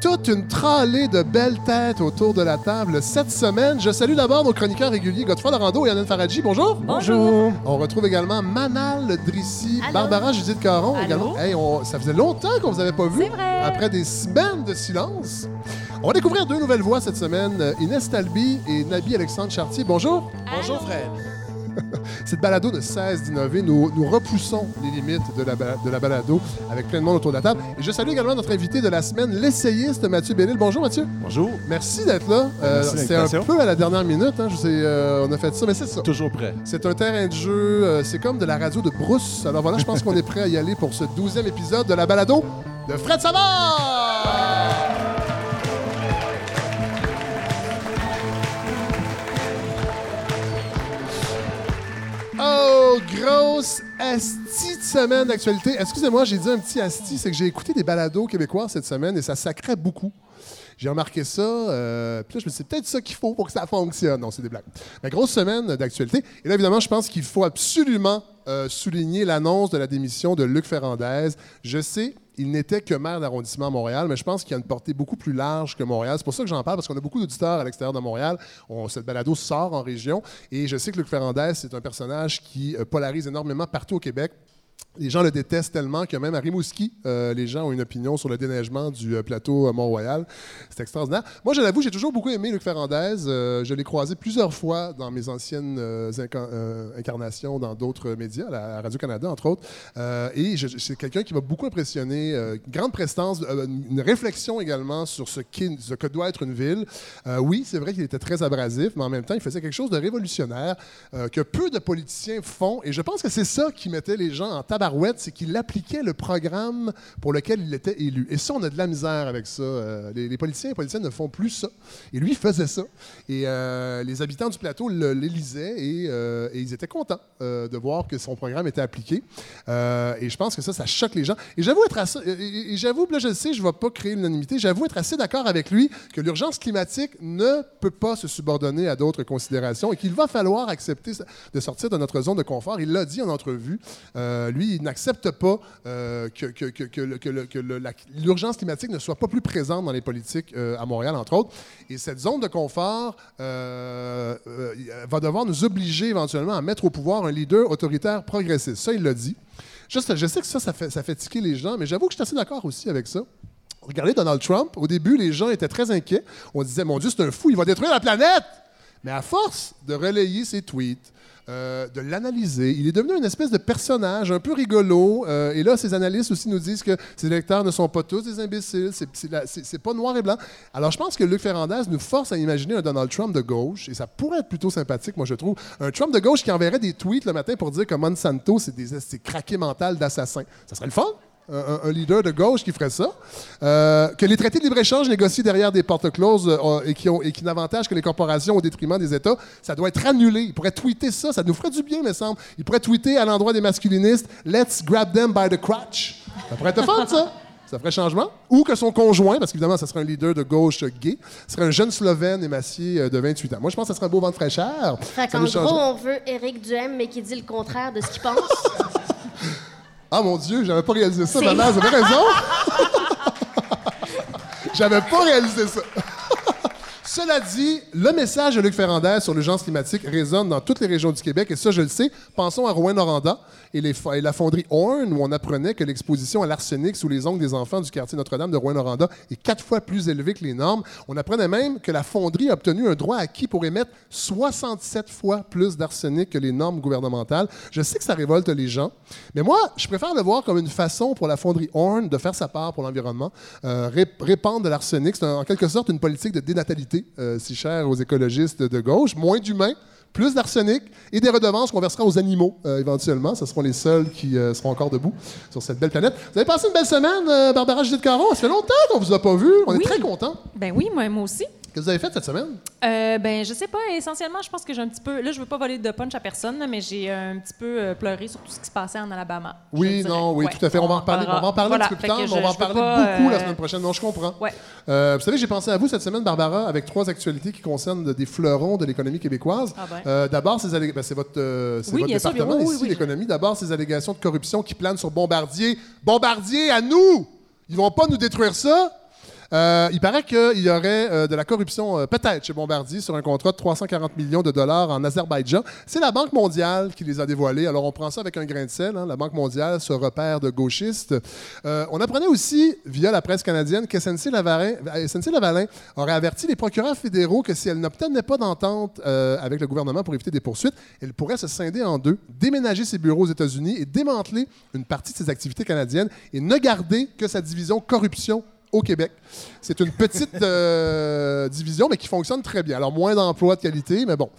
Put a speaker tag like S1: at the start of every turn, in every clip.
S1: toute une tralée de belles têtes autour de la table cette semaine. Je salue d'abord nos chroniqueurs réguliers, Godefroy Larando et Anne Faradji. Bonjour.
S2: Bonjour.
S1: On retrouve également Manal Drissi,
S2: Allô?
S1: Barbara Judith Caron
S2: Allô?
S1: également. Hey, on- ça faisait longtemps qu'on vous avait pas vu.
S2: C'est vrai.
S1: Après des semaines de silence. On va découvrir deux nouvelles voix cette semaine, euh, Inès Talby et Nabi Alexandre Chartier. Bonjour.
S2: Bonjour,
S3: frère.
S1: Cette balado ne cesse d'innover. Nous, nous repoussons les limites de la, ba- de la balado avec plein de monde autour de la table. Et je salue également notre invité de la semaine, l'essayiste Mathieu Bellil. Bonjour Mathieu.
S3: Bonjour.
S1: Merci d'être là. Euh, c'est un peu à la dernière minute. hein. Je sais, euh, on a fait ça, mais c'est ça.
S3: Toujours prêt.
S1: C'est un terrain de jeu. euh, c'est comme de la radio de Brousse. Alors voilà, je pense qu'on est prêt à y aller pour ce douzième épisode de la balado de Fred Savard. Oh, grosse asti de semaine d'actualité. Excusez-moi, j'ai dit un petit asti, c'est que j'ai écouté des balados québécois cette semaine et ça sacrait beaucoup. J'ai remarqué ça, euh, puis là, je me suis dit, peut-être ça qu'il faut pour que ça fonctionne. Non, c'est des blagues. Mais grosse semaine d'actualité. Et là, évidemment, je pense qu'il faut absolument euh, souligner l'annonce de la démission de Luc Ferrandez. Je sais, il n'était que maire d'arrondissement à Montréal, mais je pense qu'il a une portée beaucoup plus large que Montréal. C'est pour ça que j'en parle, parce qu'on a beaucoup d'auditeurs à l'extérieur de Montréal. On, cette balado sort en région. Et je sais que Luc Ferrandez, c'est un personnage qui euh, polarise énormément partout au Québec. Les gens le détestent tellement que même à Rimouski, euh, les gens ont une opinion sur le déneigement du euh, plateau euh, Mont-Royal. C'est extraordinaire. Moi, je l'avoue, j'ai toujours beaucoup aimé Luc Ferrandez. Je l'ai croisé plusieurs fois dans mes anciennes inca- incarnations dans d'autres médias, la à Radio-Canada, entre autres. Et c'est quelqu'un qui m'a beaucoup impressionné. Grande prestance, une réflexion également sur ce, ce que doit être une ville. Oui, c'est vrai qu'il était très abrasif, mais en même temps, il faisait quelque chose de révolutionnaire que peu de politiciens font. Et je pense que c'est ça qui mettait les gens en tabarouette, c'est qu'il appliquait le programme pour lequel il était élu. Et ça, on a de la misère avec ça. Euh, les, les politiciens et politiciennes ne font plus ça. Et lui, il faisait ça. Et euh, les habitants du plateau le- l'élisaient et, euh, et ils étaient contents de voir que son programme était appliqué. Et je pense que ça, ça choque les gens. Et j'avoue être assez, et- j'avoue, là, je le sais, je ne vais pas créer l'unanimité, j'avoue être assez d'accord avec lui que l'urgence climatique ne peut pas se subordonner à d'autres considérations et qu'il va falloir accepter de sortir de notre zone de confort. Il l'a dit en entrevue. Lui, il n'accepte pas que, l'urgence climatique ne soit pas plus présente dans les politiques euh, à Montréal, entre autres. Et cette zone de confort euh, euh, va devoir nous obliger éventuellement à mettre au pouvoir un leader autoritaire progressiste. Ça, il l'a dit. Je sais que ça, ça fait, ça fait tiquer les gens, mais j'avoue que je suis assez d'accord aussi avec ça. Regardez Donald Trump. Au début, les gens étaient très inquiets. On disait, mon Dieu, c'est un fou, il va détruire la planète. Mais à force de relayer ses tweets, euh, de l'analyser, il est devenu une espèce de personnage un peu rigolo. euh, et là, ses analystes aussi nous disent que ses électeurs ne sont pas tous des imbéciles. C'est- pas noir et blanc. Alors, je pense que Luc Ferrandez nous force à imaginer un Donald Trump de gauche. Et ça pourrait être plutôt sympathique, moi, je trouve. Un Trump de gauche qui enverrait des tweets le matin pour dire que Monsanto, c'est des c'est craqué mental d'assassins. Ça serait le fun un, leader de gauche qui ferait ça. Euh, que les traités de libre-échange négociés derrière des portes closes euh, et qui, ont- et qui n'avantagent que les corporations au détriment des États, ça doit être annulé. Il pourrait tweeter ça, ça nous ferait du bien, me semble. Il pourrait tweeter à l'endroit des masculinistes Let's grab them by the crotch. Ça pourrait être fun, ça. Ça ferait changement. Ou que son conjoint, parce qu'évidemment, ça serait un leader de gauche gay, serait un jeune Slovène émacié euh, de 28 ans. Moi, je pense que ça serait un beau vent de fraîcheur.
S2: Fait qu'en gros, on veut Éric Duhem, mais qui dit le contraire de ce qu'il pense.
S1: Ah mon Dieu, j'avais pas réalisé ça, maman, vous avez raison. j'avais pas réalisé ça. Cela dit, le message de Luc Ferrandez sur l'urgence climatique résonne dans toutes les régions du Québec, et ça, je le sais. Pensons à Rouen-Noranda et, la fonderie Horn, où on apprenait que l'exposition à l'arsenic sous les ongles des enfants du quartier Notre-Dame de Rouen-Noranda est quatre fois plus élevée que les normes. On apprenait même que la fonderie a obtenu un droit acquis pour émettre 67 fois plus d'arsenic que les normes gouvernementales. Je sais que ça révolte les gens, mais moi, je préfère le voir comme une façon pour la fonderie Horn de faire sa part pour l'environnement, euh, ré- répandre de l'arsenic. C'est en quelque sorte une politique de dénatalité, euh, si chère aux écologistes de gauche. Moins d'humains, plus d'arsenic et des redevances qu'on versera aux animaux euh, éventuellement. Ce seront les seuls qui euh, seront encore debout sur cette belle planète. Vous avez passé une belle semaine, euh, Barbara Judith Caron. Ça fait longtemps qu'on vous a pas vu. On est très contents.
S4: Ben oui, moi, moi aussi.
S1: Que vous avez fait cette semaine?
S4: Euh, ben, je sais pas. Essentiellement, je pense que j'ai un petit peu. Là, je veux pas voler de punch à personne, mais j'ai un petit peu euh, pleuré sur tout ce qui se passait en Alabama.
S1: Oui, non, oui,
S4: Ouais,
S1: tout à fait. On, va en parler, on va en parler
S4: Voilà.
S1: un petit peu plus tard, mais on va en parler beaucoup la
S4: euh,
S1: semaine prochaine. Non, je comprends.
S4: Ouais.
S1: Euh, vous savez, j'ai pensé à vous cette semaine, Barbara, avec trois actualités qui concernent des fleurons de l'économie québécoise.
S4: Ah ben.
S1: Euh, D'abord, allég- ben, c'est votre, euh,
S4: Oui,
S1: votre
S4: bien sûr,
S1: département
S4: oui, oui,
S1: ici,
S4: oui.
S1: l'économie. D'abord, ces allégations de corruption qui planent sur Bombardier. Bombardier, à nous! Ils vont pas nous détruire ça! Euh, il paraît qu'il y aurait euh, de la corruption, euh, peut-être, chez Bombardier, sur un contrat de 340 millions de dollars en Azerbaïdjan. C'est la Banque mondiale qui les a dévoilés. Alors, on prend ça avec un grain de sel. hein. La Banque mondiale, ce repère de gauchistes. On apprenait aussi, via la presse canadienne, que SNC Lavalin, SNC Lavalin aurait averti les procureurs fédéraux que si elle n'obtenait pas d'entente avec le gouvernement pour éviter des poursuites, elle pourrait se scinder en deux, déménager ses bureaux aux États-Unis et démanteler une partie de ses activités canadiennes et ne garder que sa division corruption au Québec. C'est une petite euh, division, mais qui fonctionne très bien. Alors, moins d'emplois de qualité, mais bon.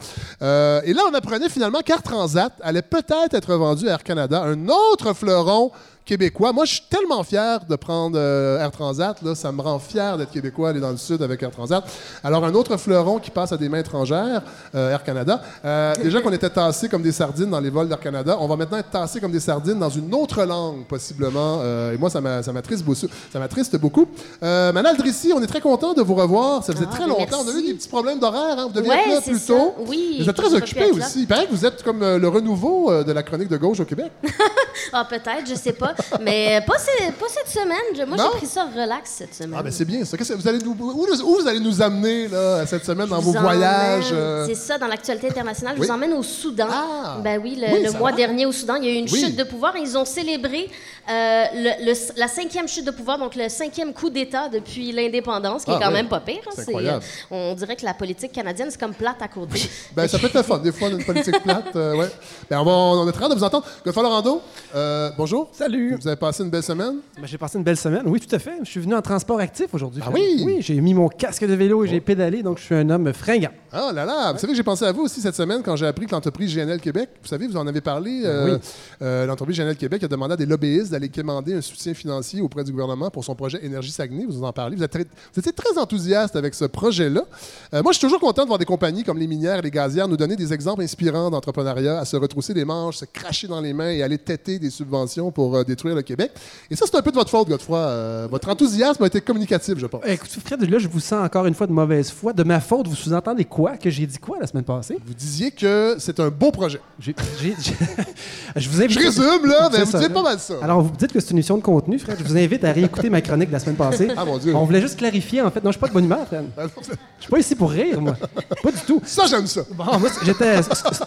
S1: Euh, et là, on apprenait finalement qu'Air Transat allait peut-être être vendu à Air Canada, un autre fleuron québécois. Moi, je suis tellement fier de prendre euh, Air Transat. Là, ça me rend fier d'être québécois, aller dans le sud avec Air Transat. Alors, un autre fleuron qui passe à des mains étrangères, euh, Air Canada. Euh, déjà qu'on était tassés comme des sardines dans les vols d'Air Canada, on va maintenant être tassés comme des sardines dans une autre langue, possiblement. Et moi, ça m'a- ça m'attriste beaucoup. Ça m'attriste beaucoup. Manal Drissi, on est très content de vous revoir. Ça faisait
S2: Ah,
S1: très
S2: mais
S1: longtemps. On a eu
S2: merci.
S1: des petits problèmes d'horaire. Hein? Vous deviez
S2: Ouais,
S1: être là
S2: c'est
S1: plus
S2: ça.
S1: tôt.
S2: Oui,
S1: Vous êtes très occupé aussi. Il paraît que vous êtes comme le renouveau de la chronique de gauche au Québec.
S2: Ah, peut-être, je sais pas. Mais pas, ce- pas cette semaine. Moi, j'ai pris ça relax cette semaine.
S1: Ah, ben c'est bien ça. Qu'est-ce que vous allez nous, où, où vous allez nous amener là, cette semaine dans vos voyages? euh?
S2: C'est ça, dans l'actualité internationale. Je
S1: Oui.
S2: vous emmène au Soudan.
S1: Ah!
S2: Ben oui, le,
S1: Oui,
S2: le
S1: ça
S2: mois
S1: va.
S2: dernier au Soudan, il y a eu une
S1: Oui.
S2: chute de pouvoir. Ils ont célébré euh, le- le- la cinquième chute de pouvoir, donc le cinquième coup d'État depuis l'indépendance, qui
S1: Ah,
S2: est quand
S1: oui.
S2: même pas pire. hein.
S1: C'est
S2: C'est,
S1: incroyable.
S2: euh, on dirait que la politique canadienne, c'est comme plate à côté.
S1: Ben, ça peut être le fun. Des fois, une politique plate. euh, ouais. Ben, on, va, on est très de vous entendre. Godefroy Laurando, euh, bonjour.
S3: Salut!
S1: Vous avez passé une belle semaine?
S3: Ben, j'ai passé une belle semaine. Oui, tout à fait. Je suis venu en transport actif aujourd'hui.
S1: Ah oui?
S3: Oui, j'ai mis mon casque de vélo et j'ai pédalé, donc je suis un homme fringant.
S1: Ah là là! Vous savez que j'ai pensé à vous aussi cette semaine quand j'ai appris que l'entreprise GNL Québec, vous savez, vous en avez parlé, euh,
S3: Oui.
S1: euh, l'entreprise GNL Québec a demandé à des lobbyistes d'aller commander un soutien financier auprès du gouvernement pour son projet Énergie Saguenay. Vous en parlez. Vous, êtes très- vous étiez très enthousiaste avec ce projet-là. Euh, moi, je suis toujours content de voir des compagnies comme les minières et les gazières nous donner des exemples inspirants d'entrepreneuriat, à se retrousser les manches, se cracher dans les mains et aller têter des subventions pour euh, détruire le Québec. Et ça, c'est un peu de votre faute, Godefroy. Euh, votre enthousiasme a été communicatif, je pense.
S3: Écoute, Fred, là, je vous sens encore une fois de mauvaise foi. De ma faute, vous sous-entendez quoi? Que j'ai dit quoi la semaine passée?
S1: Vous disiez que c'est un beau projet.
S3: J'ai- j'ai- j'ai- je vous invite...
S1: Je résume, là, mais vous
S3: là.
S1: pas mal ça.
S3: Alors, vous dites que c'est une émission de contenu, Fred. Je vous invite à réécouter ma chronique de la semaine passée.
S1: Ah, mon Dieu.
S3: On voulait juste clarifier, en fait. Non, je suis pas de bonne humeur, Fred.
S1: Ah,
S3: Je suis pas ici pour rire, moi. Pas du tout.
S1: Ça, j'aime ça.
S3: Bon, moi, j'étais,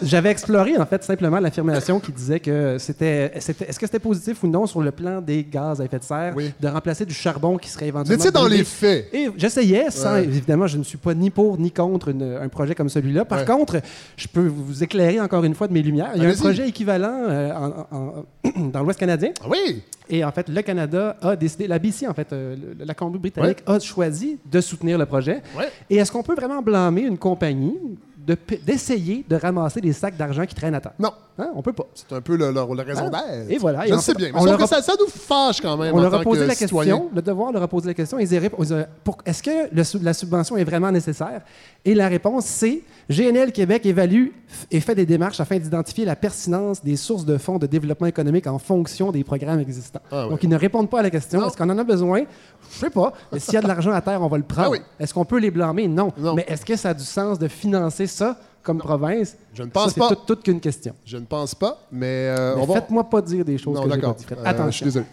S3: j'avais exploré en fait simplement l'affirmation qui disait que c'était, c'était, est-ce que c'était positif ou non sur le plan des gaz à effet de serre
S1: Oui.
S3: de remplacer du charbon qui serait
S1: Vous
S3: éventuellement.
S1: étiez dans les faits.
S3: Et j'essayais, sans,
S1: Ouais.
S3: évidemment, je ne suis pas ni pour ni contre une- un projet comme celui-là. Par
S1: Ouais.
S3: contre, je peux vous éclairer encore une fois de mes lumières. Il y a un projet équivalent euh, en- en- dans l'Ouest canadien.
S1: Ah oui!
S3: Et en fait, le Canada a décidé, la BC, en fait, euh, la Colombie-Britannique a choisi de soutenir le projet. Et est-ce qu'on peut vraiment blâmer une compagnie d'essayer de, ramasser des sacs d'argent qui traînent à terre?
S1: Non.
S3: Hein? On peut pas.
S1: C'est un peu le, raison
S3: Ah.
S1: d'être.
S3: Et voilà.
S1: Je
S3: Et
S1: le sais bien. Mais
S3: on leur
S1: que ça, ça nous fâche quand même
S3: On leur a posé la
S1: citoyen.
S3: question, le devoir leur a posé la question. Ils ils ont- pour- Est-ce que le la subvention est vraiment nécessaire? Et la réponse, c'est GNL Québec évalue et fait des démarches afin d'identifier la pertinence des sources de fonds de développement économique en fonction des programmes existants.
S1: Ah.
S3: Donc, ils ne répondent pas à la question. Est-ce qu'on en a besoin? Je sais pas. Mais s'il y a de l'argent à terre, on va le prendre.
S1: Ah oui.
S3: Est-ce qu'on peut les blâmer? Non.
S1: Non.
S3: Mais est-ce que ça a du sens de financer ça comme province?
S1: Je ne pense
S3: Ça,
S1: pas.
S3: C'est toute, toute qu'une question.
S1: Je ne pense pas, mais, euh,
S3: Mais
S1: on va...
S3: Faites-moi pas dire des choses
S1: Non,
S3: que j'ai pas dit. Fred.
S1: Euh, Je suis
S3: Attention.
S1: désolé.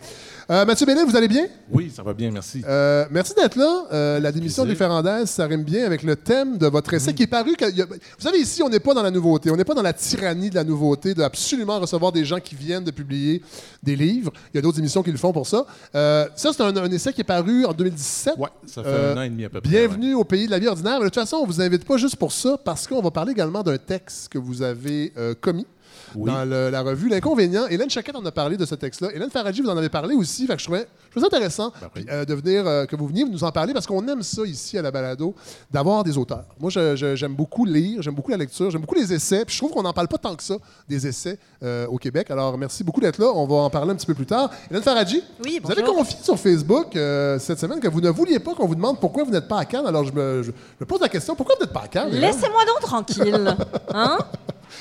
S1: Euh, Mathieu Bellin, vous allez bien?
S5: Oui, ça va bien, merci.
S1: Euh, merci d'être là. Euh, la démission des. Ferrandaises, ça rime bien avec le thème de votre essai qui est paru. que- a- vous savez, ici, on n'est pas dans la nouveauté. On n'est pas dans la tyrannie de la nouveauté, de absolument recevoir des gens qui viennent de publier des livres. Il y a d'autres émissions qui le font pour ça. Ça, c'est un, un essai qui est paru en 2017.
S5: Ouais, ça fait un an et demi à peu près.
S1: Bienvenue au pays de la vie ordinaire. Mais de toute façon, on vous invite pas juste pour ça, parce qu'on va parler également d'un texte que vous avez commis.
S5: Oui.
S1: Dans le- la revue L'Inconvénient. Hélène Choquette en a parlé de ce texte-là. Hélène Faradji, vous en avez parlé aussi. Fait que je trouvais, je trouvais ça intéressant
S5: Ben oui.
S1: euh, de venir, euh, que vous veniez nous en parler parce qu'on aime ça ici à la balado, d'avoir des auteurs. Moi, j'aime beaucoup lire, j'aime beaucoup la lecture, j'aime beaucoup les essais. Puis je trouve qu'on n'en parle pas tant que ça des essais euh, au Québec. Alors, merci beaucoup d'être là. On va en parler un petit peu plus tard. Hélène Faradji,
S6: Oui,
S1: vous avez confié sur Facebook euh, cette semaine que vous ne vouliez pas qu'on vous demande pourquoi vous n'êtes pas à Cannes. Alors, je me, je- me pose la question pourquoi vous n'êtes pas à Cannes?
S6: Laissez-moi donc tranquille. Hein?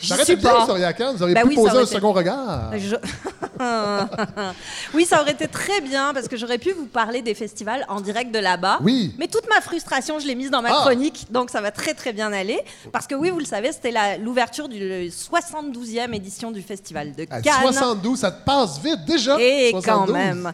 S1: Ça aurait été bien
S6: pas.
S1: vous auriez
S6: Ben
S1: pu
S6: oui,
S1: poser
S6: aurait
S1: un
S6: été-
S1: second regard.
S6: Je- oui, ça aurait été très bien parce que j'aurais pu vous parler des festivals en direct de là-bas.
S1: Oui.
S6: Mais toute ma frustration, je l'ai mise dans ma
S1: Ah.
S6: chronique, donc ça va très très bien aller. Parce que oui, vous le savez, c'était l'ouverture du 72e édition du festival de
S1: À
S6: Cannes.
S1: 72, ça te passe vite déjà.
S6: Et
S1: 72.
S6: quand même.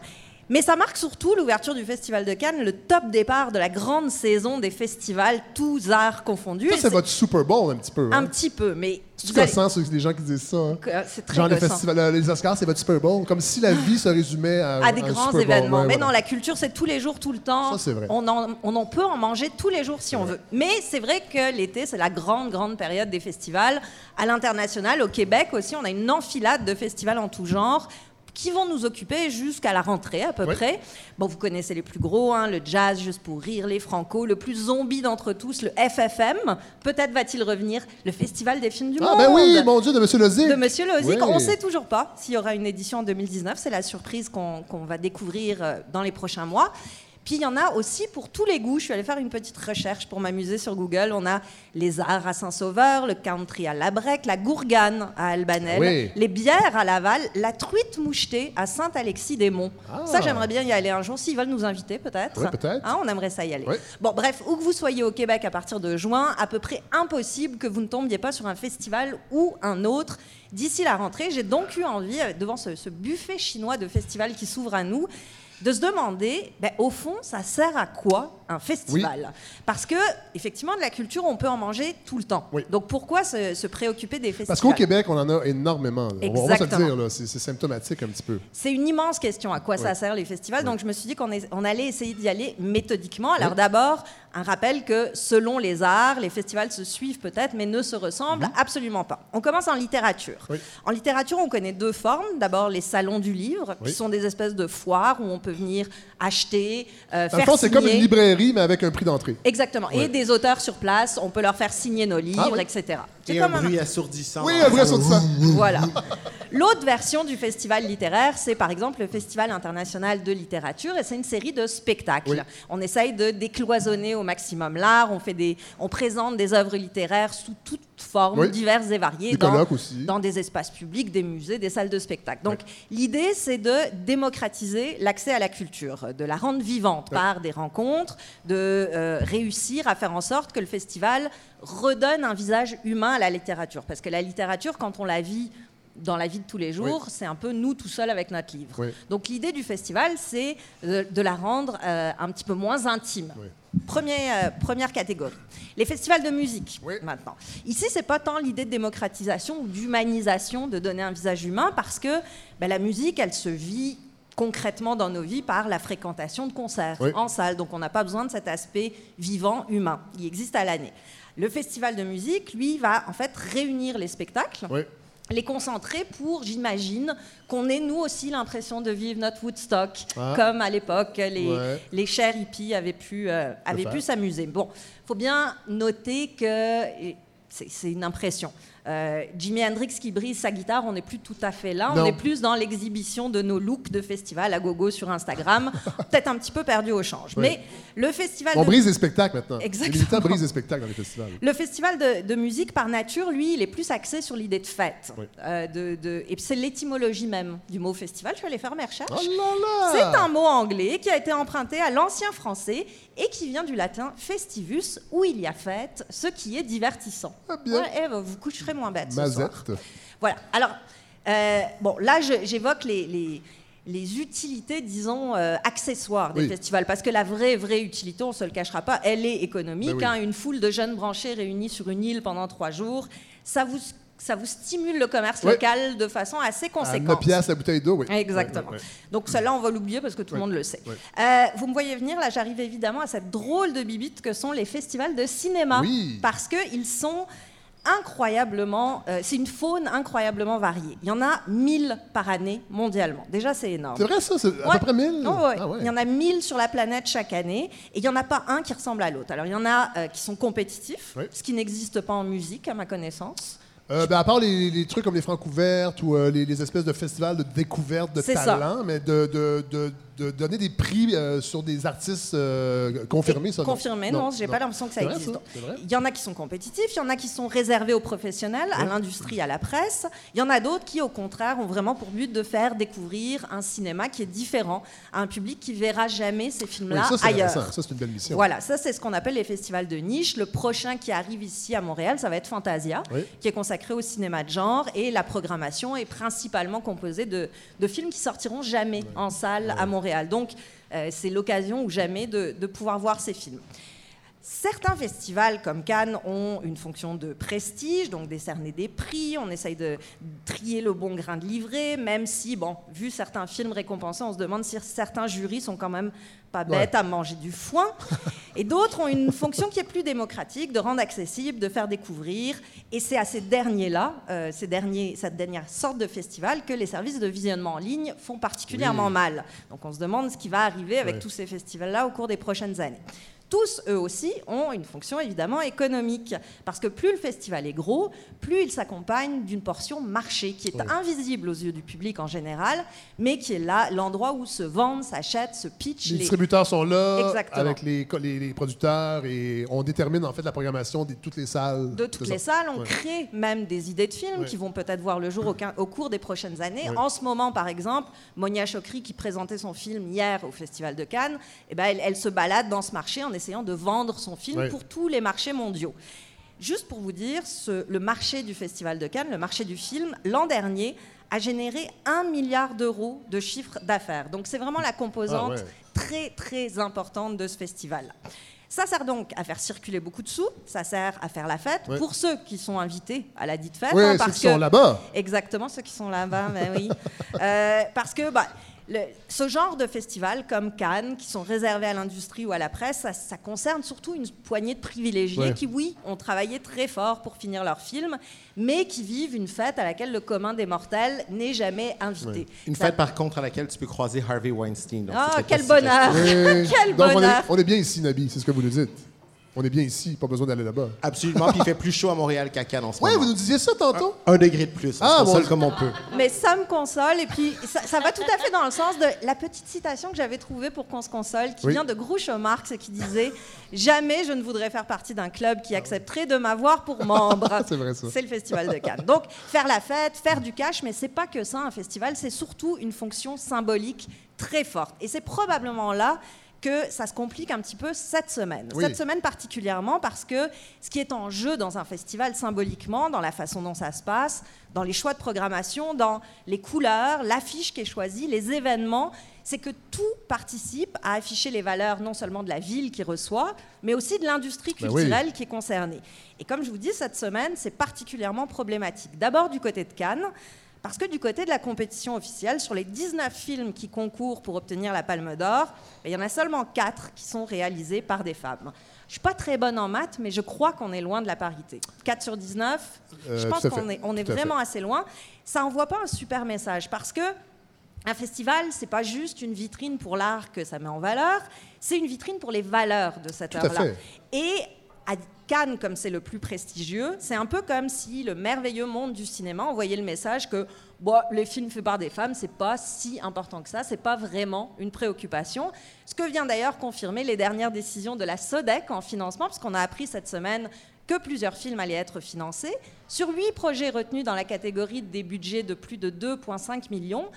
S6: Mais ça marque surtout l'ouverture du Festival de Cannes, le top départ de la grande saison des festivals, tous arts confondus.
S1: Ça, c'est votre Super Bowl un petit peu.
S6: Un
S1: Hein?
S6: petit peu, mais
S1: C'est
S6: allez-
S1: gossant, ceux- les gens qui disent ça. hein?
S6: que- c'est très
S1: Genre euh, les Oscars, c'est votre Super Bowl? Comme si la vie se résumait à,
S6: à des
S1: un
S6: grands
S1: Super Bowl.
S6: événements.
S1: Ouais,
S6: mais
S1: voilà.
S6: non, la culture, c'est tous les jours, tout le temps.
S1: Ça, c'est vrai.
S6: On en, on en peut en manger tous les jours si on veut. Mais c'est vrai que l'été, c'est la grande, grande période des festivals. À l'international, au Québec aussi, on a une enfilade de festivals en tout genre qui vont nous occuper jusqu'à la rentrée à peu près. Bon, vous connaissez les plus gros, hein, le jazz, juste pour rire, les franco, le plus zombie d'entre tous, le FFM. Peut-être va-t-il revenir, le Festival des films du
S1: Ah,
S6: monde
S1: ben oui, mon Dieu, de Monsieur Lozic.
S6: de Monsieur Lozic.
S1: Oui.
S6: On ne sait toujours pas s'il y aura une édition en 2019. C'est la surprise qu'on qu'on va découvrir euh, dans les prochains mois. Puis il y en a aussi pour tous les goûts. Je suis allée faire une petite recherche pour m'amuser sur Google. On a les arts à Saint-Sauveur, le country à Labrec, la gourgane à Albanel,
S1: Oui.
S6: les bières à Laval, la truite mouchetée à Saint-Alexis-des-Monts.
S1: Ah.
S6: Ça, j'aimerais bien y aller un jour. S'ils veulent nous inviter, peut-être.
S1: Oui, peut-être.
S6: Hein, on aimerait ça y aller.
S1: Oui.
S6: Bon, bref, où que vous soyez au Québec à partir de juin, à peu près impossible que vous ne tombiez pas sur un festival ou un autre. D'ici la rentrée, j'ai donc eu envie, euh, devant ce, ce buffet chinois de festivals qui s'ouvre à nous, de se demander, ben, au fond, ça sert à quoi un festival Parce que, effectivement, de la culture, on peut en manger tout le temps.
S1: Oui.
S6: Donc pourquoi se, se préoccuper des festivals
S1: Parce qu'au Québec, on en a énormément. là. On va- On va se le
S6: Exactement.
S1: dire, c'est symptomatique un petit peu.
S6: C'est une immense question à quoi ça sert les festivals? Donc je me suis dit qu'on on allait essayer d'y aller méthodiquement. Alors d'abord, un rappel que selon les arts, les festivals se suivent peut-être, mais ne se ressemblent absolument pas. On commence en littérature. En littérature, on connaît deux formes. D'abord les salons du livre, qui sont des espèces de foires où on peut venir acheter, euh, faire
S1: c'est comme une librairie, mais avec un prix d'entrée.
S6: Exactement. Et des auteurs sur place, on peut leur faire signer nos livres,
S1: Ah oui.
S6: etc.
S5: Et un bruit assourdissant.
S1: Oui, un de sang.
S6: voilà. L'autre version du festival littéraire, c'est par exemple le Festival international de littérature, et c'est une série de spectacles.
S1: Oui.
S6: On essaye de décloisonner au maximum l'art, on, fait des, on présente des œuvres littéraires sous toutes formes,
S1: Oui.
S6: diverses et variées,
S1: Des
S6: dans, dans des espaces publics, des musées, des salles de spectacle. Donc l'idée, c'est de démocratiser l'accès à la culture, de la rendre vivante par des rencontres, de euh, réussir à faire en sorte que le festival redonne un visage humain à la littérature. Parce que la littérature, quand on la vit dans la vie de tous les jours, c'est un peu nous tout seuls avec notre livre.
S1: Oui.
S6: Donc l'idée du festival, c'est de, de la rendre euh, un petit peu moins intime.
S1: Oui.
S6: Premier, euh, première catégorie. Les festivals de musique, maintenant. Ici, c'est pas tant l'idée de démocratisation ou d'humanisation, de donner un visage humain, parce que ben, la musique, elle se vit concrètement dans nos vies par la fréquentation de concerts en salle. Donc on n'a pas besoin de cet aspect vivant, humain. Il existe à l'année. Le festival de musique, lui, va en fait réunir les spectacles
S1: Oui.
S6: les concentrer pour, j'imagine, qu'on ait nous aussi l'impression de vivre notre Woodstock,
S1: Ah.
S6: comme à l'époque les,
S1: Ouais.
S6: les chers hippies avaient pu, euh, avaient pu s'amuser. Bon, faut bien noter que c'est une impression. Euh, Jimi Hendrix qui brise sa guitare, on n'est plus tout à fait là.
S1: Non.
S6: On est plus dans l'exhibition de nos looks de festival à gogo sur Instagram. Peut-être un petit peu perdu au change. Mais le festival
S1: On
S6: de
S1: brise les spectacles maintenant.
S6: Exactement.
S1: Les spectacles dans les festivals.
S6: le festival de, de musique, par nature, lui, il est plus axé sur l'idée de fête.
S1: Oui.
S6: Euh, de, de- et c'est l'étymologie même du mot festival. Je suis allée faire mes recherches.
S1: Oh!
S6: C'est un mot anglais qui a été emprunté à l'ancien français et qui vient du latin festivus, où il y a fête, ce qui est divertissant.
S1: Ah, bien.
S6: Ouais, eh, vous coucherez moins bête ce soir. Voilà. Alors, euh, bon, là, j'évoque les, les- les utilités, disons, euh, accessoires des
S1: Oui.
S6: festivals. Parce que la vraie, vraie utilité, on ne se le cachera pas, elle est économique.
S1: Ben oui.
S6: hein. une foule de jeunes branchés réunis sur une île pendant trois jours, ça vous, ça vous stimule le commerce
S1: Oui.
S6: local de façon assez
S1: À
S6: conséquente.
S1: 9 piastres la bouteille d'eau, oui.
S6: Exactement.
S1: Ouais, ouais,
S6: Donc celle-là, on va l'oublier parce que tout le monde le sait.
S1: Ouais.
S6: Euh, vous me voyez venir, là, j'arrive évidemment à cette drôle de bibite que sont les festivals de cinéma.
S1: Oui.
S6: Parce qu'ils sont incroyablement... euh, c'est une faune incroyablement variée. Il y en a 1000 par année mondialement. Déjà, c'est énorme.
S1: C'est vrai, ça? C'est à
S6: Ouais.
S1: peu près 1000?
S6: Oh, ouais.
S1: Ah ouais.
S6: Il y en a 1000 sur la planète chaque année et il n'y en a pas un qui ressemble à l'autre. Alors il y en a euh, qui sont compétitifs,
S1: Oui.
S6: ce qui n'existe pas en musique à ma connaissance.
S1: Euh, ben, à part les, les trucs comme les francs ouvertes ou euh, les, les espèces de festivals de découverte de
S6: C'est ça.
S1: talent, mais de, de, de, de donner des prix euh, sur des artistes euh, confirmés, ça, non?
S6: Confirmé, non, j'ai pas l'impression que ça existe. Il y en a qui sont compétitifs, il y en a qui sont réservés aux professionnels, à l'industrie, à la presse. Il y en a d'autres qui, au contraire, ont vraiment pour but de faire découvrir un cinéma qui est différent à un public qui verra jamais ces films-là ailleurs.
S1: Ça, c'est une belle mission.
S6: Voilà, ça c'est ce qu'on appelle les festivals de niche. Le prochain qui arrive ici à Montréal, ça va être Fantasia,
S1: Oui.
S6: qui est consacré au cinéma de genre. Et la programmation est principalement composée de, de films qui sortiront jamais en salle à Montréal. Donc, euh, c'est l'occasion ou jamais de pouvoir voir ces films. Certains festivals comme Cannes ont une fonction de prestige, donc décerner des prix, on essaye de trier le bon grain de livret, même si, bon, vu certains films récompensés, on se demande si certains jurys sont quand même pas bêtes à manger du foin. Et d'autres ont une fonction qui est plus démocratique, de rendre accessible, de faire découvrir. Et c'est à ces derniers-là, euh, ces derniers, cette dernière sorte de festival, que les services de visionnement en ligne font particulièrement mal. Donc on se demande ce qui va arriver avec
S1: Ouais.
S6: tous ces festivals-là au cours des prochaines années. Tous, eux aussi, ont une fonction évidemment économique. Parce que plus le festival est gros, plus il s'accompagne d'une portion marché qui est invisible aux yeux du public en général, mais qui est là, l'endroit où se vendent, s'achètent, se pitchent
S1: Les
S6: les,
S1: distributeurs sont là
S6: Exactement.
S1: avec les, les, les producteurs et on détermine en fait la programmation de toutes les salles.
S6: de toutes les salles. On
S1: Ouais.
S6: crée même des idées de films
S1: Ouais.
S6: qui vont peut-être voir le jour au, cours des prochaines années.
S1: Ouais.
S6: En ce moment, par exemple, Monia Chokri, qui présentait son film hier au Festival de Cannes, eh ben, elle, elle se balade dans ce marché en essayant de vendre son film pour tous les marchés mondiaux. Juste pour vous dire, ce- le marché du Festival de Cannes, le marché du film, l'an dernier, a généré un milliard d'euros de chiffre d'affaires. Donc c'est vraiment la composante
S1: Ah ouais.
S6: très très importante de ce festival. Ça sert donc à faire circuler beaucoup de sous, ça sert à faire la fête
S1: Ouais.
S6: pour ceux qui sont invités à la dite fête.
S1: Oui,
S6: hein,
S1: ceux
S6: parce
S1: qui
S6: que-
S1: sont là-bas.
S6: Exactement, ceux qui sont là-bas, ben oui. Euh, parce que bah, le- ce genre de festival comme Cannes, qui sont réservés à l'industrie ou à la presse, ça, ça concerne surtout une poignée de privilégiés
S1: Ouais.
S6: qui, oui, ont travaillé très fort pour finir leur film, mais qui vivent une fête à laquelle le commun des mortels n'est jamais invité.
S5: Une
S6: Ça-
S5: fête, par contre, à laquelle tu peux croiser Harvey Weinstein. donc
S6: Ah,
S5: peut-être
S6: quel
S5: si
S6: bonheur! Quel
S1: Donc on est,
S6: bonheur!
S1: on est bien ici, Nabi, c'est ce que vous nous dites. On est bien ici, pas besoin d'aller là-bas.
S5: Absolument, puis il fait plus chaud à Montréal qu'à Cannes en ce
S1: Oui,
S5: moment.
S1: vous nous disiez ça tantôt?
S5: Un degré de plus, on
S1: Ah,
S5: se console
S1: bon.
S5: comme on peut.
S6: Mais ça me console, et puis ça, ça va tout à fait dans le sens de la petite citation que j'avais trouvée pour qu'on se console, qui
S1: Oui.
S6: vient de Groucho Marx et qui disait Jamais je ne voudrais faire partie d'un club qui accepterait de m'avoir pour membre.
S1: C'est vrai, ça.
S6: C'est le Festival de Cannes. Donc, faire la fête, faire du cash, mais c'est pas que ça, un festival, c'est surtout une fonction symbolique très forte. Et c'est probablement là que ça se complique un petit peu cette semaine.
S1: Oui.
S6: Cette semaine particulièrement parce que ce qui est en jeu dans un festival symboliquement, dans la façon dont ça se passe, dans les choix de programmation, dans les couleurs, l'affiche qui est choisie, les événements, c'est que tout participe à afficher les valeurs non seulement de la ville qui reçoit, mais aussi de l'industrie
S1: Ben oui.
S6: culturelle qui est concernée. Et comme je vous dis, cette semaine, c'est particulièrement problématique. D'abord du côté de Cannes, parce que du côté de la compétition officielle, sur les 19 films qui concourent pour obtenir la Palme d'Or, ben, il y en a seulement 4 qui sont réalisés par des femmes. Je suis pas très bonne en maths, mais je crois qu'on est loin de la parité. 4 sur 19, je
S1: Euh,
S6: pense qu'on est, on vraiment assez loin. Ça envoie pas un super message parce que un festival, c'est pas juste une vitrine pour l'art que ça met en valeur, c'est une vitrine pour les valeurs de cette œuvre-là. Et à Cannes, comme c'est le plus prestigieux, c'est un peu comme si le merveilleux monde du cinéma envoyait le message que bon, les films faits par des femmes, c'est pas si important que ça, c'est pas vraiment une préoccupation. Ce que vient d'ailleurs confirmer les dernières décisions de la SODEC en financement, puisqu'on a appris cette semaine que plusieurs films allaient être financés. Sur huit projets retenus dans la catégorie des budgets de plus de 2,5 millions,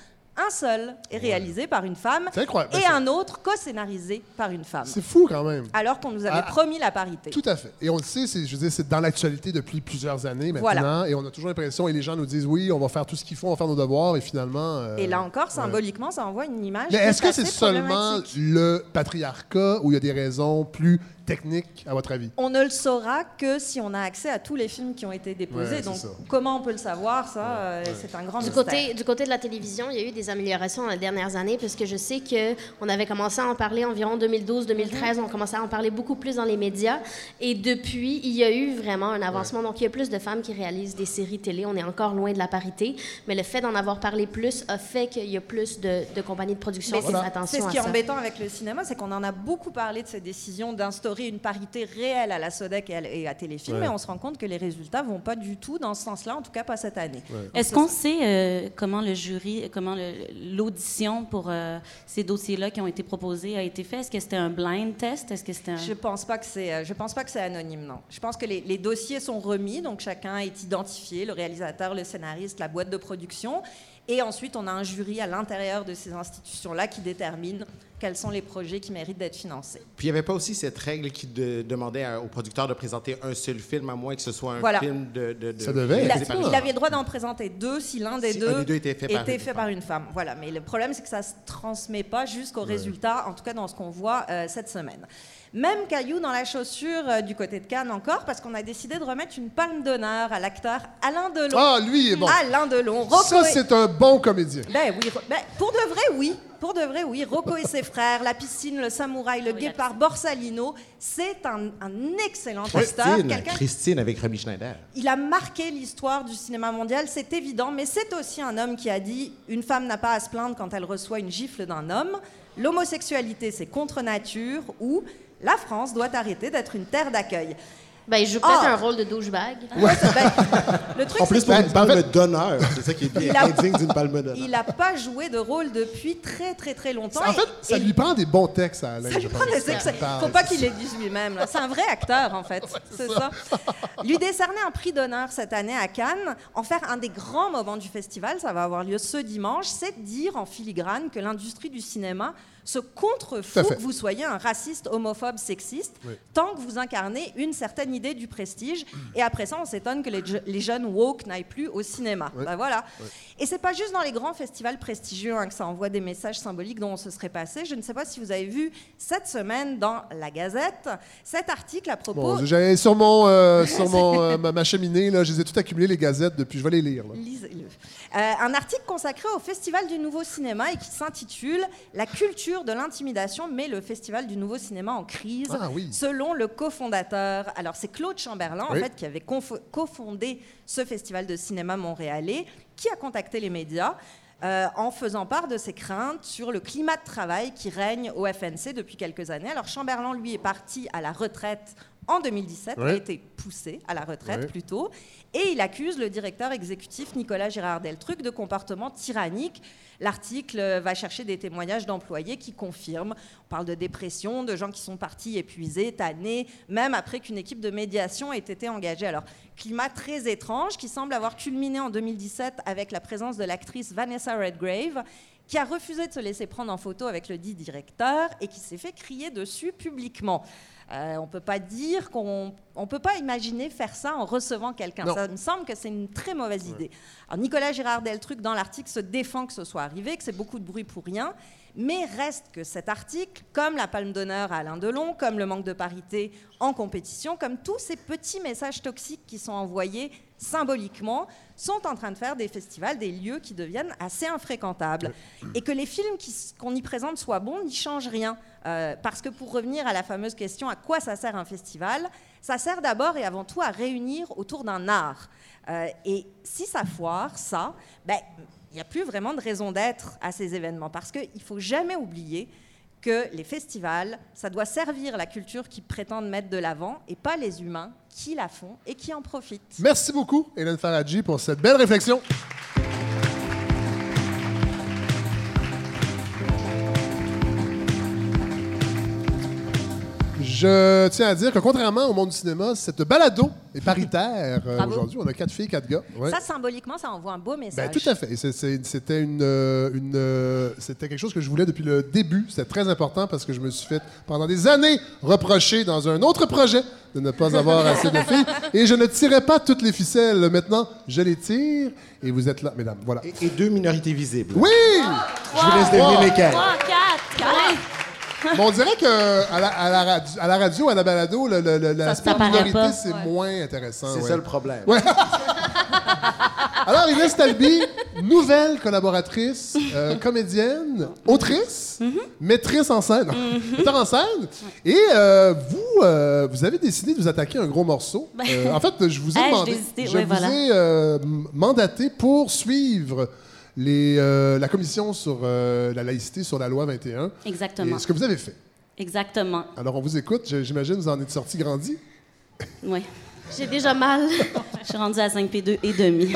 S6: un seul est réalisé par une femme
S1: incroyable.
S6: et un autre co-scénarisé par une femme.
S1: C'est fou quand même.
S6: Alors qu'on nous avait
S1: Ah,
S6: promis la parité.
S1: Tout à fait. Et on le sait, c'est, je veux dire, c'est dans l'actualité depuis plusieurs années maintenant.
S6: Voilà.
S1: Et on a toujours l'impression, et les gens nous disent, oui, on va faire tout ce qu'il faut, on va faire nos devoirs, et finalement... euh,
S6: Et là encore,
S1: ouais.
S6: symboliquement, ça envoie une image.
S1: Mais est-ce que c'est seulement le patriarcat ou il y a des raisons plus techniques, à votre avis?
S6: On ne le saura que si on a accès à tous les films qui ont été déposés.
S1: Ouais, c'est
S6: Donc,
S1: ça.
S6: comment on peut le savoir Ça, euh, c'est un grand
S2: Du
S6: mystère.
S2: côté, du côté de la télévision, il y a eu des améliorations dans les dernières années, puisque je sais qu'on avait commencé à en parler environ 2012-2013, on commençait à en parler beaucoup plus dans les médias. Et depuis, il y a eu vraiment un avancement. Donc, il y a plus de femmes qui réalisent des séries télé. On est encore loin de la parité, mais le fait d'en avoir parlé plus a fait qu'il y a plus de, de compagnies de production qui font
S6: c'est
S2: attention
S6: ce
S2: à
S6: qui est embêtant avec le cinéma, c'est qu'on en a beaucoup parlé de ces décisions d'instaurer une parité réelle à la SODEC et à, et à Téléfilm,
S1: Ouais.
S6: et on se rend compte que les résultats vont pas du tout dans ce sens-là, en tout cas pas cette année.
S7: Est-ce qu'on sait euh, comment le jury, comment l'audition pour euh, ces dossiers-là qui ont été proposés a été fait? Est-ce que c'était un blind test? Est-ce que c'était un...
S6: Je pense pas que c'est. euh, Je pense pas que c'est anonyme, non. Je pense que les, les dossiers sont remis, donc chacun est identifié, le réalisateur, le scénariste, la boîte de production. Et ensuite, on a un jury à l'intérieur de ces institutions-là qui détermine quels sont les projets qui méritent d'être financés.
S5: Puis il n'y avait pas aussi cette règle qui de- demandait à- au producteur de présenter un seul film, à moins que ce soit un
S6: Voilà.
S5: film de. de- de-
S1: Ça devait
S6: Il, a- il avait le droit d'en présenter deux si l'un des,
S5: Si
S6: deux
S5: un des deux était fait par une
S6: fait par une femme. Voilà, mais le problème, c'est que ça ne se transmet pas jusqu'au résultat, en tout cas dans ce qu'on voit euh, cette semaine. Même caillou dans la chaussure euh, du côté de Cannes encore, parce qu'on a décidé de remettre une palme d'honneur à l'acteur Alain Delon.
S1: Ah, lui, il est bon.
S6: Alain Delon. Rocco
S1: Ça,
S6: et-
S1: c'est un bon comédien.
S6: ben oui, ben, pour de vrai, oui. Pour de vrai, oui. Rocco et ses frères, La piscine, Le samouraï, Le
S7: Oui,
S6: guépard, Borsalino, c'est un, un excellent acteur.
S5: Christine,
S6: Quelqu'un
S5: Christine avec Robbie Schneider.
S6: il a marqué l'histoire du cinéma mondial, c'est évident, mais c'est aussi un homme qui a dit Une femme n'a pas à se plaindre quand elle reçoit une gifle d'un homme. L'homosexualité, c'est contre nature, ou la France doit arrêter d'être une terre d'accueil.
S2: Ben, il joue peut-être
S6: Ah.
S2: un rôle de douchebag.
S6: Ouais, c'est- ben, le truc,
S5: En plus, pour une palme d'honneur. C'est ça qui est bien
S6: Il a-
S5: indigne d'une palme d'honneur.
S6: il n'a pas joué de rôle depuis très, très, très longtemps.
S1: En fait, ça
S6: et-
S1: lui prend des bons textes à Alain,
S6: Ça
S1: je
S6: lui prend des excès.
S1: Ah,
S6: Faut pas qu'il les dise lui-même. C'est un vrai acteur, en fait. C'est ça. Lui décerner un prix d'honneur cette année à Cannes, en faire un des grands moments du festival, ça va avoir lieu ce dimanche, c'est dire en filigrane que l'industrie du cinéma se contrefout que vous soyez un raciste, homophobe, sexiste,
S1: Oui.
S6: tant que vous incarnez une certaine idée du prestige. Et après ça, on s'étonne que les, je- les jeunes woke n'aillent plus au cinéma.
S1: Oui.
S6: Ben voilà. Et c'est pas juste dans les grands festivals prestigieux hein, que ça envoie des messages symboliques dont on se serait passé. Je ne sais pas si vous avez vu cette semaine dans la Gazette cet article à propos.
S1: Bon, j'avais sur mon, euh, sur mon, euh, ma, ma cheminée, là, je les ai toutes accumulées, les gazettes, depuis. Je vais les lire.
S6: Lisez-le. Euh, un article consacré au Festival du Nouveau Cinéma et qui s'intitule La culture de l'intimidation met le Festival du Nouveau Cinéma en crise,
S1: Ah oui.
S6: selon le cofondateur. Alors, c'est Claude Chamberlain,
S1: Oui.
S6: en fait, qui avait cofondé ce festival de cinéma montréalais, qui a contacté les médias. euh, en faisant part de ses craintes sur le climat de travail qui règne au FNC depuis quelques années. Alors Chamberlain, lui, est parti à la retraite en 2017,
S1: Oui.
S6: a été poussé à la retraite
S1: Oui.
S6: plutôt, et il accuse le directeur exécutif Nicolas Gérard Deltruc de comportement tyrannique. L'article va chercher des témoignages d'employés qui confirment. On parle de dépression, de gens qui sont partis épuisés, tannés, même après qu'une équipe de médiation ait été engagée. Alors, climat très étrange qui semble avoir culminé en 2017 avec la présence de l'actrice Vanessa Redgrave qui a refusé de se laisser prendre en photo avec le dit directeur et qui s'est fait crier dessus publiquement. Euh, on ne peut pas dire qu'on on peut pas imaginer faire ça en recevant quelqu'un. Ça me semble que c'est une très mauvaise idée. Alors Nicolas Gérard Deltruc dans l'article se défend que ce soit arrivé, que c'est beaucoup de bruit pour rien, mais reste que cet article, comme la palme d'honneur à Alain Delon, comme le manque de parité en compétition, comme tous ces petits messages toxiques qui sont envoyés symboliquement, sont en train de faire des festivals, des lieux qui deviennent assez infréquentables. Et que les films qu'on y présente soient bons n'y change rien. Euh, parce que pour revenir à la fameuse question à quoi ça sert un festival, ça sert d'abord et avant tout à réunir autour d'un art. Euh, et si ça foire, ça, ben, il n'y a plus vraiment de raison d'être à ces événements. Parce qu'il ne faut jamais oublier que les festivals, ça doit servir la culture qui prétendent mettre de l'avant et pas les humains qui la font et qui en profitent.
S1: Merci beaucoup, Hélène Faradji, pour cette belle réflexion. Je tiens à dire que contrairement au monde du cinéma, cette balado est paritaire euh, aujourd'hui. On a quatre filles, quatre gars. Ouais.
S6: Ça, symboliquement, ça envoie un beau
S1: Ben,
S6: message.
S1: tout à fait. C'était une, euh, une, euh, c'était quelque chose que je voulais depuis le début. C'était très important parce que je me suis fait pendant des années reprocher dans un autre projet de ne pas avoir assez de filles et je ne tirais pas toutes les ficelles. Maintenant, je les tire et vous êtes là, mesdames. Voilà.
S5: Et, et deux minorités visibles.
S1: Oui.
S5: Je vous laisse deviner
S1: Wow.
S5: lesquelles.
S7: Trois, quatre, quatre.
S1: On dirait que à la, à la radio, à la radio, à la balado, le- le- le- l'aspect
S7: ça paraît
S1: minorité
S7: pas.
S1: c'est moins intéressant.
S5: C'est
S1: ouais.
S5: ça le problème.
S1: Ouais. Alors, Inès Talby, nouvelle collaboratrice, euh, comédienne, autrice, maîtresse en scène, metteur en scène. Et euh, vous, euh, vous avez décidé de vous attaquer à un gros morceau. Euh, en fait, je vous ai
S7: Hey, je
S1: demandé,
S7: l'ai hésité,
S1: je
S7: ouais,
S1: vous
S7: voilà.
S1: ai euh, m- mandaté pour suivre les, euh, la commission sur euh, la laïcité sur la loi 21.
S7: Exactement.
S1: Et ce que vous avez fait.
S7: Exactement.
S1: Alors, on vous écoute. J'imagine vous en êtes sorti grandi.
S7: Oui.
S2: J'ai déjà mal.
S7: Je suis rendue à 5P2 et demi.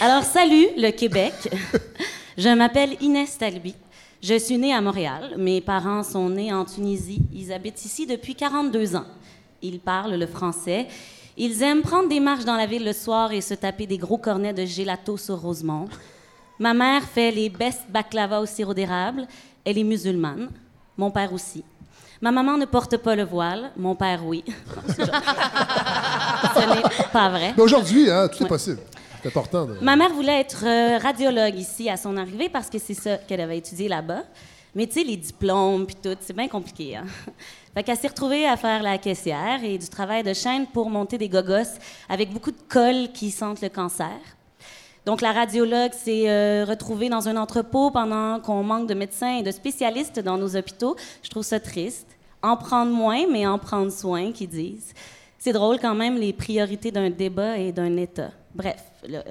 S7: Alors, salut le Québec. Je m'appelle Inès Talby. Je suis née à Montréal. Mes parents sont nés en Tunisie. Ils habitent ici depuis 42 ans. Ils parlent le français. Ils aiment prendre des marches dans la ville le soir et se taper des gros cornets de gelato sur Rosemont. Ma mère fait les best baklava au sirop d'érable. Elle est musulmane. Mon père aussi. Ma maman ne porte pas le voile. Mon père, oui. Ce n'est pas vrai.
S1: Mais aujourd'hui, hein, tout est possible. C'est important. de-
S7: Ma mère voulait être euh, radiologue ici à son arrivée parce que c'est ça qu'elle avait étudié là-bas. Mais tu sais, les diplômes puis tout, c'est bien compliqué. Hein? Fait qu'elle s'est retrouvée à faire la caissière et du travail de chaîne pour monter des gogos avec beaucoup de colle qui sentent le cancer. Donc, la radiologue s'est euh, retrouvée dans un entrepôt pendant qu'on manque de médecins et de spécialistes dans nos hôpitaux. Je trouve ça triste. En prendre moins, mais en prendre soin, qu'ils disent. C'est drôle quand même, les priorités d'un débat et d'un État. Bref, euh,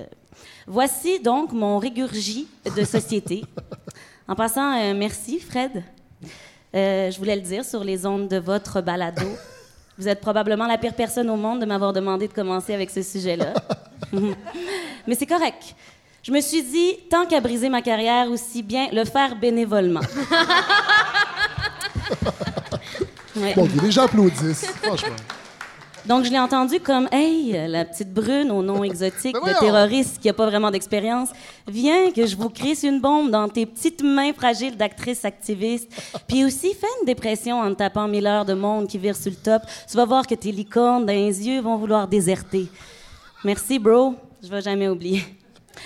S7: voici donc mon régurgie de société. En passant, euh, merci, Fred. Euh, je voulais le dire sur les ondes de votre balado. Vous êtes probablement la pire personne au monde de m'avoir demandé de commencer avec ce sujet-là. Mais c'est correct. Je me suis dit, tant qu'à briser ma carrière, aussi bien le faire bénévolement. Ouais.
S1: Bon, les gens applaudissent, franchement.
S7: Donc, je l'ai entendu comme Hey, la petite brune au nom exotique
S1: Ben
S7: de terroriste qui n'a pas vraiment d'expérience, viens que je vous crisse une bombe dans tes petites mains fragiles d'actrice activiste. Puis aussi, fais une dépression en te tapant mille heures de monde qui vire sur le top. Tu vas voir que tes licornes dans les yeux vont vouloir déserter. Merci, bro. Je vais jamais oublier.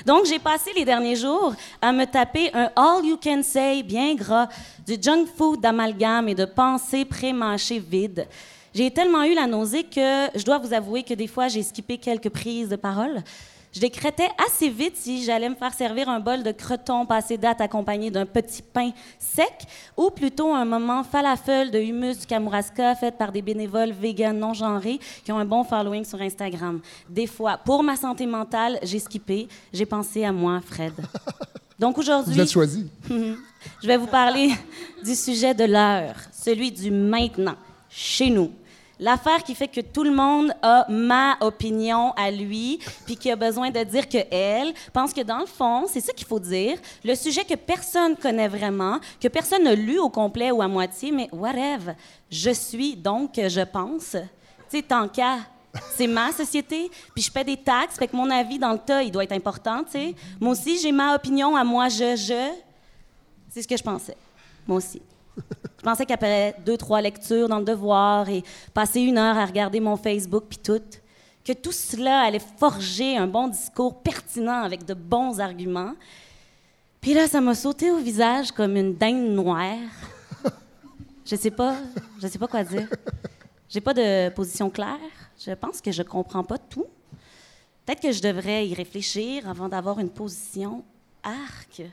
S7: Donc, j'ai passé les derniers jours à me taper un all you can say bien gras, du junk food d'amalgame et de pensées pré-mâchées vides. J'ai tellement eu la nausée que je dois vous avouer que des fois, j'ai skippé quelques prises de parole. Je décrétais assez vite si j'allais me faire servir un bol de croton passé date accompagné d'un petit pain sec ou plutôt un moment falafel de humus du Kamouraska fait par des bénévoles véganes non genrés qui ont un bon following sur Instagram. Des fois, pour ma santé mentale, j'ai skippé. J'ai pensé à moi, Fred. Donc aujourd'hui,
S1: Vous êtes choisi.
S7: je vais vous parler du sujet de l'heure, celui du maintenant, chez nous. L'affaire qui fait que tout le monde a ma opinion à lui, puis qui a besoin de dire que elle pense que dans le fond, c'est ça qu'il faut dire, le sujet que personne connaît vraiment, que personne n'a lu au complet ou à moitié, mais whatever. Je suis donc, je pense. Tu sais, tant qu'à, c'est ma société, puis je paie des taxes, fait que mon avis dans le tas, il doit être important, tu sais. Moi aussi, j'ai ma opinion à moi, je, je. C'est ce que je pensais. Moi aussi. Je pensais qu'après deux, trois lectures dans le devoir et passer une heure à regarder mon Facebook puis tout, que tout cela allait forger un bon discours pertinent avec de bons arguments. Puis là, ça m'a sauté au visage comme une dinde noire. Je sais pas, je sais pas quoi dire. J'ai pas de position claire. Je pense que je comprends pas tout. Peut-être que je devrais y réfléchir avant d'avoir une position. Arc.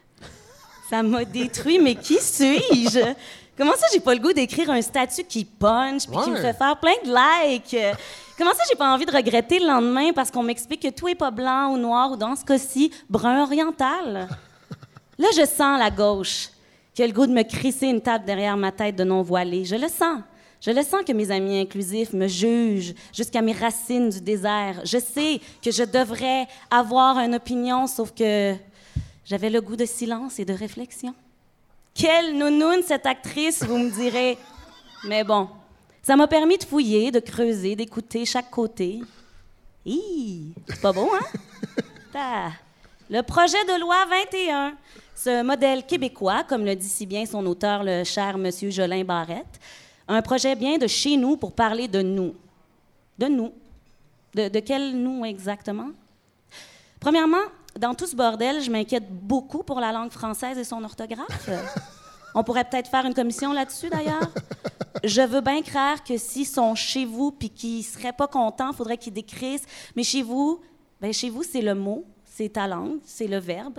S7: Ça m'a détruit, mais qui suis-je? Comment ça, j'ai pas le goût d'écrire un statut qui punch puis qui me fait faire plein de likes? Comment ça, j'ai pas envie de regretter le lendemain parce qu'on m'explique que tout est pas blanc ou noir ou dans ce cas-ci, brun oriental? Là, je sens la gauche qui a le goût de me crisser une table derrière ma tête de non-voilée. Je le sens. Je le sens que mes amis inclusifs me jugent jusqu'à mes racines du désert. Je sais que je devrais avoir une opinion, sauf que j'avais le goût de silence et de réflexion. Quelle nounoune cette actrice, vous me direz. Mais bon, ça m'a permis de fouiller, de creuser, d'écouter chaque côté. Hi, c'est pas beau, hein? Ah. Le projet de loi 21, ce modèle québécois, comme le dit si bien son auteur, le cher Monsieur Jolin Barrette, un projet bien de chez nous pour parler de nous. De nous. De, de quel nous exactement? Premièrement, dans tout ce bordel, je m'inquiète beaucoup pour la langue française et son orthographe. On pourrait peut-être faire une commission là-dessus, d'ailleurs. Je veux bien croire que s'ils sont chez vous puis qu'ils seraient pas contents, il faudrait qu'ils décrissent. Mais chez vous, ben chez vous, c'est le mot, c'est ta langue, c'est le verbe.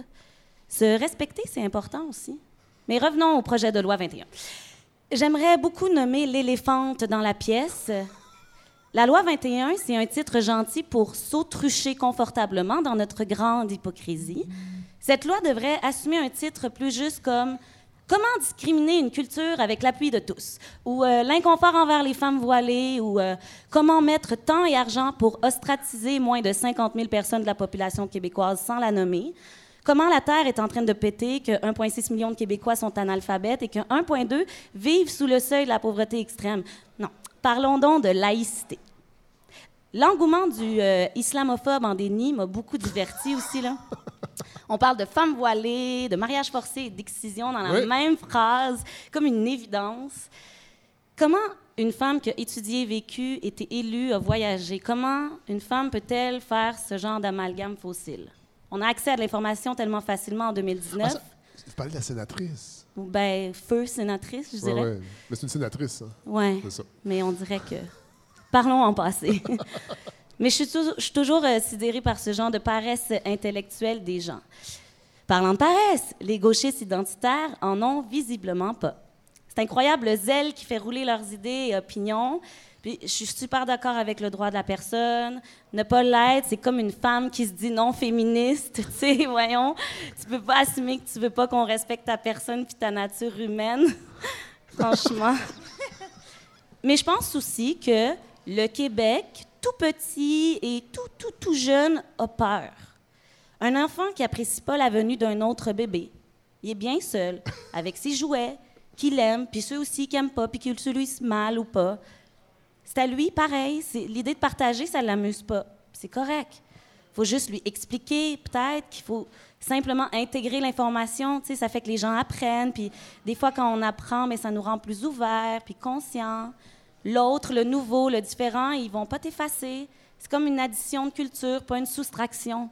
S7: Se respecter, c'est important aussi. Mais revenons au projet de loi 21. J'aimerais beaucoup nommer l'éléphante dans la pièce. La loi 21, c'est un titre gentil pour s'autrucher confortablement dans notre grande hypocrisie. Cette loi devrait assumer un titre plus juste comme Comment discriminer une culture avec l'appui de tous ou euh, l'inconfort envers les femmes voilées ou euh, Comment mettre temps et argent pour ostratiser moins de 50 000 personnes de la population québécoise sans la nommer? Comment la Terre est en train de péter, que 1,6 million de Québécois sont analphabètes et que 1,2 vivent sous le seuil de la pauvreté extrême. Non, parlons donc de laïcité. L'engouement du euh, islamophobe en déni m'a beaucoup diverti aussi. Là. On parle de femmes voilées, de mariage forcé et d'excision dans la
S1: Oui.
S7: même phrase, comme une évidence. Comment une femme qui a étudié, vécu, été élue, a voyagé, comment une femme peut-elle faire ce genre d'amalgame fossile? On a accès à de l'information tellement facilement en 2019.
S1: Ah, ça- Vous parlez de la sénatrice.
S7: Ben, feu sénatrice, je dirais.
S1: ouais. Mais c'est une sénatrice, ça. Ça.
S7: Mais on dirait que. Parlons en passé. Mais je suis, toujours- euh, sidérée par ce genre de paresse intellectuelle des gens. Parlant de paresse, les gauchistes identitaires en ont visiblement pas. C'est incroyable le zèle qui fait rouler leurs idées et opinions. Puis je suis super d'accord avec le droit de la personne. Ne pas l'être, c'est comme une femme qui se dit non féministe. Tu sais, voyons, tu peux pas assumer que tu veux pas qu'on respecte ta personne puis ta nature humaine. Franchement. Mais je pense aussi que le Québec, tout petit et tout, tout, tout jeune, a peur. Un enfant qui apprécie pas la venue d'un autre bébé, il est bien seul, avec ses jouets, qu'il aime, puis ceux aussi qu'il aime pas, puis qu'il l'utilise mal ou pas. C'est à lui, pareil. L'idée de partager, ça l'amuse pas. C'est correct. faut juste lui expliquer, peut-être, qu'il faut simplement intégrer l'information. Tu ça fait que les gens apprennent. Puis des fois, quand on apprend, mais ça nous rend plus ouverts, puis conscients. L'autre, le nouveau, le différent, ils vont pas t'effacer. C'est comme une addition de culture, pas une soustraction.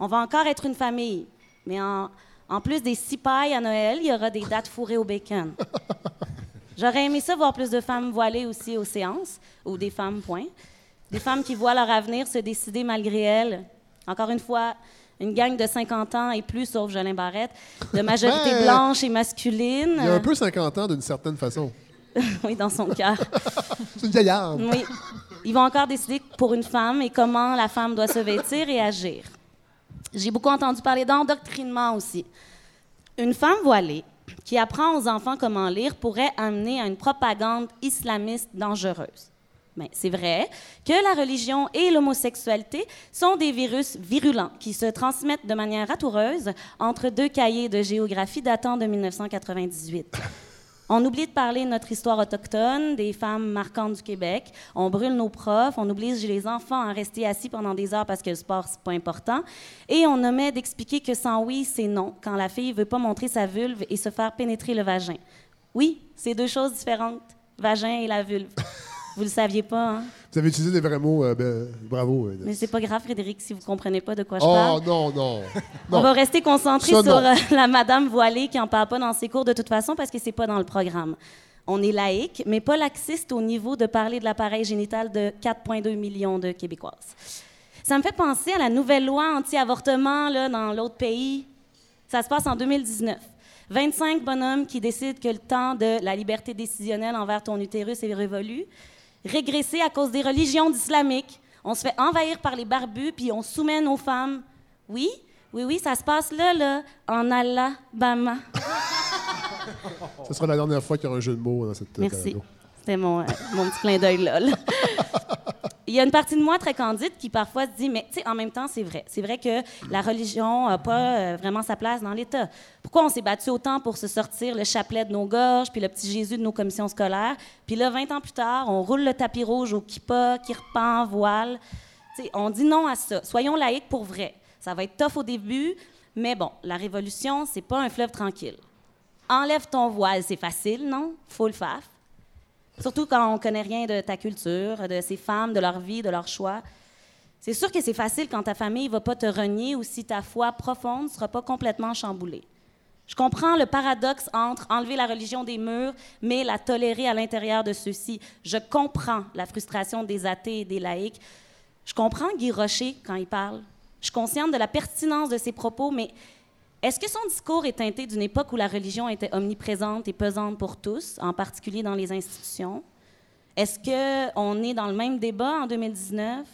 S7: On va encore être une famille, mais en, en plus des six pailles à Noël, il y aura des dates fourrées au bacon. J'aurais aimé ça voir plus de femmes voilées aussi aux séances, ou des femmes, point. Des femmes qui voient leur avenir se décider malgré elles. Encore une fois, une gang de 50 ans et plus, sauf Jolin Barrette, de majorité
S1: Ben,
S7: blanche et masculine.
S1: Il y a un peu 50 ans d'une certaine façon.
S7: oui, dans son cœur.
S1: C'est une vieillarde.
S7: Oui. Ils vont encore décider pour une femme et comment la femme doit se vêtir et agir. J'ai beaucoup entendu parler d'endoctrinement aussi. Une femme voilée qui apprend aux enfants comment lire pourrait amener à une propagande islamiste dangereuse. Mais c'est vrai que la religion et l'homosexualité sont des virus virulents qui se transmettent de manière ratoureuse entre deux cahiers de géographie datant de 1998. On oublie de parler de notre histoire autochtone, des femmes marquantes du Québec. On brûle nos profs, on oblige les enfants à rester assis pendant des heures parce que le sport, c'est pas important. Et on omet d'expliquer que sans oui, c'est non, quand la fille veut pas montrer sa vulve et se faire pénétrer le vagin. Oui, c'est deux choses différentes, vagin et la vulve. Vous le saviez pas, hein?
S1: Vous avez utilisé des vrais mots. euh, ben, bravo. euh,
S7: Mais c'est pas grave, Frédéric, si vous comprenez pas de quoi je parle.
S1: Oh non, non.
S7: On
S1: non.
S7: va rester concentré sur euh, la madame voilée qui en parle pas dans ses cours de toute façon parce que c'est pas dans le programme. On est laïque, mais pas laxiste au niveau de parler de l'appareil génital de 4,2 millions de Québécoises. Ça me fait penser à la nouvelle loi anti-avortement là, dans l'autre pays. Ça se passe en 2019. 25 bonhommes qui décident que le temps de la liberté décisionnelle envers ton utérus est révolu. Régressé à cause des religions islamiques. On se fait envahir par les barbus, puis on soumet nos femmes. Oui, oui, oui, ça se passe là, là, en Alabama.
S1: Ce sera la dernière fois qu'il y aura un jeu de mots dans cette euh,
S7: Merci. C'était mon, euh, mon petit clin d'œil là. là. Il y a une partie de moi très candide qui parfois se dit, mais tu sais, en même temps, c'est vrai. C'est vrai que la religion n'a pas euh, vraiment sa place dans l'État. Pourquoi on s'est battu autant pour se sortir le chapelet de nos gorges, puis le petit Jésus de nos commissions scolaires, puis là, 20 ans plus tard, on roule le tapis rouge au kippa, kirpan, voile. Tu sais, on dit non à ça. Soyons laïcs pour vrai. Ça va être tough au début, mais bon, la révolution, c'est pas un fleuve tranquille. Enlève ton voile, c'est facile, non? Faut le faire. Surtout quand on connaît rien de ta culture, de ces femmes, de leur vie, de leur choix. C'est sûr que c'est facile quand ta famille ne va pas te renier ou si ta foi profonde ne sera pas complètement chamboulée. Je comprends le paradoxe entre enlever la religion des murs, mais la tolérer à l'intérieur de ceux-ci. Je comprends la frustration des athées et des laïcs. Je comprends Guy Rocher quand il parle. Je suis consciente de la pertinence de ses propos, mais est-ce que son discours est teinté d'une époque où la religion était omniprésente et pesante pour tous, en particulier dans les institutions? Est-ce qu'on est dans le même débat en 2019?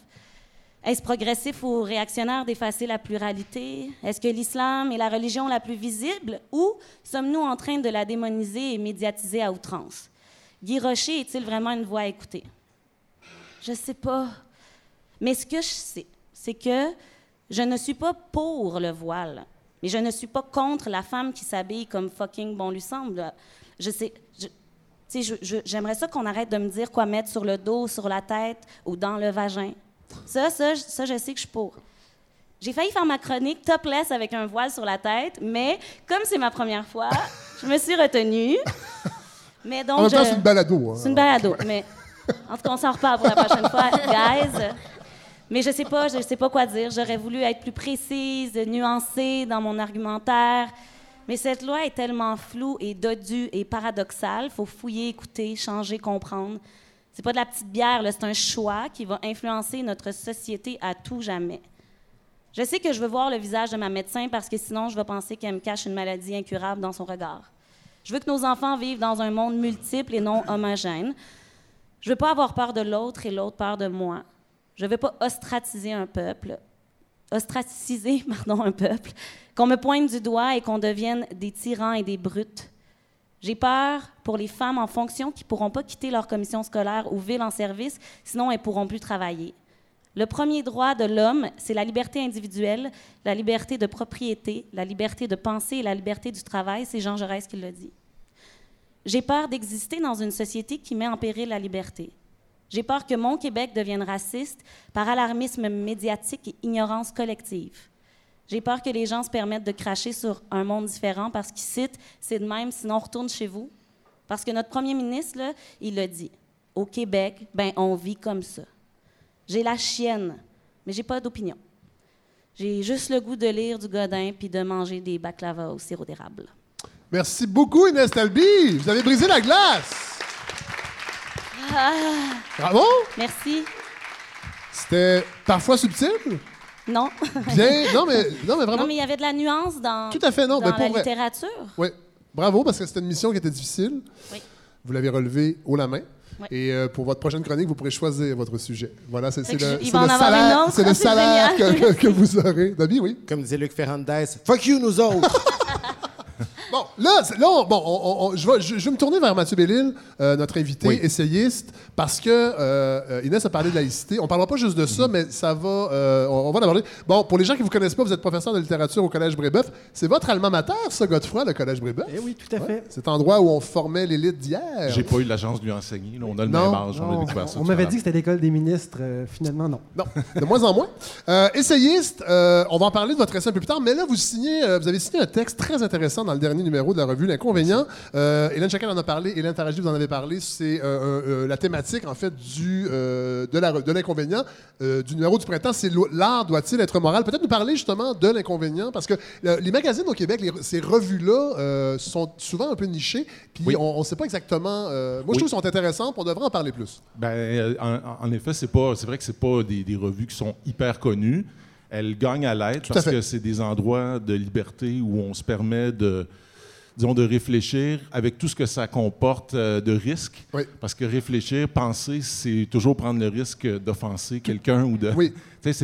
S7: Est-ce progressif ou réactionnaire d'effacer la pluralité? Est-ce que l'islam est la religion la plus visible ou sommes-nous en train de la démoniser et médiatiser à outrance? Guy Rocher est-il vraiment une voix à écouter? Je sais pas. Mais ce que je sais, c'est que je ne suis pas pour le voile, mais je ne suis pas contre la femme qui s'habille comme fucking bon lui semble. Je sais, j'aimerais ça qu'on arrête de me dire quoi mettre sur le dos, sur la tête ou dans le vagin. Ça, ça, je- ça, je sais que je suis pour. J'ai failli faire ma chronique topless avec un voile sur la tête, mais comme c'est ma première fois, je me suis retenue. Mais donc,
S1: En même temps,
S7: je-
S1: c'est une balado. hein.
S7: c'est une balado, mais en tout cas, on s'en reparle pour la prochaine fois, guys. Mais je sais pas, je sais pas quoi dire. J'aurais voulu être plus précise, nuancée dans mon argumentaire. Mais cette loi est tellement floue et dodue et paradoxale. Faut fouiller, écouter, changer, comprendre. C'est pas de la petite bière, c'est un choix qui va influencer notre société à tout jamais. Je sais que je veux voir le visage de ma médecin parce que sinon, je vais penser qu'elle me cache une maladie incurable dans son regard. Je veux que nos enfants vivent dans un monde multiple et non homogène. Je veux pas avoir peur de l'autre et l'autre peur de moi. Je veux pas ostratiser un peuple. Ostratiser, pardon, un peuple. Qu'on me pointe du doigt et qu'on devienne des tyrans et des brutes. J'ai peur pour les femmes en fonction qui pourront pas quitter leur commission scolaire ou ville en service, sinon elles pourront plus travailler. Le premier droit de l'homme, c'est la liberté individuelle, la liberté de propriété, la liberté de penser et la liberté du travail. C'est Jean Jaurès qui l'a dit. J'ai peur d'exister dans une société qui met en péril la liberté. J'ai peur que mon Québec devienne raciste par alarmisme médiatique et ignorance collective. J'ai peur que les gens se permettent de cracher sur un monde différent parce qu'ils citent c'est de même, sinon on retourne chez vous. Parce que notre premier ministre, là, il l'a dit. Au Québec, ben on vit comme ça. J'ai la chienne, mais j'ai pas d'opinion. J'ai juste le goût de lire du Godin puis de manger des baklava au sirop d'érable.
S1: Merci beaucoup, Inès Talby. Vous avez brisé la glace. Bravo.
S7: Merci.
S1: C'était parfois subtil?
S7: Non.
S1: Bien. Non, mais, non, mais vraiment.
S7: Non, mais il y avait de la nuance dans,
S1: Tout à fait, non,
S7: dans
S1: mais pour
S7: la
S1: vrai.
S7: littérature.
S1: Oui. Bravo, parce que c'était une mission qui était difficile.
S7: Oui.
S1: Vous l'avez relevé haut la main.
S7: Oui.
S1: Et euh, pour votre prochaine chronique, vous pourrez choisir votre sujet. Voilà, c'est le, le salaire, c'est le salaire que,
S7: génial.
S1: que- que vous aurez. David, oui.
S5: Comme disait Luc Ferrandez, fuck you, nous autres!
S1: Bon, là, là on- bon, on- on- je, vais, je- je vais me tourner vers Mathieu Bellil, euh, notre invité
S5: Oui.
S1: essayiste, parce que euh, Inès a parlé de laïcité. On ne parlera pas juste de ça, mais ça va. euh, on, on va en aborder. Bon, pour les gens qui ne vous connaissent pas, vous êtes professeur de littérature au Collège Brébeuf. C'est votre alma mater, ça, Godefroy, le Collège Brébeuf?
S3: Eh oui, tout à fait.
S1: Cet endroit où on formait l'élite d'hier.
S8: J'ai pas eu la chance de lui enseigner. là. on a le
S1: Non.
S8: même âge. on a
S3: Non,
S8: découvert ça
S3: on m'avait dit que c'était l'école des ministres. euh, finalement, non.
S1: Non, de moins en moins. Euh, essayiste, euh, on va en parler de votre essai un peu plus tard, mais là, vous signez, euh, vous avez signé un texte très intéressant dans le dernier numéro de la revue L'Inconvénient. Euh, Hélène Chacal en a parlé, Hélène Taraji, vous en avez parlé. C'est euh, euh, euh, la thématique, en fait, du, de de l'inconvénient euh, du numéro du printemps. C'est l'art doit-il être moral? Peut-être nous parler justement de l'inconvénient, parce que les magazines au Québec, les- ces revues-là sont souvent un peu nichées, puis
S8: Oui.
S1: on ne sait pas exactement. moi, je
S8: Oui.
S1: trouve qu'elles sont intéressantes, on devrait en parler plus.
S8: Ben, en, en effet, c'est vrai que c'est pas des, des revues qui sont hyper connues. Elles gagnent à l'être
S1: à
S8: parce que c'est des endroits de liberté où on se permet de, disons, de réfléchir avec tout ce que ça comporte euh, de risques.
S1: Oui.
S8: Parce que réfléchir, penser, c'est toujours prendre le risque d'offenser quelqu'un ou de.
S1: Oui. Oui.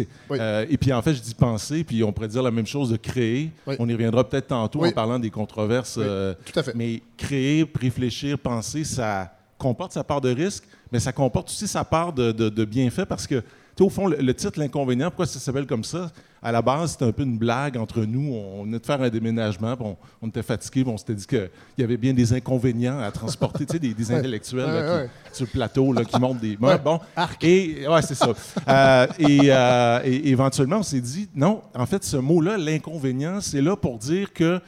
S8: euh, et puis en fait, je dis penser, puis on pourrait dire la même chose de créer. On y reviendra peut-être tantôt en parlant des controverses. Euh,
S1: tout à fait.
S8: mais créer, réfléchir, penser, ça comporte sa part de risque, mais ça comporte aussi sa part de, de, de bienfait parce que, au fond, le, le titre, l'inconvénient, pourquoi ça s'appelle comme ça? À la base, c'était un peu une blague entre nous. On venait de faire un déménagement, on, on était fatigués, on s'était dit qu'il y avait bien des inconvénients à transporter, tu sais, des, des intellectuels là, qui- sur le plateau là, qui montent des.
S1: Ouais.
S8: Bon, et ouais, c'est ça. Euh, et, euh, et éventuellement, on s'est dit, non, en fait, ce mot-là, l'inconvénient, c'est là pour dire que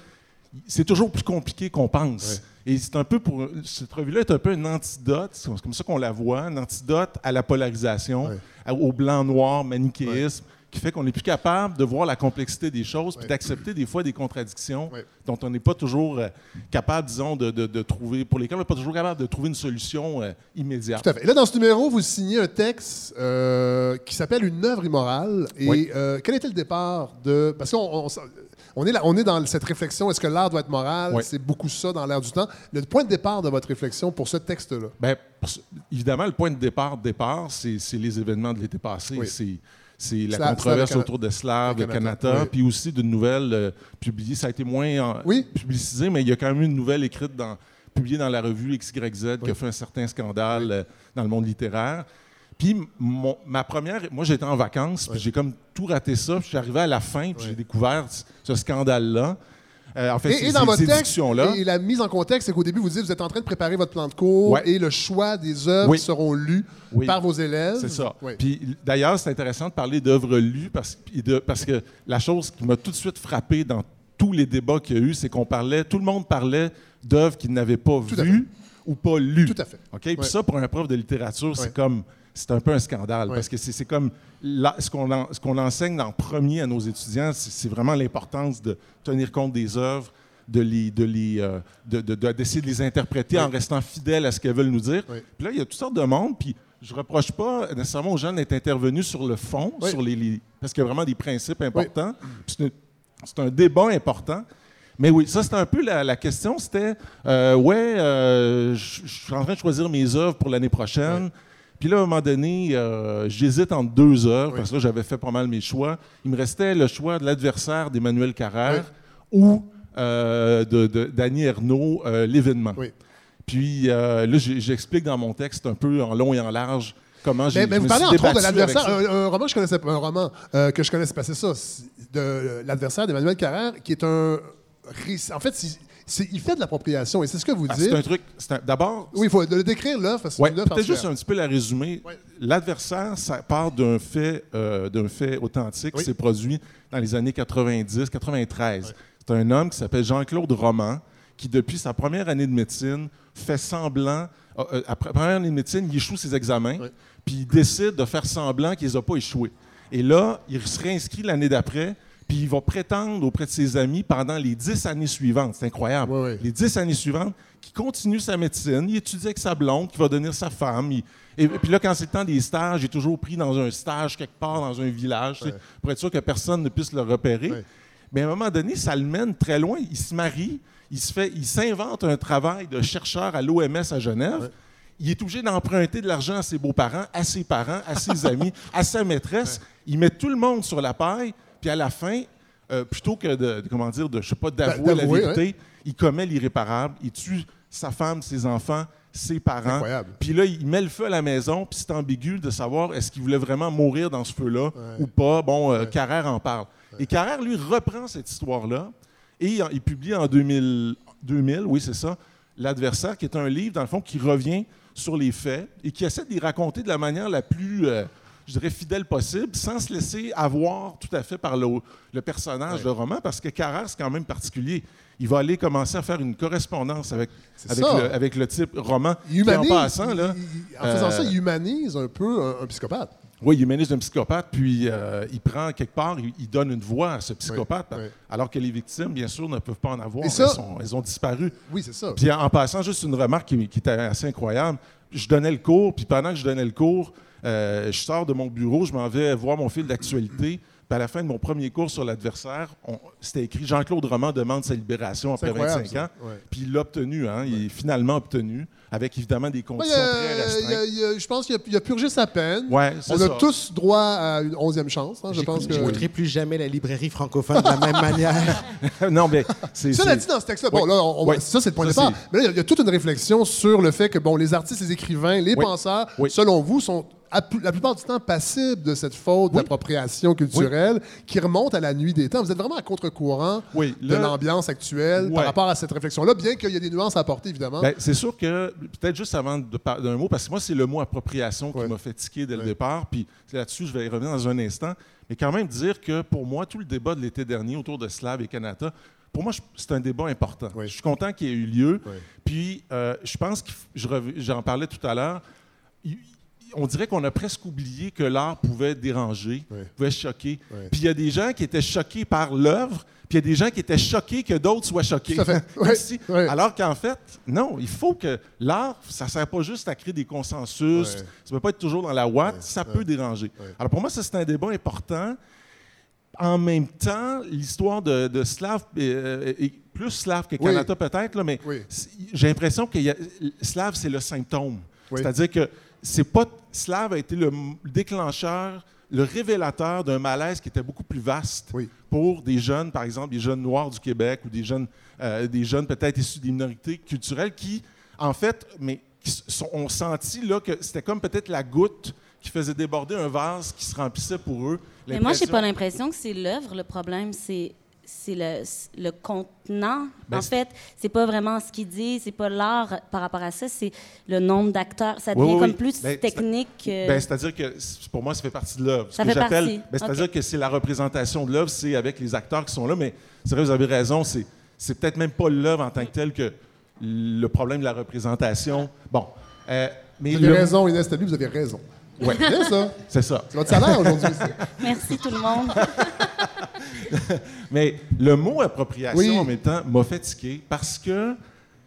S8: c'est toujours plus compliqué qu'on pense. Et c'est un peu pour. Cette revue-là est un peu un antidote, c'est comme ça qu'on la voit, un antidote à la polarisation,
S1: Ouais.
S8: au blanc-noir, manichéisme, qui fait qu'on n'est plus capable de voir la complexité des choses, puis d'accepter des fois des contradictions dont on n'est pas toujours euh, capable, disons, de, de- de trouver, pour lesquelles on n'est pas toujours capable de trouver une solution euh, immédiate.
S1: Tout à fait. Et là, dans ce numéro, vous signez un texte euh, qui s'appelle Une œuvre immorale. Et
S8: Oui.
S1: euh, quel était le départ de. Parce qu'on on, on est, là, on est dans cette réflexion est-ce que l'art doit être moral?
S8: Oui.
S1: C'est beaucoup ça dans l'air du temps. Le point de départ de votre réflexion pour ce texte-là?
S8: Ce- évidemment, le point de départ, départ c'est c'est les événements de l'été passé.
S1: Oui.
S8: C'est la
S1: Slav-
S8: controverse
S1: Slav-
S8: autour de Slav,
S1: de oui.
S8: puis aussi d'une nouvelle euh, publiée. Ça a été moins en-
S1: Oui.
S8: publicisé, mais il y a quand même eu une nouvelle écrite dans, publiée dans la revue XYZ qui a fait un certain scandale euh, dans le monde littéraire. Puis mon- ma première, moi j'étais en vacances, puis j'ai comme tout raté ça. puis Je suis arrivé à la fin, puis j'ai découvert ce scandale-là. Euh, en fait,
S1: Et,
S8: c'est-
S1: et dans
S8: c'est
S1: votre
S8: ces
S1: texte,
S8: discussions-là.
S1: et la mise en contexte, c'est qu'au début, vous dites vous êtes en train de préparer votre plan de cours
S8: Ouais.
S1: et le choix des œuvres
S8: Oui.
S1: seront
S8: Oui.
S1: par vos élèves.
S8: C'est ça.
S1: Oui.
S8: Puis d'ailleurs, c'est intéressant de parler d'œuvres lues parce, que la chose qui m'a tout de suite frappé dans tous les débats qu'il y a eu, c'est qu'on parlait, tout le monde parlait d'œuvres qu'ils n'avaient pas
S1: Tout
S8: vues ou pas lues.
S1: Tout à fait.
S8: OK? Puis ça, pour un prof de littérature, c'est comme. C'est un peu un scandale parce que c'est comme là, ce qu'on en- enseigne en premier à nos étudiants, c'est vraiment l'importance de tenir compte des œuvres, de les, de les, euh, de- de- de- d'essayer de les interpréter en restant fidèles à ce qu'elles veulent nous dire.
S1: Oui.
S8: Puis là, il y a toutes sortes de monde, puis je reproche pas nécessairement aux gens d'être intervenus sur le fond, sur les, les- parce qu'il y a vraiment des principes importants. C'est un, débat important. Mais oui, ça, c'était un peu la, la question. C'était, euh, ouais, euh, je suis en train de choisir mes œuvres pour l'année prochaine. Puis là, à un moment donné, euh, j'hésite entre deux œuvres, parce que là, j'avais fait pas mal mes choix. Il me restait le choix de l'adversaire d'Emmanuel Carrère ou euh, de, d'Annie Ernaux, euh, L'événement.
S1: Oui.
S8: Puis euh, là, j'explique dans mon texte un peu en long et en large comment j'ai
S1: Mais, mais vous parlez entre autres de l'adversaire. Un, un roman que je connaissais pas, un roman euh, que je connaissais pas, c'est ça, de l'adversaire d'Emmanuel Carrère, qui est un En fait, il fait de l'appropriation et c'est ce que vous
S8: Ah,
S1: dites.
S8: c'est un truc. c'est un- D'abord,
S1: Oui, il faut le décrire l'œuvre parce que
S8: Ouais, peut-être juste un petit peu la résumer.
S1: Ouais.
S8: L'adversaire, ça part d'un fait, euh, d'un fait authentique
S1: Oui.
S8: qui s'est produit dans les années 90-93. C'est un homme qui s'appelle Jean-Claude Roman, qui depuis sa première année de médecine fait semblant, euh, euh, après première année de médecine, il échoue ses examens, puis il décide de faire semblant qu'il les a pas échoués. Et là, il se réinscrit l'année d'après, puis il va prétendre auprès de ses amis pendant les dix années suivantes. C'est incroyable.
S1: Oui, oui.
S8: Les dix années suivantes, qu'il continue sa médecine, il étudie avec sa blonde, qui va devenir sa femme. il- et, et puis là, quand c'est le temps des stages, il est toujours pris dans un stage quelque part, dans un village, tu sais, pour être sûr que personne ne puisse le repérer. Mais à un moment donné, ça le mène très loin. Il se marie, il se fait, il s'invente un travail de chercheur à l'OMS à Genève. Il est obligé d'emprunter de l'argent à ses beaux-parents, à ses parents, à ses amis, à sa maîtresse. Il met tout le monde sur la paille, puis à la fin, euh, plutôt que de, de- comment dire, de, je sais pas, d'avouer la vérité, il commet l'irréparable. Il tue sa femme, ses enfants, ses parents.
S1: Incroyable.
S8: Puis là, il met le feu à la maison, puis c'est ambigu de savoir est-ce qu'il voulait vraiment mourir dans ce feu-là ou pas. Bon, euh, Carrère en parle. Et Carrère, lui, reprend cette histoire-là et il, il publie en 2000, 2000 oui, c'est ça, L'adversaire, qui est un livre, dans le fond, qui revient sur les faits et qui essaie de les raconter de la manière la plus, euh, je dirais, fidèle possible, sans se laisser avoir tout à fait par le, le personnage de roman, parce que Carrère, c'est quand même particulier. Il va aller commencer à faire une correspondance avec, avec, le, avec le type roman.
S1: Il
S8: en passant, là,
S1: il- il- en faisant ça,
S8: euh,
S1: il humanise un peu un, un psychopathe.
S8: oui, il humanise un psychopathe, puis euh, il prend quelque part, il, il donne une voix à ce psychopathe,
S1: Oui, oui.
S8: alors que les victimes, bien sûr, ne peuvent pas en avoir.
S1: Ça-
S8: elles, sont- elles ont disparu.
S1: Oui, c'est ça.
S8: Puis en, en passant, juste une remarque qui, qui était assez incroyable. Je donnais le cours, puis pendant que je donnais le cours, euh, je sors de mon bureau, je m'en vais voir mon fil d'actualité. Puis à la fin de mon premier cours sur l'adversaire, c'était écrit Jean-Claude Roman demande sa libération après
S1: incroyable,
S8: 25
S1: ça.
S8: ans.
S1: Ouais.
S8: Puis il l'a obtenu, hein, il est finalement obtenu, avec évidemment des
S1: Ouais,
S8: conditions
S1: il a-
S8: très
S1: il a-
S8: restreintes.
S1: il a- je pense qu'il a, purgé sa peine.
S8: Ouais,
S1: On a tous droit à une onzième chance. hein, je pense que.
S5: J'écouterai plus jamais la librairie francophone de la même manière.
S8: non, mais c'est.
S1: Ça dit dans ce texte-là. Bon, là, on- ça, c'est le point de départ. Mais là, il y a- il y, a toute une réflexion sur le fait que, bon, les artistes, les écrivains, les
S8: Oui.
S1: penseurs,
S8: Oui.
S1: selon vous, sont la plupart du temps passibles de cette faute
S8: Oui.
S1: d'appropriation culturelle qui remonte à la nuit des temps. Vous êtes vraiment à contre-courant
S8: Oui,
S1: de l'ambiance actuelle par
S8: Ouais.
S1: rapport à cette réflexion-là, bien qu'il y ait des nuances à apporter, évidemment.
S8: Ben, c'est sûr que, peut-être juste avant d'un mot, parce que moi, c'est le mot appropriation qui
S1: Ouais.
S8: m'a fait tiquer dès le
S1: Ouais.
S8: départ, puis là-dessus, je vais y revenir dans un instant. Mais quand même dire que pour moi, tout le débat de l'été dernier autour de Slav et Kanata, pour moi, c'est un débat important. Je suis content qu'il ait eu lieu. Puis, euh, je pense que j'en parlais tout à l'heure. On dirait qu'on a presque oublié que l'art pouvait déranger,
S1: Oui.
S8: pouvait choquer.
S1: Oui.
S8: Puis il y a des gens qui étaient choqués par l'œuvre, puis il y a des gens qui étaient choqués que d'autres soient choqués.
S1: Tout à fait.
S8: Comme
S1: Oui.
S8: si-
S1: Oui.
S8: Alors qu'en fait, non, il faut que l'art, ça ne sert pas juste à créer des consensus, ça ne peut pas être toujours dans la ouate, ça peut déranger. Alors pour moi, ça, c'est un débat important. En même temps, l'histoire de, de Slav, euh, est plus Slav que. Kanata peut-être, mais j'ai l'impression que a- Slav, c'est le symptôme. C'est-à-dire que c'est pas Slav a été le déclencheur, le révélateur d'un malaise qui était beaucoup plus vaste
S1: Oui.
S8: pour des jeunes, par exemple, des jeunes noirs du Québec ou des jeunes, euh, des jeunes peut-être issus des minorités culturelles qui, en fait, mais qui sont- ont senti là que c'était comme peut-être la goutte qui faisait déborder un vase qui se remplissait pour eux.
S7: Mais moi, j'ai pas l'impression que c'est l'œuvre le problème, c'est c'est le, le contenant.
S8: Ben,
S7: en
S8: c'est-
S7: fait, c'est pas vraiment ce qu'il dit, c'est pas l'art par rapport à ça, c'est le nombre d'acteurs. Ça
S8: Oui,
S7: devient
S8: oui,
S7: comme
S8: oui.
S7: plus
S8: Ben, c'est-
S7: technique. que-
S8: Ben, c'est-à-dire que pour moi, ça fait partie de l'œuvre. Ce
S7: Ça
S8: que
S7: fait
S8: j'appelle-
S7: partie.
S8: ben, c'est-à-dire que c'est la représentation de l'œuvre, c'est avec les acteurs qui sont là, mais c'est vrai, vous avez raison, c'est, c'est peut-être même pas l'œuvre en tant que telle que le problème de la représentation. Bon. euh, mais
S1: Vous avez
S8: le-
S1: raison, Inès Tabu, vous avez raison.
S8: Ouais.
S1: Bien ça.
S8: C'est ça.
S1: C'est votre salaire aujourd'hui. ça.
S7: Merci tout le monde.
S8: Mais le mot appropriation,
S1: Oui.
S8: en même temps, m'a fait tiquer parce que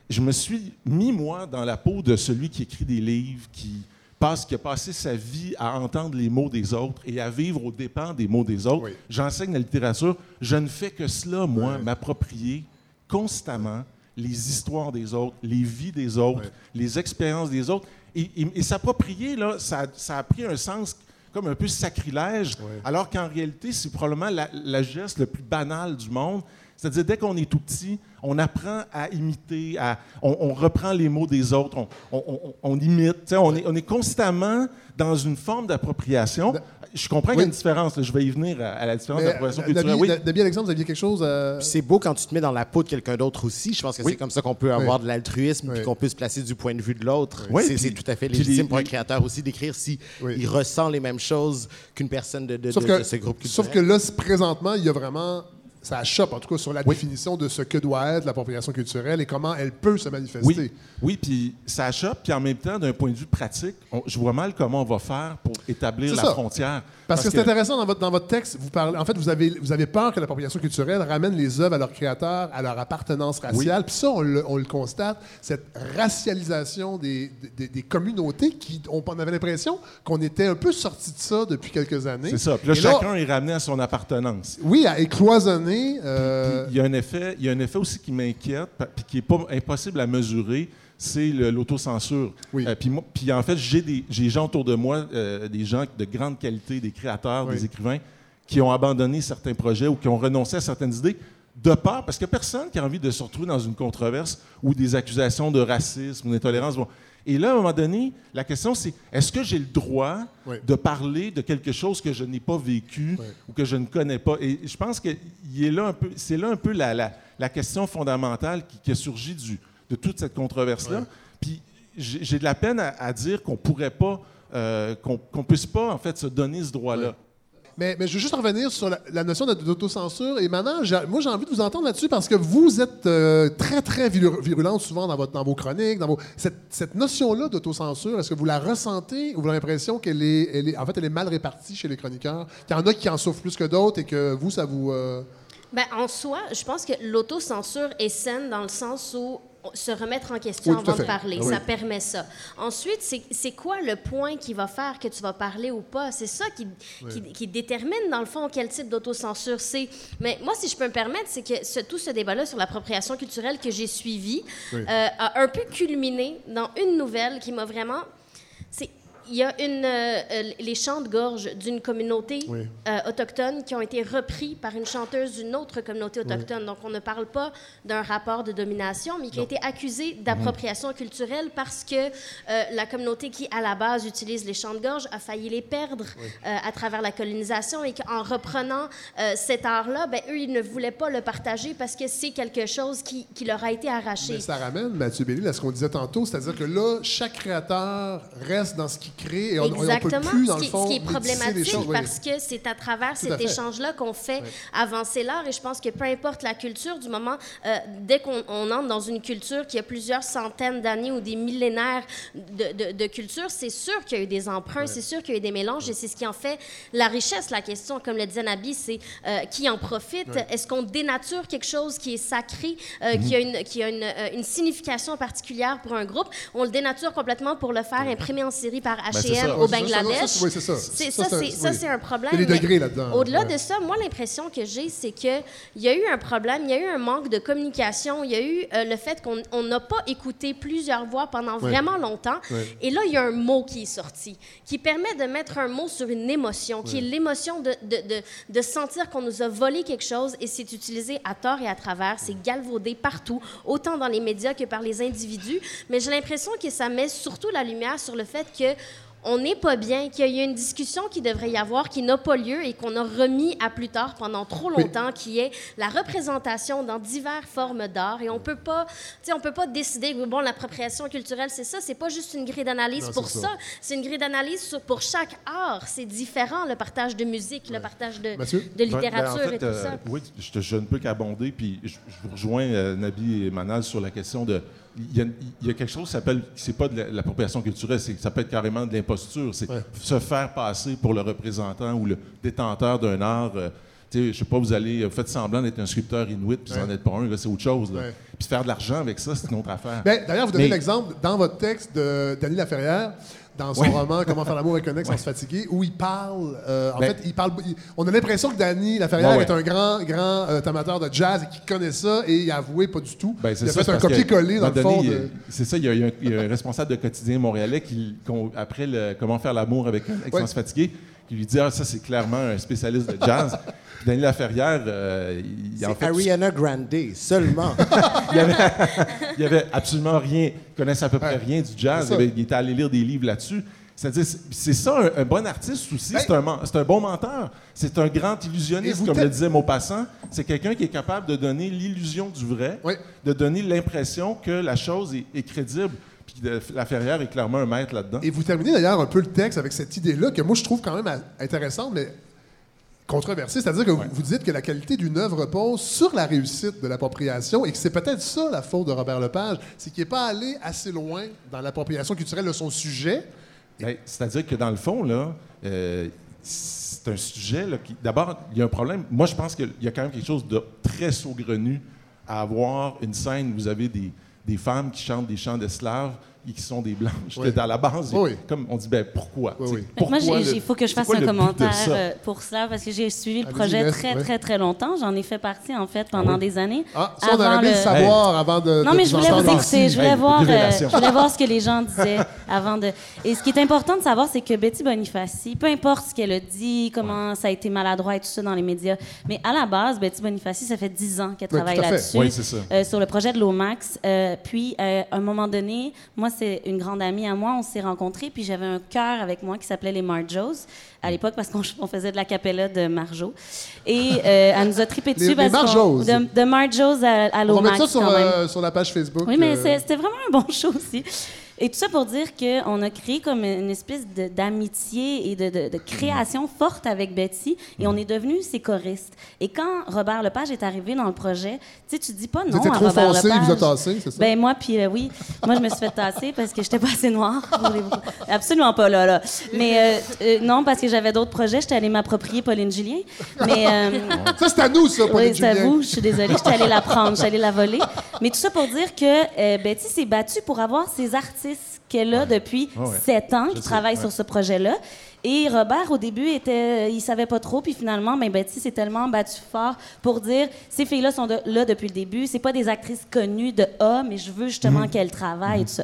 S8: je me suis mis, moi, dans la peau de celui qui écrit des livres, qui, passe, qui a passé sa vie à entendre les mots des autres et à vivre aux dépens des mots des autres.
S1: Oui.
S8: J'enseigne la littérature. Je ne fais que cela, moi, m'approprier constamment les histoires des autres, les vies des autres, les expériences des autres. Et, et- et s'approprier, là, ça, ça a pris un sens comme un peu sacrilège, alors qu'en réalité, c'est probablement la, la geste le plus banal du monde. C'est-à-dire, dès qu'on est tout petit, on apprend à imiter, à, on, on reprend les mots des autres, on, on- on- on imite. On est, on est constamment dans une forme d'appropriation. Je comprends qu'il y a une différence. là. Je vais y venir à, à la différence
S1: Mais,
S8: d'appropriation
S1: Dabi,
S8: culturelle. Oui.
S1: Dabi, Alexandre, vous aviez quelque chose à...
S5: Puis C'est beau quand tu te mets dans la peau de quelqu'un d'autre aussi. Je pense que
S8: Oui.
S5: c'est comme ça qu'on peut avoir
S1: Oui.
S5: de l'altruisme
S1: Oui.
S5: puis qu'on peut se placer du point de vue de l'autre.
S8: Oui,
S5: c'est tout à fait légitime
S8: les-
S5: pour un créateur aussi d'écrire si
S1: Oui.
S5: il ressent les mêmes choses qu'une personne de, de-
S1: Sauf
S5: de-
S1: que,
S5: de ce groupe culturel.
S1: sauf que là, présentement, il y a vraiment... Ça chope, en tout cas, sur la définition de ce que doit être l'appropriation culturelle et comment elle peut se manifester.
S8: Oui, oui puis ça achoppe, puis en même temps, d'un point de vue pratique, on- je vois mal comment on va faire pour établir la
S1: ça.
S8: frontière.
S1: Parce, que c'est intéressant dans votre, dans votre texte, vous parlez, en fait, vous avez, vous avez peur que l'appropriation culturelle ramène les œuvres à leurs créateurs, à leur appartenance raciale. Puis ça, on le, on le constate, cette racialisation des, des, des communautés qui, on, on avait l'impression qu'on était un peu sorti de ça depuis quelques années.
S8: C'est ça. Puis là,
S1: Et là,
S8: chacun est ramené à son appartenance.
S1: oui, à écloisonner. euh,
S8: Puis il y a un effet, il y a un effet aussi qui m'inquiète, puis qui est pas impossible à mesurer, c'est l'autocensure.
S1: Oui.
S8: Euh, puis, en fait, j'ai des, j'ai des gens autour de moi, euh, des gens de grande qualité, des créateurs,
S1: Oui.
S8: des écrivains, qui ont abandonné certains projets ou qui ont renoncé à certaines idées de peur, parce que personne qui a envie de se retrouver dans une controverse ou des accusations de racisme ou d'intolérance. Bon. Et là, à un moment donné, la question c'est est-ce que j'ai le droit
S1: Oui.
S8: de parler de quelque chose que je n'ai pas vécu ou que je ne connais pas? Et je pense que il est là un peu, c'est là un peu la, la- la question fondamentale qui, qui a surgi du, de toute cette controverse-là.
S1: Ouais.
S8: Puis j'ai de la peine à, à dire qu'on pourrait pas, euh, qu'on qu'on puisse pas en fait se donner ce droit-là.
S1: Ouais. Mais, mais je veux juste revenir sur la, la notion d'autocensure. Et maintenant, moi, j'ai envie de vous entendre là-dessus parce que vous êtes euh, très, très viru- virulente souvent dans, votre, dans vos chroniques. Dans vos, cette, cette notion-là d'autocensure, est-ce que vous la ressentez ou vous avez l'impression qu'elle est, elle est, en fait, elle est mal répartie chez les chroniqueurs? Qu'il y en a qui en souffrent plus que d'autres et que vous, ça vous... euh,
S2: Ben, en soi, je pense que l'autocensure est saine dans le sens où se remettre en question
S1: Oui,
S2: avant de parler,
S1: Ah oui.
S2: ça permet ça. Ensuite, c'est quoi le point qui va faire que tu vas parler ou pas? C'est ça qui, qui, qui détermine, dans le fond, quel type d'autocensure c'est. Mais moi, si je peux me permettre, c'est que ce- tout ce débat-là sur l'appropriation culturelle que j'ai suivi euh, a un peu culminé dans une nouvelle qui m'a vraiment... c'est il y a une, euh, euh, les chants de gorge d'une communauté
S1: Oui.
S2: euh, autochtone qui ont été repris par une chanteuse d'une autre communauté autochtone. Donc, on ne parle pas d'un rapport de domination, mais qui a été accusé d'appropriation culturelle parce que euh, la communauté qui, à la base, utilise les chants de gorge a failli les perdre à travers la colonisation et qu'en reprenant cet art-là, ben, eux, ils ne voulaient pas le partager parce que c'est quelque chose qui, qui leur a été arraché.
S1: Mais ça ramène, Mathieu Bellil, à ce qu'on disait tantôt, c'est-à-dire que là, chaque créateur reste dans ce qu'il crée et on, on peut
S2: Exactement.
S1: plus, dans
S2: ce,
S1: le
S2: qui,
S1: fond,
S2: ce qui est problématique.
S1: Oui.
S2: parce que c'est à travers
S1: Tout
S2: cet échange-là qu'on fait
S1: Oui.
S2: avancer l'art. Et je pense que peu importe la culture, du moment, euh, dès qu'on on entre dans une culture qui a plusieurs centaines d'années ou des millénaires de, de, de culture, c'est sûr qu'il y a eu des emprunts, c'est sûr qu'il y a eu des mélanges et c'est ce qui en fait la richesse. La question, comme le disait Nabi, c'est euh, qui en profite. Est-ce qu'on dénature quelque chose qui est sacré, euh, qui a, une, qui a une, une signification particulière pour un groupe? On le dénature complètement pour le faire imprimer en série par H&M
S8: ça.
S2: au
S1: Ouais, c'est ça, ça,
S2: Bangladesh.
S1: ça, c'est ça.
S2: C'est-
S1: Ça,
S2: Ça,
S1: c'est-
S2: c'est ça,
S1: oui.
S2: c'est un problème.
S1: Il y a des degrés là-dedans.
S2: Au-delà
S1: Ouais.
S2: de ça, moi, l'impression que j'ai, c'est qu'il y a eu un problème, il y a eu un manque de communication, il y a eu euh, le fait qu'on on n'a pas écouté plusieurs voix pendant
S1: Ouais.
S2: vraiment longtemps.
S1: Ouais.
S2: Et là, il y a un mot qui est sorti, qui permet de mettre un mot sur une émotion, qui est l'émotion de, de, de, de sentir qu'on nous a volé quelque chose et c'est utilisé à tort et à travers, c'est galvaudé partout, autant dans les médias que par les individus. Mais j'ai l'impression que ça met surtout la lumière sur le fait que on n'est pas bien, qu'il y a une discussion qui devrait y avoir, qui n'a pas lieu et qu'on a remis à plus tard pendant trop longtemps, qui est la représentation dans diverses formes d'art. Et on peut pas, tu sais, on peut pas décider que bon, l'appropriation culturelle, c'est ça. C'est pas juste une grille d'analyse pour ça.
S1: ça.
S2: C'est une grille d'analyse pour chaque art. C'est différent, le partage de musique, le partage de, de
S8: Ben, ben,
S2: littérature
S8: en fait,
S2: et tout
S8: euh,
S2: ça.
S8: Oui, je, te- je ne peux qu'abonder, puis je, je vous rejoins, euh, Nabi et Manal, sur la question de. Il y a, il y a quelque chose qui s'appelle. C'est pas de la- l'appropriation culturelle, c'est- ça peut être carrément de l'imposture. C'est
S1: Ouais.
S8: se faire passer pour le représentant ou le détenteur d'un art. euh, je sais pas, vous allez. Vous faites semblant d'être un sculpteur inuit, puis vous n'en êtes pas un, là, c'est autre chose. là.
S1: Ouais.
S8: Puis faire de l'argent avec ça, c'est une autre affaire.
S1: Ben, D'ailleurs, vous donnez l'exemple dans votre texte de Dany Laferrière, dans son
S8: Ouais.
S1: roman Comment faire l'amour avec un ex sans se fatiguer, où il parle. euh, en
S8: Ben-
S1: fait, il parle. il- on a l'impression que Dany Laferrière
S8: Ouais,
S1: est un grand, grand euh, amateur de jazz et qu'il connaît ça et il a avoué pas du tout.
S8: Ben, c'est
S1: il a
S8: ça,
S1: fait un copier-coller dans le fond. de-
S8: C'est ça, il y, a, il y a un, il y a un responsable de quotidien montréalais qui, qu'on- après le Comment faire l'amour avec un ex sans se fatiguer, qui lui dit Ah, ça, c'est clairement un spécialiste de jazz. Daniel Laferrière, euh, il, il en
S5: C'est
S8: fait.
S5: Ariana Grande, seulement.
S8: Il avait, il avait absolument rien, il connaissait à peu près rien du jazz.
S1: c'est
S8: Il, avait- il était allé lire des livres là-dessus. C'est-à-dire, c'est- c'est ça, un, un bon artiste aussi,
S1: Ben-
S8: c'est un, c'est bon menteur. C'est un grand illusionniste, comme le disait Maupassant. C'est quelqu'un qui est capable de donner l'illusion du vrai,
S1: Oui.
S8: de donner l'impression que la chose est, est crédible. Puis la Ferrière est clairement un maître là-dedans.
S1: Et vous terminez d'ailleurs un peu le texte avec cette idée-là que moi je trouve quand même intéressante, mais controversée. C'est-à-dire que vous- vous dites que la qualité d'une œuvre repose sur la réussite de l'appropriation et que c'est peut-être ça la faute de Robert Lepage, c'est qu'il n'est pas allé assez loin dans l'appropriation culturelle de son sujet.
S8: Ben, C'est-à-dire que dans le fond, là, euh, c'est un sujet là, qui. D'abord, il y a un problème. Moi, je pense qu'il y a quand même quelque chose de très saugrenu à avoir une scène où vous avez des, des femmes qui chantent des chants d'esclaves qui sont des blanches.
S1: Oui.
S8: Dans la base,
S1: Oui.
S8: comme on dit, ben pourquoi?
S1: Oui,
S8: pourquoi
S7: Moi, il faut que je fasse
S8: quoi
S7: un commentaire
S8: ça?
S7: euh, pour cela, parce que j'ai suivi le projet
S1: Inès,
S7: très,
S1: ouais.
S7: très, très longtemps. J'en ai fait partie, en fait, pendant des années.
S1: Ah, ça, on
S7: Avant
S1: aurait aimé le
S7: le-
S1: savoir avant de.
S7: Non,
S1: de
S7: mais je voulais vous écouter. Je voulais,
S8: Hey,
S7: voir, euh, je voulais voir ce que les gens disaient avant de. Et ce qui est important de savoir, c'est que Betty Bonifaci, peu importe ce qu'elle a dit, comment ça a été maladroit et tout ça dans les médias, mais à la base, Betty Bonifaci, ça fait 10 ans qu'elle travaille là-dessus.
S8: Oui, c'est ça.
S7: euh, sur le projet de l'OMAX. Puis, à un moment donné, moi, c'est une grande amie à moi, on s'est rencontrés, puis j'avais un chœur avec moi qui s'appelait les Marjos à l'époque parce qu'on on faisait de la capella de Marjo. Et euh, elle nous a trippé dessus
S1: Les-
S7: parce
S1: Marjos.
S7: De, de Marjos à, à
S1: On va mettre ça sur, euh, sur la page Facebook.
S7: Oui, mais
S1: euh,
S7: c'est- c'était vraiment un bon show aussi. Et tout ça pour dire qu'on a créé comme une espèce d'amitié et de, de- de création forte avec Betty et on est devenus ses choristes. Et quand Robert Lepage est arrivé dans le projet, tu sais, tu dis pas non à
S1: trop
S7: Robert
S1: foncé, il
S7: Lepage.
S1: vous a tassé, c'est ça?
S7: Ben moi, puis euh, oui, moi je me suis fait tasser parce que j'étais pas assez noire. Absolument pas là, là. Mais euh, euh, non, parce que j'avais d'autres projets, j'étais allée m'approprier Pauline Julien. Mais
S1: Ça, c'est à nous, ça, Pauline
S7: oui, c'est
S1: Julien.
S7: à vous. Je suis désolée. J'étais allée la prendre. J'étais allée la voler. Mais tout ça pour dire que Betty s'est battue pour avoir ces artistes qu'elle a depuis
S8: Ouais, ouais.
S7: sept ans qui
S8: ouais.
S7: sur ce projet-là. Et Robert, au début, était, il savait pas trop. Puis finalement, ben, Betty s'est tellement battue fort pour dire ces filles-là sont de- là depuis le début. C'est pas des actrices connues de A, mais je veux justement qu'elles travaillent tout ça.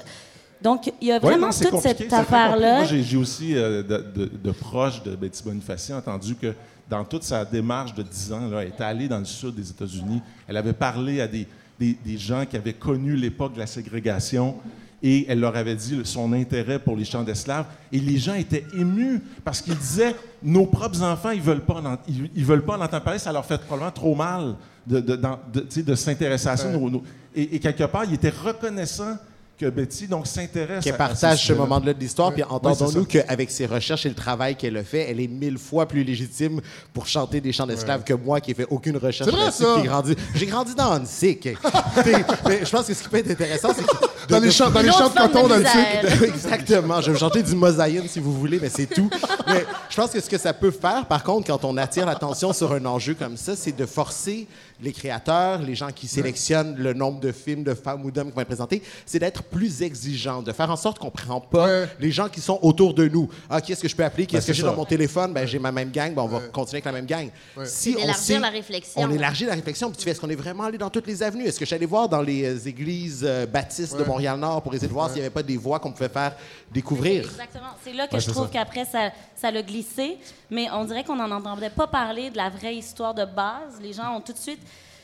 S7: Donc, il y a
S8: Ouais,
S7: vraiment
S8: non,
S7: toute cette affaire-là.
S8: Moi, j'ai j'ai aussi, euh, de, de- de proches de Betty Bonifaci, entendu que dans toute sa démarche de 10 ans, là, elle était allée dans le sud des États-Unis. Elle avait parlé à des, des- des gens qui avaient connu l'époque de la ségrégation et elle leur avait dit son intérêt pour les chants d'esclaves. Et les gens étaient émus parce qu'ils disaient nos propres enfants, ils veulent pas, en- ils, ils veulent pas en entendre parler, ça leur fait probablement trop mal de, de, de- de s'intéresser à ça. Nos- nos- et, et quelque part, ils étaient reconnaissants que Betty donc s'intéresse
S5: qu'elle
S8: à
S5: partage ce moment-là de l'histoire. Puis entendons-nous qu'avec ses recherches et le travail qu'elle a fait, elle est mille fois plus légitime pour chanter des chants d'esclaves que moi qui n'ai fait aucune recherche
S1: C'est vrai,
S5: grandi. J'ai grandi dans Hansik. mais je pense que ce qui peut être intéressant, c'est que. de-
S1: Dans les champs, dans les champs de coton cycle.
S5: Exactement. Je vais chanter du mosaïne si vous voulez, mais c'est tout. Mais je pense que ce que ça peut faire, par contre, quand on attire l'attention sur un enjeu comme ça, c'est de forcer les créateurs, les gens qui sélectionnent le nombre de films de femmes ou d'hommes qui vont être présentés, c'est d'être plus exigeant, de faire en sorte qu'on ne prend pas
S1: Ouais.
S5: les gens qui sont autour de nous. Ah, qui est-ce que je peux appeler? Qu'est-ce
S8: Ben,
S5: que
S8: c'est
S5: j'ai dans mon téléphone? Ben, j'ai ma même gang. Ben, on va continuer avec la même gang. Si on
S2: d'élargir
S5: sait-
S2: la réflexion.
S5: On élargit la réflexion. Puis tu fais, est-ce qu'on est vraiment allé dans toutes les avenues? Est-ce que je suis allé voir dans les euh, églises euh, baptistes de Montréal-Nord pour essayer de voir s'il n'y avait pas des voix qu'on pouvait faire découvrir?
S7: Exactement. C'est là que
S8: Ouais,
S7: je trouve qu'après, ça, ça l'a glissé. Mais on dirait qu'on n'en entendait pas parler de la vraie histoire de base. Les gens ont tout de suite.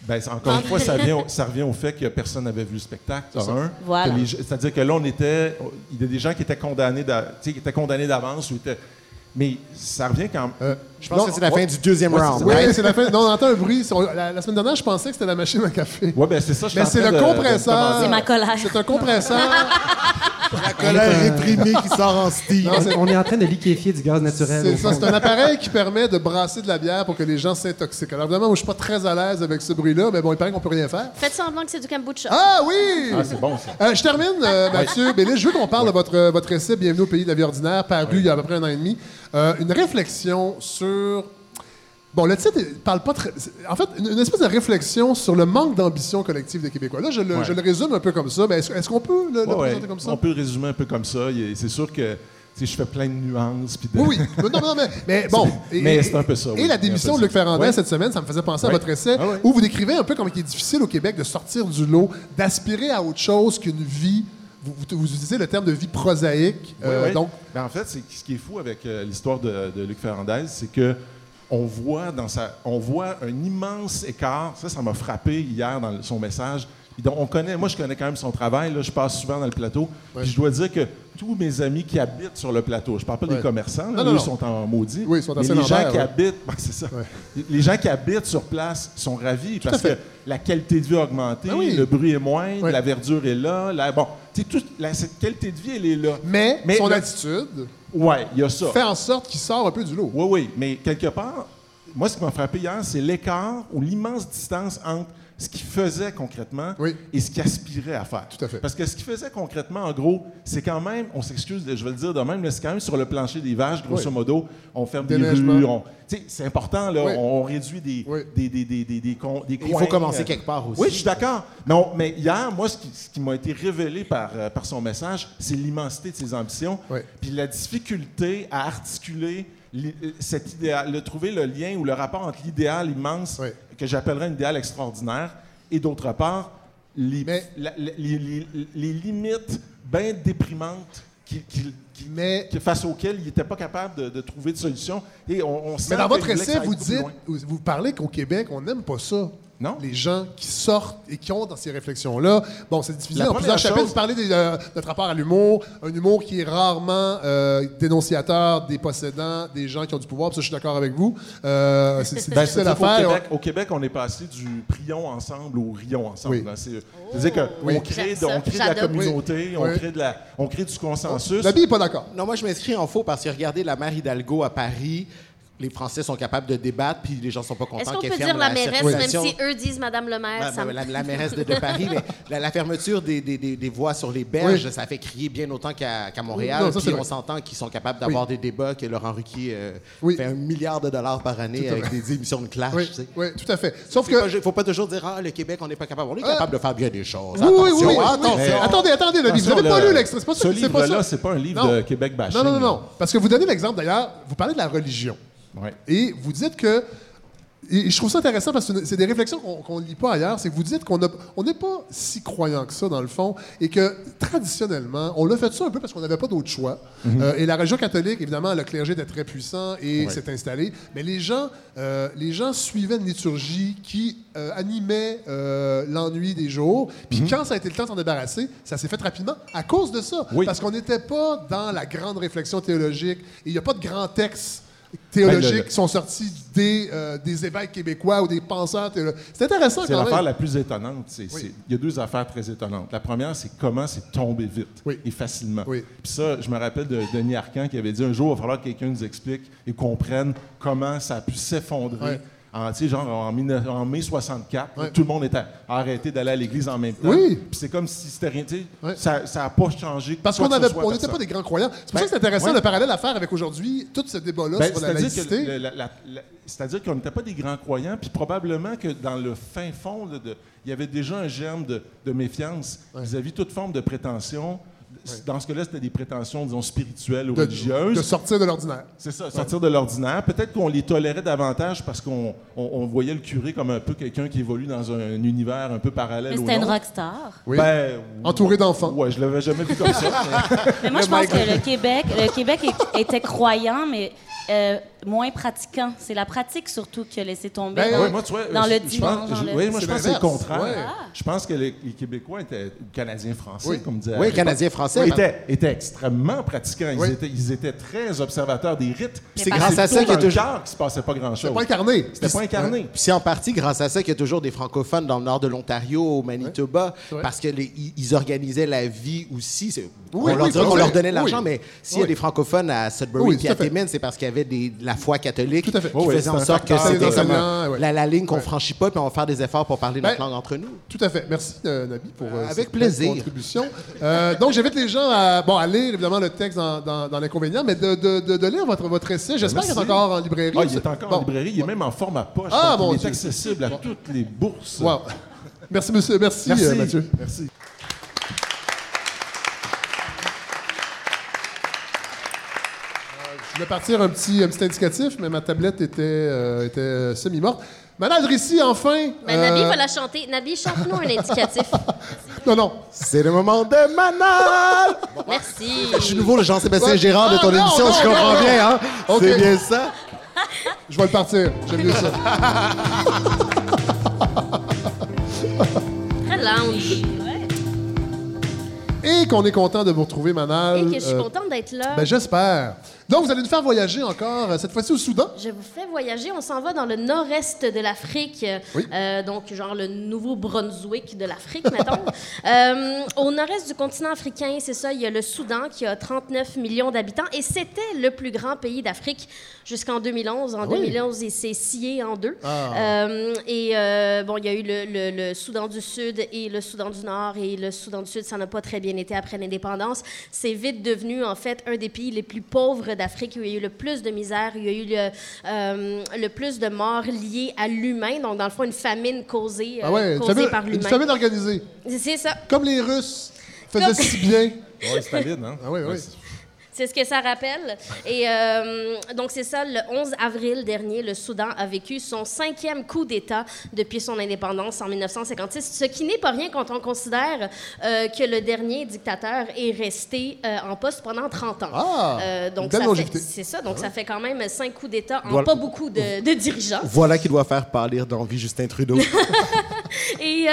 S8: Ben, encore une fois, ça, vient au- ça revient au fait que personne n'avait vu le spectacle.
S7: Voilà.
S8: C'est-à-dire que là, on était. Il y a des gens qui étaient condamnés d'a- tu sais, qui étaient condamnés d'avance. ou étaient- Mais ça revient quand
S1: Euh,
S5: Je pense
S1: non,
S5: que c'est la
S1: ouais.
S5: fin du deuxième
S8: Ouais,
S5: round.
S1: Oui,
S5: right?
S1: c'est la fin. Non, on entend un bruit. La, la semaine dernière, je pensais que c'était la machine à café.
S8: Oui, ben c'est ça. je suis
S1: Mais c'est le
S8: de-
S1: compresseur.
S7: C'est ma colère.
S1: C'est un compresseur.
S5: La colère réprimée qui sort en style.
S3: On est en train de liquéfier du gaz naturel.
S1: C'est ça, c'est un appareil qui permet de brasser de la bière pour que les gens s'intoxiquent. Alors évidemment, moi, je suis pas très à l'aise avec ce bruit-là, mais bon, il paraît qu'on peut rien faire.
S2: Faites semblant que c'est du kombucha.
S1: Ah oui!
S8: Ah, c'est bon, ça.
S1: Euh, je termine, euh, Mathieu. Ben là, je veux qu'on parle de votre, votre essai Bienvenue au pays de la vie ordinaire, paru il y a à peu près un an et demi. Euh, une réflexion sur. Bon, le titre parle pas très. En fait, une, une espèce de réflexion sur le manque d'ambition collective des Québécois. Là, je le,
S8: Ouais.
S1: je le résume un peu comme ça. Mais est-ce, est-ce qu'on peut le, le
S8: Ouais, ouais.
S1: présenter comme ça?
S8: On peut le résumer un peu comme ça. C'est sûr que sais, je fais plein de nuances. de-
S1: Oui, oui. Non, non, mais, mais bon.
S8: Mais c'est un peu ça, oui.
S1: Et la démission de Luc
S8: Ouais.
S1: cette semaine, ça me faisait penser à votre essai,
S8: Ah
S1: où vous décrivez un peu comme il est difficile au Québec de sortir du lot, d'aspirer à autre chose qu'une vie. Vous, vous- vous utilisez le terme de vie prosaïque.
S8: Oui,
S1: euh,
S8: oui.
S1: Donc,
S8: Ben, en fait, ce qui est fou avec euh, l'histoire de, de Luc Ferrandez, c'est que on voit dans sa, on voit un immense écart. Ça, ça m'a frappé hier dans son message. Donc, on connaît, moi, je connais quand même son travail. Là, je passe souvent dans le plateau. Puis je dois dire que tous mes amis qui habitent sur le plateau, je parle pas
S1: Ouais.
S8: des commerçants, là,
S1: Non,
S8: eux
S1: non.
S8: sont en maudit.
S1: Oui, ils sont
S8: mais les gens qui
S1: ouais.
S8: habitent, ben, c'est ça. Les gens qui habitent sur place sont ravis parce que la qualité de vie a augmenté,
S1: Ben oui.
S8: le bruit est moindre, la verdure est là. La, bon, sais, toute la- cette qualité de vie, elle est là.
S1: mais,
S8: Mais
S1: son
S8: le-
S1: attitude
S8: Ouais, il y a ça.
S1: fait en sorte qu'il sort un peu du lot.
S8: Oui, oui, mais quelque part, moi, ce qui m'a frappé hier, c'est l'écart ou l'immense distance entre ce qu'il faisait concrètement
S1: Oui.
S8: et ce qu'il aspirait à faire.
S1: Tout à fait.
S8: Parce que ce qu'il faisait concrètement, en gros, c'est quand même, on s'excuse, je vais le dire de même, mais c'est quand même sur le plancher des vaches, grosso
S1: Oui.
S8: modo. On ferme des rues. on- tu sais, C'est important, là.
S1: Oui.
S8: On, réduit des,
S1: Oui.
S8: des, des, des, des, des, con- des
S5: Il faut commencer
S8: euh,
S5: quelque part aussi.
S8: Oui, je suis d'accord. Non, mais hier, moi, ce qui, ce qui m'a été révélé par, euh, par son message, c'est l'immensité de ses ambitions,
S1: Oui.
S8: puis la difficulté à articuler euh, cet idéal, de trouver le lien ou le rapport entre l'idéal immense,
S1: Oui.
S8: Que j'appellerais un idéal extraordinaire, et d'autre part, les,
S1: Mais-
S8: la- la- les, les- les limites bien déprimantes qui, qui- qui-
S1: Mais-
S8: qui- face auxquelles il n'était pas capable de, de trouver de solution. Et on,
S1: Mais dans votre essai, vous dites, vous parlez qu'au Québec, on n'aime pas ça.
S8: Non?
S1: Les gens qui sortent et qui ont dans ces réflexions-là. Bon, c'est
S8: La
S1: en plusieurs chapitres.
S8: chose-
S1: Vous parlez euh, de notre rapport à l'humour, un humour qui est rarement euh, dénonciateur des possédants, des gens qui ont du pouvoir. Puis ça, je suis d'accord avec vous. Euh, c'est
S8: Ben,
S1: difficile à faire.
S8: Québec, au Québec, on est passé du prions ensemble au rions ensemble.
S1: Oui.
S8: hein. C'est- C'est-à-dire qu'on
S1: Oui.
S8: crée, de, on crée de la communauté,
S1: Oui.
S8: on, crée de la, on crée du consensus.
S1: L'habit n'est pas d'accord.
S5: Non, moi, je m'inscris en faux parce que regardez la mère Hidalgo à Paris. Les Français sont capables de débattre, puis les gens sont pas contents
S2: Est-ce qu'on
S5: qu'elle
S2: peut
S5: ferme
S2: dire la mairesse, même si eux disent Madame le maire?
S5: Ben,
S2: ça
S5: ben,
S2: me-
S5: la, la mairesse de, de Paris, mais la, la fermeture des, des, des, des voies sur les berges,
S1: Oui.
S5: ça fait crier bien autant qu'à Montréal.
S1: Non,
S5: puis
S1: vrai.
S5: on s'entend qu'ils sont capables d'avoir des débats, que Laurent Ruquier euh,
S1: Oui.
S5: fait un milliard de dollars par année avec des émissions de clash.
S1: Oui,
S5: tu sais.
S1: oui, tout à fait. Sauf
S5: Il
S1: que.
S5: ne faut pas toujours dire Ah, le Québec, on n'est pas capable. On est
S1: Ah.
S5: capable de faire bien des choses.
S1: Oui, oui, oui,
S5: attention,
S1: oui, oui.
S5: attention.
S1: Mais Attendez, attendez, le livre. Vous n'avez pas lu l'extrait. C'est pas ça.
S8: Ce
S1: c'est pas ça.
S8: livre-là, c'est pas un livre
S1: Non.
S8: de Québec bashing.
S1: Non, non, non, non. Parce que vous donnez l'exemple, d'ailleurs, vous parlez de la religion.
S8: Ouais.
S1: Et vous dites que. Et je trouve ça intéressant parce que c'est des réflexions qu'on ne lit pas ailleurs. C'est que vous dites qu'on on n'est pas si croyant que ça, dans le fond, et que traditionnellement, on l'a fait ça un peu parce qu'on n'avait pas d'autre choix. Euh, et la religion catholique, évidemment, le clergé était très puissant et
S8: Ouais.
S1: s'est installé. Mais les gens, euh, les gens suivaient une liturgie qui euh, animait l'ennui des jours. Puis quand ça a été le temps de s'en débarrasser, ça s'est fait rapidement à cause de ça.
S8: Oui.
S1: Parce qu'on n'était pas dans la grande réflexion théologique. Et il n'y a pas de grands textes théologiques
S8: Ben, le-
S1: qui sont sortis des, euh, des évêques québécois ou des penseurs théologiques. C'est intéressant
S8: C'est l'affaire la plus étonnante.
S1: Oui.
S8: Il y a deux affaires très étonnantes. La première, c'est comment c'est tombé vite
S1: Oui.
S8: et facilement.
S1: Oui.
S8: Puis ça, je me rappelle de Denis Arcand qui avait dit un jour, il va falloir que quelqu'un nous explique et comprenne comment ça a pu s'effondrer. En, genre en, 19 en mai 64,
S1: Ouais.
S8: tout le monde était arrêté d'aller à l'église en même temps.
S1: Oui.
S8: Puis c'est comme si c'était rien. tu. Ça n'a pas changé.
S1: Parce qu'on n'était pas des grands croyants. C'est pour
S8: Ben,
S1: ça que c'est intéressant
S8: ouais.
S1: le parallèle à faire avec aujourd'hui, tout ce débat-là
S8: Ben,
S1: sur la
S8: c'est-à-dire
S1: laïcité.
S8: que le- la- la- la- c'est-à-dire qu'on n'était pas des grands croyants, puis probablement que dans le fin fond, il y avait déjà un germe de, de méfiance vis-à-vis de toute forme de prétention. Dans ce cas-là, c'était des prétentions, disons, spirituelles ou
S1: de,
S8: religieuses.
S1: de sortir de l'ordinaire.
S8: C'est ça, sortir de l'ordinaire. Peut-être qu'on les tolérait davantage parce qu'on on- on voyait le curé comme un peu quelqu'un qui évolue dans un, univers un peu parallèle
S7: Mais c'était une rockstar.
S1: Oui.
S8: Ben,
S1: Entouré d'enfants.
S8: Ouais, je l'avais jamais vu comme ça. mais-
S7: Mais moi, je pense que le Québec, le Québec est- était croyant, mais euh, moins pratiquant. C'est la pratique surtout qui a laissé tomber
S1: Ben,
S7: dans,
S8: Ouais, moi, tu vois,
S7: dans
S8: je-
S7: le dimanche.
S8: je- oui, moi, je pense que c'est le contraire.
S1: Ouais.
S8: Je pense que les, les Québécois étaient Canadiens-Français,
S1: Oui.
S8: comme disait.
S5: Oui. Canadiens-Français.
S8: étaient, étaient extrêmement pratiquants. Ils, étaient, ils étaient très observateurs des rites.
S5: C'est grâce à ça
S8: qu'il
S5: y a toujours.
S8: qu'il se passait pas grand-chose.
S1: C'est pas incarné.
S8: C'était pas incarné.
S5: Puis c'est en partie grâce à ça qu'il y a toujours des francophones dans le nord de l'Ontario, au Manitoba, parce que les- ils ils organisaient la vie aussi. On leur donnait l'argent,
S1: Oui.
S5: mais s'il y a des francophones à Sudbury
S1: tout
S5: à. Timmins, c'est parce qu'il y avait des, la foi catholique
S1: Tout à fait.
S5: qui
S8: Oui, oui,
S5: faisait en
S8: c'est un
S5: sorte que c'était comme un-
S1: ouais.
S5: la, la ligne qu'on
S1: Ouais.
S5: franchit pas, puis on va faire des efforts pour parler
S1: Ben,
S5: notre langue entre nous.
S1: Tout à fait. Merci, euh, Nabi, pour euh,
S5: Avec
S1: cette
S5: plaisir.
S1: contribution. Euh, donc, j'invite les gens à, bon, à lire, évidemment, le texte dans, dans, dans l'inconvénient, mais de, de, de, de lire votre, votre essai. J'espère qu'il est encore en librairie.
S8: Ah, il est encore
S1: Bon.
S8: en librairie. Il est même en format poche.
S1: Ah, mon
S8: il
S1: Dieu.
S8: est accessible à toutes les bourses.
S1: Wow. Merci, monsieur. Merci,
S8: Merci,
S1: euh, Mathieu.
S8: Merci.
S1: Je voulais partir un petit, un petit indicatif, mais ma tablette était, euh, était semi-morte. Manal Drissi, enfin.
S2: Ben, Nabi
S1: euh,
S2: va la chanter. Nabi, chante-nous un indicatif.
S1: Non, non.
S5: C'est le moment de Manal!
S2: Merci.
S5: Je suis nouveau le Jean-Sébastien
S1: Ouais.
S5: Gérard de
S1: Ah,
S5: ton
S1: non,
S5: émission,
S1: non,
S5: je comprends
S1: non, non.
S5: bien, hein?
S1: OK.
S5: C'est bien ça?
S1: Je vais le partir. J'aime mieux ça.
S2: Très lounge.
S1: Et qu'on est content de vous retrouver, Manal.
S2: Et que je suis
S1: Euh,
S2: contente d'être là.
S1: ben, j'espère. Donc, vous allez nous faire voyager encore, euh, cette fois-ci au Soudan.
S2: Je vous fais voyager. On s'en va dans le nord-est de l'Afrique.
S1: Oui.
S2: Euh, donc, genre le Nouveau-Brunswick de l'Afrique, mettons. Euh, au nord-est du continent africain, c'est ça, il y a le Soudan qui a 39 millions d'habitants et c'était le plus grand pays d'Afrique jusqu'en 2011. En
S1: Ah oui?
S2: 2011, il s'est scié en deux.
S1: Ah.
S2: Euh, et euh, bon, il y a eu le, le- le Soudan du Sud et le Soudan du Nord. Et le Soudan du Sud, ça n'a pas très bien été après l'indépendance. C'est vite devenu, en fait, un des pays les plus pauvres d'Afrique où il y a eu le plus de misère, où il y a eu le, euh, le plus de morts liées à l'humain. Donc, dans le fond, une famine causée, euh,
S1: Ah ouais, une
S2: causée
S1: famille,
S2: par
S1: une
S2: l'humain.
S1: famille organisée.
S2: C'est- C'est ça.
S1: Comme les Russes faisaient
S2: Comme-
S1: si bien.
S8: Oui, Staline, hein?
S1: Ah oui, oui.
S8: C'est-
S2: ce que ça rappelle. Et euh, donc, c'est ça, le 11 avril dernier, le Soudan a vécu son cinquième coup d'État depuis son indépendance en 1956, ce qui n'est pas rien quand on considère euh, que le dernier dictateur est resté euh, en poste pendant 30 ans.
S1: Ah,
S2: donc, ça fait, c'est ça, donc ça fait quand même cinq coups d'État en
S5: Voilà.
S2: pas beaucoup de, de dirigeants.
S5: Voilà qui doit faire pâlir d'envie Justin Trudeau.
S2: Et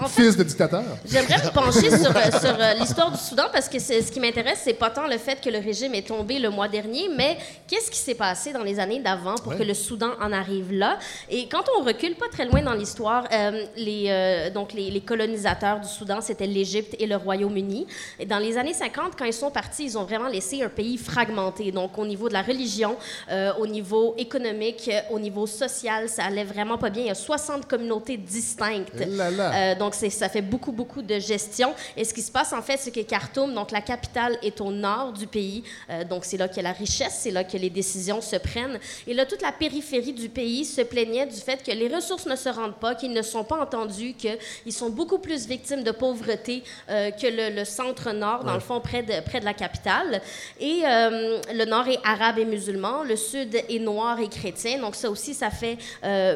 S2: en fait,
S1: Fils de dictateur.
S2: J'aimerais me pencher sur, sur, l'histoire du Soudan parce que c'est- ce qui m'intéresse, c'est pas tant le fait que le régime est tombé le mois dernier, mais qu'est-ce qui s'est passé dans les années d'avant pour que le Soudan en arrive là? Et quand on recule pas très loin dans l'histoire, euh, les, euh, donc les, les colonisateurs du Soudan, c'était l'Égypte et le Royaume-Uni. Et dans les années 50, quand ils sont partis, ils ont vraiment laissé un pays fragmenté. Donc au niveau de la religion, euh, au niveau économique, au niveau social, ça allait vraiment pas bien. Il y a 60 communautés distinctes.
S1: Eh là là.
S2: Donc, ça fait beaucoup, beaucoup de gestion. Et ce qui se passe, en fait, c'est que Khartoum, donc la capitale, est au nord du pays. Euh, donc, c'est là que la richesse, c'est là que les décisions se prennent. Et là, toute la périphérie du pays se plaignait du fait que les ressources ne se rendent pas, qu'ils ne sont pas entendus, qu'ils sont beaucoup plus victimes de pauvreté euh, que le, le centre-nord, dans le fond, près de, près de la capitale. Et euh, le nord est arabe et musulman, le sud est noir et chrétien. Donc, ça aussi, ça fait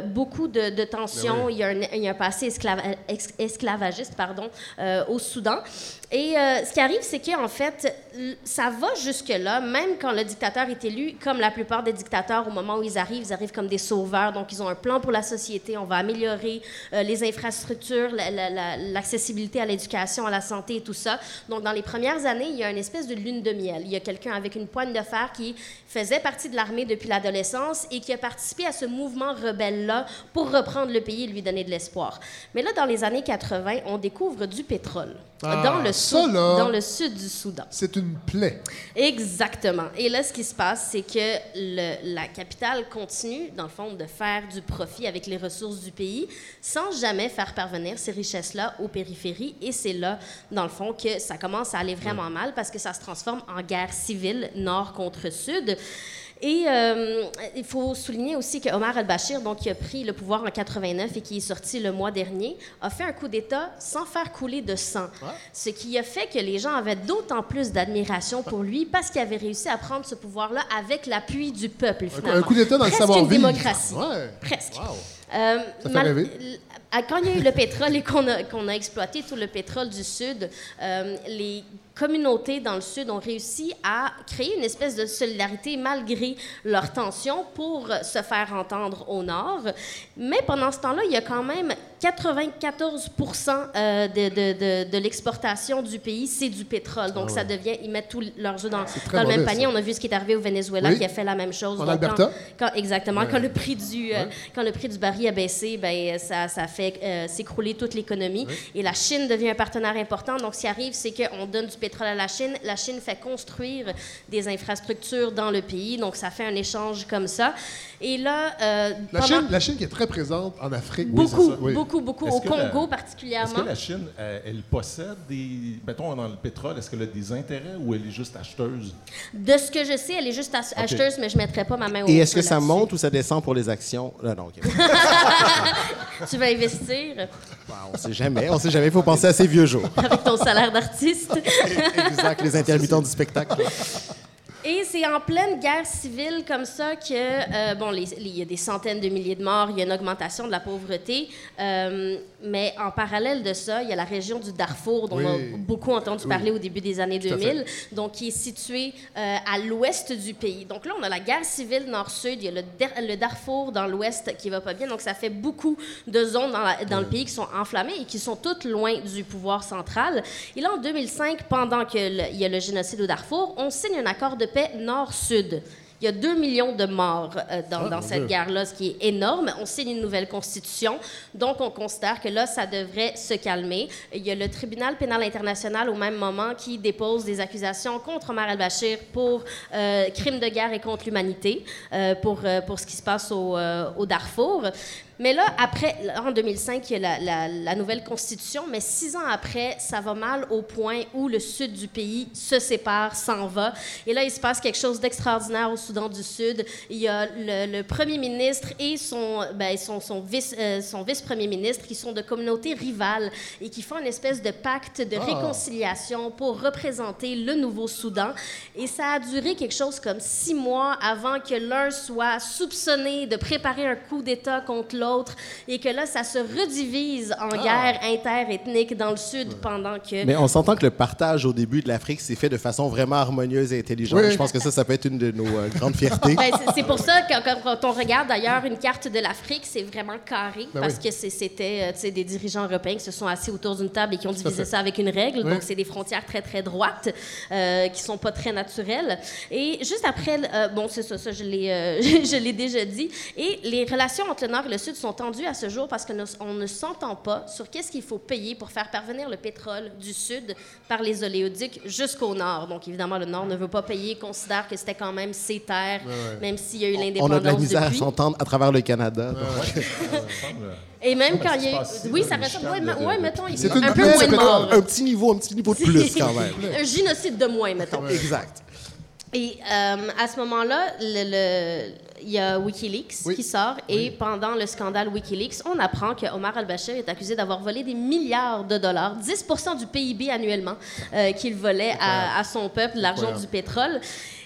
S2: beaucoup de, de tensions. Il, y a un, il y a un passé esclava- ex- esclavagiste pardon, au Soudan. Et euh, ce qui arrive, c'est qu'en fait, ça va jusque-là, même quand le dictateur est élu, comme la plupart des dictateurs, au moment où ils arrivent, ils arrivent comme des sauveurs. Donc, ils ont un plan pour la société. On va améliorer euh, les infrastructures, la- la- la- l'accessibilité à l'éducation, à la santé et tout ça. Donc, dans les premières années, il y a une espèce de lune de miel. Il y a quelqu'un avec une poigne de fer qui faisait partie de l'armée depuis l'adolescence et qui a participé à ce mouvement rebelle-là pour reprendre le pays et lui donner de l'espoir. Mais là, dans les années 80, on découvre du pétrole
S1: Ah,
S2: dans, le
S1: ça, là.
S2: dans le sud du Soudan.
S1: C'est une plaie.
S2: Exactement. Et là, ce qui se passe, c'est que le- la capitale continue, dans le fond, de faire du profit avec les ressources du pays sans jamais faire parvenir ces richesses-là aux périphéries. Et c'est là, dans le fond, que ça commence à aller vraiment mal parce que ça se transforme en guerre civile nord contre sud. Et euh, il faut souligner aussi que Omar al-Bashir, donc, qui a pris le pouvoir en 89 et qui est sorti le mois dernier, a fait un coup d'État sans faire couler de sang. Ce qui a fait que les gens avaient d'autant plus d'admiration pour lui parce qu'il avait réussi à prendre ce pouvoir-là avec l'appui du peuple, finalement.
S1: un coup d'État dans le
S2: Presque
S1: savoir-vivre.
S2: une démocratie.
S1: Ouais.
S2: Presque.
S1: Wow.
S2: Euh,
S1: Ça fait
S2: mal-
S1: rêver.
S2: Quand il y a eu le pétrole et qu'on a, qu'on a exploité tout le pétrole du Sud, euh, les communautés dans le Sud ont réussi à créer une espèce de solidarité malgré leurs tensions pour se faire entendre au Nord. Mais pendant ce temps-là, il y a quand même 94 euh, de, de, de, de l'exportation du pays, c'est du pétrole. Donc, ça devient, ils mettent tous leurs œufs dans, dans le même panier.
S1: ça.
S2: On a vu ce qui est arrivé au Venezuela
S1: Oui.
S2: qui a fait la même chose.
S1: En
S2: Donc,
S1: Alberta?
S2: Quand, quand- exactement. Quand, le prix du, euh, quand le prix du baril a baissé, ben, ça, ça fait euh, s'écrouler toute l'économie. Et la Chine devient un partenaire important. Donc, ce qui arrive, c'est qu'on donne du pétrole la Chine. La Chine fait construire des infrastructures dans le pays. Donc, ça fait un échange comme ça. Et là, euh,
S1: La
S2: pendant-
S1: Chine, la Chine qui est très présente en Afrique.
S2: beaucoup,
S8: ça.
S1: Oui.
S2: beaucoup, beaucoup,
S8: Est-ce
S2: au
S8: la-
S2: Congo
S8: Est-ce
S2: particulièrement.
S8: que la Chine, euh, elle possède des. Mettons, dans le pétrole, est-ce qu'elle a des intérêts ou elle est juste acheteuse?
S2: De ce que je sais, elle est juste ach- acheteuse, mais je ne mettrai pas ma main au
S5: Et est-ce que ça monte ou ça descend pour les actions? Là, non, OK.
S2: Tu vas investir?
S5: On sait jamais. On sait jamais. Il faut penser à ces vieux jours.
S2: avec ton salaire d'artiste.
S5: exact, les intermittents du spectacle.
S2: Et c'est en pleine guerre civile comme ça que, euh, bon, il y a des centaines de milliers de morts, il y a une augmentation de la pauvreté, euh, mais en parallèle de ça, il y a la région du Darfour, dont
S1: Oui.
S2: on a beaucoup entendu parler au début des années
S1: Tout à
S2: 2000, donc qui est située euh, à l'ouest du pays. Donc là, on a la guerre civile nord-sud, il y a le, Dar- le Darfour dans l'ouest qui va pas bien, donc ça fait beaucoup de zones dans, la- dans le pays qui sont enflammées et qui sont toutes loin du pouvoir central. Et là, en 2005, pendant qu'il y a le génocide au Darfour, on signe un accord de paix nord-sud. Il y a 2 millions de morts euh, dans, dans cette guerre-là, ce qui est énorme. On signe une nouvelle constitution, donc on considère que là, ça devrait se calmer. Il y a le tribunal pénal international au même moment qui dépose des accusations contre Omar el-Bashir pour euh, crimes de guerre et contre l'humanité, euh, pour, pour ce qui se passe au, au Darfour. Mais là, après, en 2005, il y a la, la- la nouvelle constitution, mais six ans après, ça va mal au point où le sud du pays se sépare, s'en va. Et là, il se passe quelque chose d'extraordinaire au Soudan du Sud. Il y a le, le premier ministre et son, ben, son, son vice, euh, son vice-premier ministre qui sont de communautés rivales et qui font une espèce de pacte de réconciliation pour représenter le nouveau Soudan. Et ça a duré quelque chose comme six mois avant que l'un soit soupçonné de préparer un coup d'État contre l'autre et que là, ça se redivise en guerre interethnique dans le Sud pendant que...
S5: Mais on s'entend que le partage au début de l'Afrique s'est fait de façon vraiment harmonieuse et intelligente.
S1: Oui.
S5: Je pense que ça, ça peut être une de nos euh, grandes fiertés.
S2: Ben, c'est- pour ça que quand, on regarde d'ailleurs une carte de l'Afrique, c'est vraiment carré
S1: Ben
S2: parce
S1: oui.
S2: que c'était euh, des dirigeants européens qui se sont assis autour d'une table et qui ont divisé ça avec une règle.
S1: Oui.
S2: Donc c'est des frontières très très droites euh, qui sont pas très naturelles. Et juste après, euh, bon c'est ça, ça je l'ai euh, je l'ai déjà dit. Et les relations entre le Nord et le Sud sont tendues à ce jour parce que nous- on ne s'entend pas sur qu'est-ce qu'il faut payer pour faire parvenir le pétrole du Sud par les oléoducs jusqu'au Nord. Donc évidemment le Nord ne veut pas payer, considère que c'était quand même ses terres, même s'il y a eu
S5: On
S2: l'indépendance
S5: a de la misère
S2: depuis.
S5: à s'entendre à travers le Canada.
S2: Et même quand il y a eu... Oui, ça
S8: le
S2: reste...
S8: Michigan
S2: Ouais,
S8: de-
S2: mais-
S8: de-
S2: ouais,
S8: de-
S2: mettons, il y a un peu moins de morts.
S5: Un petit niveau, un petit niveau de plus quand même.
S2: un génocide de moins, mettons.
S5: Exact.
S2: Et euh, à ce moment-là, le- le- il y a Wikileaks
S1: Oui.
S2: qui sort et pendant le scandale Wikileaks, on apprend que Omar al-Bashir est accusé d'avoir volé des milliards de dollars, 10% du PIB annuellement euh, qu'il volait à, à son peuple, l'argent du pétrole.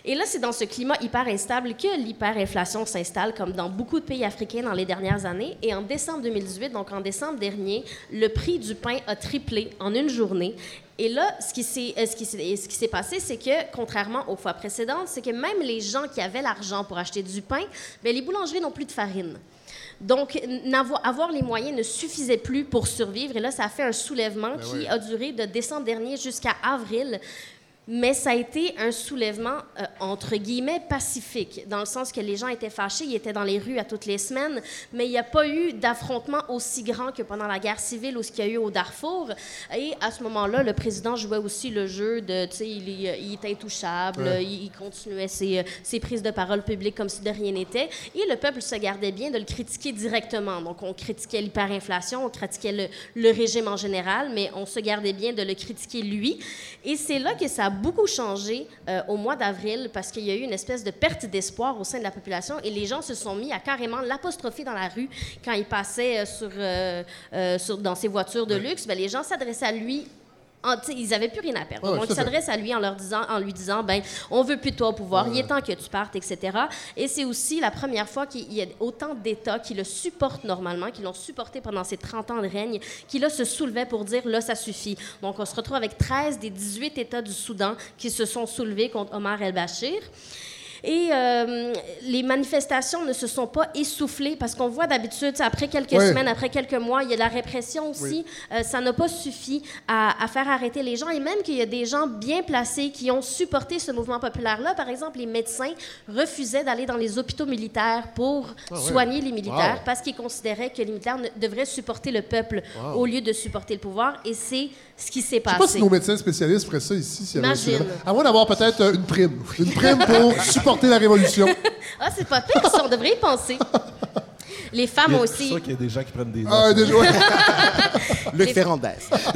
S2: Et là, c'est dans ce climat hyper instable que l'hyperinflation s'installe, comme dans beaucoup de pays africains dans les dernières années. Et en décembre 2018, donc en décembre dernier, le prix du pain a triplé en une journée. Et là, ce qui s'est, euh, ce qui s'est, passé, c'est que, contrairement aux fois précédentes, c'est que même les gens qui avaient l'argent pour acheter du pain, bien, les boulangeries n'ont plus de farine. Donc, avoir les moyens ne suffisait plus pour survivre. Et là, ça a fait un soulèvement qui a duré de décembre dernier jusqu'à avril. Mais ça a été un soulèvement, euh, entre guillemets, pacifique, dans le sens que les gens étaient fâchés, ils étaient dans les rues à toutes les semaines, mais il n'y a pas eu d'affrontement aussi grand que pendant la guerre civile ou ce qu'il y a eu au Darfour. Et à ce moment-là, le président jouait aussi le jeu de, tu sais, il, il était intouchable,
S1: Ouais.
S2: il, il continuait ses, ses prises de parole publiques comme si de rien n'était. Et le peuple se gardait bien de le critiquer directement. Donc, on critiquait l'hyperinflation, on critiquait le, le régime en général, mais on se gardait bien de le critiquer lui. Et c'est là que ça a beaucoup changé euh, au mois d'avril parce qu'il y a eu une espèce de perte d'espoir au sein de la population et les gens se sont mis à carrément l'apostropher dans la rue quand il passait euh, sur, euh, sur- dans ses voitures de luxe. Ben, les gens s'adressaient à lui en- ils avaient plus rien à perdre.
S1: Ouais,
S2: Donc, ils s'adressent à lui en, leur disant, en lui disant ben, on veut plus de toi au pouvoir, il est temps que tu partes, etc. Et c'est aussi la première fois qu'il y a autant d'États qui le supportent normalement, qui l'ont supporté pendant ses 30 ans de règne, qui là se soulevaient pour dire là, ça suffit. Donc, on se retrouve avec 13 des 18 États du Soudan qui se sont soulevés contre Omar el-Bashir. Et euh, les manifestations ne se sont pas essoufflées parce qu'on voit d'habitude, après quelques semaines, après quelques mois, il y a de la répression aussi. Euh, ça n'a pas suffi à, à faire arrêter les gens et même qu'il y a des gens bien placés qui ont supporté ce mouvement populaire-là. Par exemple, les médecins refusaient d'aller dans les hôpitaux militaires pour soigner les militaires
S1: Wow.
S2: parce qu'ils considéraient que les militaires ne- devraient supporter le peuple au lieu de supporter le pouvoir. Et c'est ce qui s'est
S1: Je sais pas si
S2: passé.
S1: nos médecins spécialistes feraient ça ici. un
S2: Imagine.
S1: À moins d'avoir peut-être euh, une prime. Une prime pour supporter la révolution.
S2: Ah, c'est pas pire, ça, on devrait y penser. Les femmes
S8: Il y a-
S2: aussi.
S8: C'est sûr qu'il y a des gens qui prennent des notes.
S1: Ah, déjà, ouais.
S5: Luc
S2: Les-
S5: Ferrandez.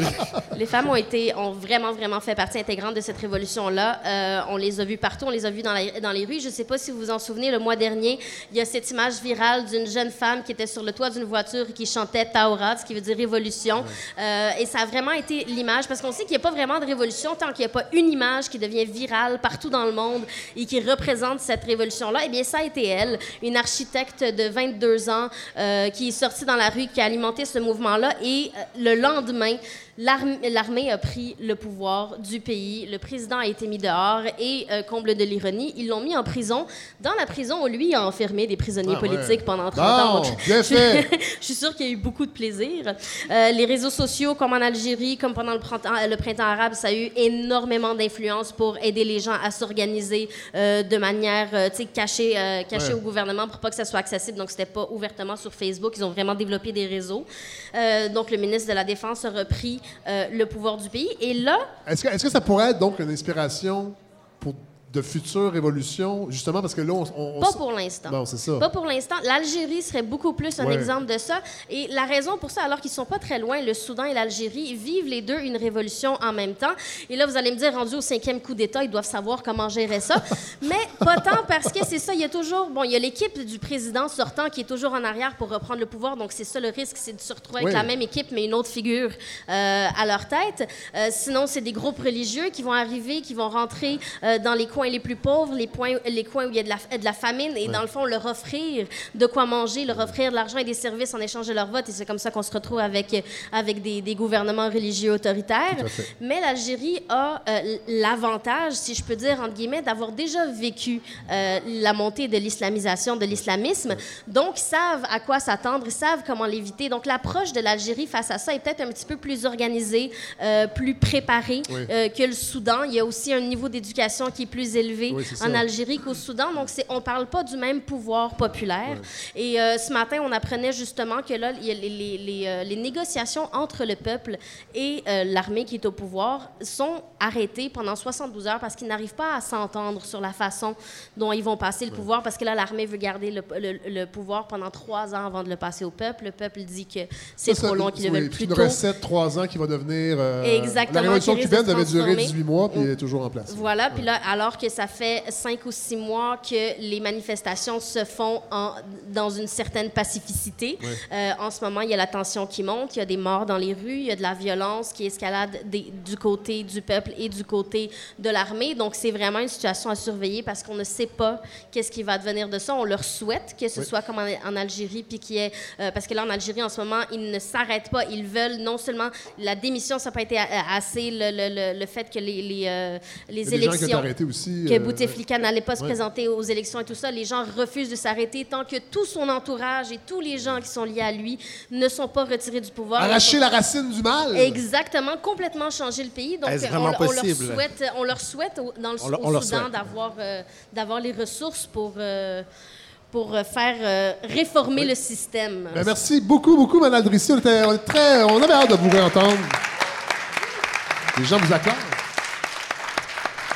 S2: Les femmes ont été, ont vraiment, vraiment fait partie intégrante de cette révolution-là. Euh, on les a vues partout, on les a vues dans, la- dans les rues. Je ne sais pas si vous vous en souvenez, le mois dernier, il y a cette image virale d'une jeune femme qui était sur le toit d'une voiture et qui chantait Taorat, ce qui veut dire révolution. Euh, et ça a vraiment été l'image, parce qu'on sait qu'il n'y a pas vraiment de révolution tant qu'il n'y a pas une image qui devient virale partout dans le monde et qui représente cette révolution-là. Eh bien, ça a été elle, une architecte de 22 ans euh, qui est sortie dans la rue, qui a alimenté ce mouvement-là. Et euh, le lendemain, l'armée a pris le pouvoir du pays. Le président a été mis dehors et, euh, comble de l'ironie, ils l'ont mis en prison. Dans la prison, on lui a enfermé des prisonniers
S1: Ah ouais.
S2: politiques pendant 30
S1: Bon,
S2: ans.
S1: Bien
S2: je-
S1: fait.
S2: je suis sûre qu'il y a eu beaucoup de plaisir. Euh, les réseaux sociaux, comme en Algérie, comme pendant le printemps, le printemps arabe, ça a eu énormément d'influence pour aider les gens à s'organiser euh, de manière cachée, cachée
S1: Ouais.
S2: au gouvernement pour pas que ça soit accessible. Donc, c'était pas ouvertement sur Facebook. Ils ont vraiment développé des réseaux. Donc, le ministre de la Défense a repris le pouvoir du pays. Et là,
S1: Est-ce que, est-ce que ça pourrait être donc une inspiration pour de futures révolutions, justement parce que là, on... on-
S2: Pas pour l'instant.
S1: Bon, c'est ça.
S2: Pas pour l'instant. L'Algérie serait beaucoup plus un
S1: Ouais.
S2: exemple de ça. Et la raison pour ça, alors qu'ils sont pas très loin, le Soudan et l'Algérie vivent les deux une révolution en même temps. Et là, vous allez me dire, rendu au cinquième coup d'État, ils doivent savoir comment gérer ça. Mais pas tant parce que c'est ça, il y a toujours, bon, il y a l'équipe du président sortant qui est toujours en arrière pour reprendre le pouvoir. Donc c'est ça le risque, c'est de se retrouver avec la même équipe mais une autre figure euh, à leur tête. Euh, sinon, c'est des groupes religieux qui vont arriver, qui vont rentrer euh, dans les coins les plus pauvres, les, points, les coins où il y a de la, de la famine, et dans le fond, leur offrir de quoi manger, leur offrir de l'argent et des services en échange de leur vote. Et c'est comme ça qu'on se retrouve avec, avec des, des gouvernements religieux autoritaires. Mais l'Algérie a euh, l'avantage, si je peux dire, entre guillemets, d'avoir déjà vécu euh, la montée de l'islamisation, de l'islamisme. Donc, ils savent à quoi s'attendre, ils savent comment l'éviter. Donc, l'approche de l'Algérie face à ça est peut-être un petit peu plus organisée, euh, plus préparée
S1: Oui.
S2: que le Soudan. Il y a aussi un niveau d'éducation qui est plus élevé
S1: Oui, c'est
S2: en. Algérie qu'au Soudan. Donc, c'est- on ne parle pas du même pouvoir populaire. Et euh, ce matin, on apprenait justement que là, les, les- les, euh, les négociations entre le peuple et euh, l'armée qui est au pouvoir sont arrêtées pendant 72 heures parce qu'ils n'arrivent pas à s'entendre sur la façon dont ils vont passer le pouvoir. Parce que là, l'armée veut garder le, le- le pouvoir pendant trois ans avant de le passer au peuple. Le peuple dit que c'est trop long, qu'ils le veulent plus
S1: une
S2: tôt.
S1: recette, 3 ans qui va devenir. euh,
S2: Exactement,
S1: La révolution cubaine devait durer
S2: transformer.
S1: 18 mois, puis elle est toujours en place.
S2: Voilà, puis là, alors que ça fait cinq ou six mois que les manifestations se font en- dans une certaine pacificité, euh, en ce moment, il y a la tension qui monte, il y a des morts dans les rues, il y a de la violence qui escalade des- du côté du peuple et du côté de l'armée. Donc, c'est vraiment une situation à surveiller parce qu'on ne sait pas qu'est-ce qui va devenir de ça. On leur souhaite que ce soit comme en, en Algérie, puis qu'il y ait... euh, parce que là, en Algérie, en ce moment, ils ne s'arrêtent pas. Ils veulent non seulement... La démission, ça n'a pas été a- assez, le, le- le- le fait que les, les, euh, les
S1: Il y a des gens qui ont été
S2: élections
S1: arrêtés aussi.
S2: que
S1: euh,
S2: Bouteflika n'allait pas se présenter aux élections et tout ça. Les gens refusent de s'arrêter tant que tout son entourage et tous les gens qui sont liés à lui ne sont pas retirés du pouvoir.
S1: Arracher la racine du mal.
S2: Exactement, complètement changer le pays. Donc, on, on leur souhaite, on leur souhaite dans le
S5: On
S2: au
S5: leur
S2: Soudan d'avoir euh, d'avoir les ressources pour, euh, pour faire euh, réformer le système.
S1: Ben, merci beaucoup, beaucoup, Mme Aldrissi. On, était, on, très, on avait hâte de vous réentendre. Les gens vous accordent.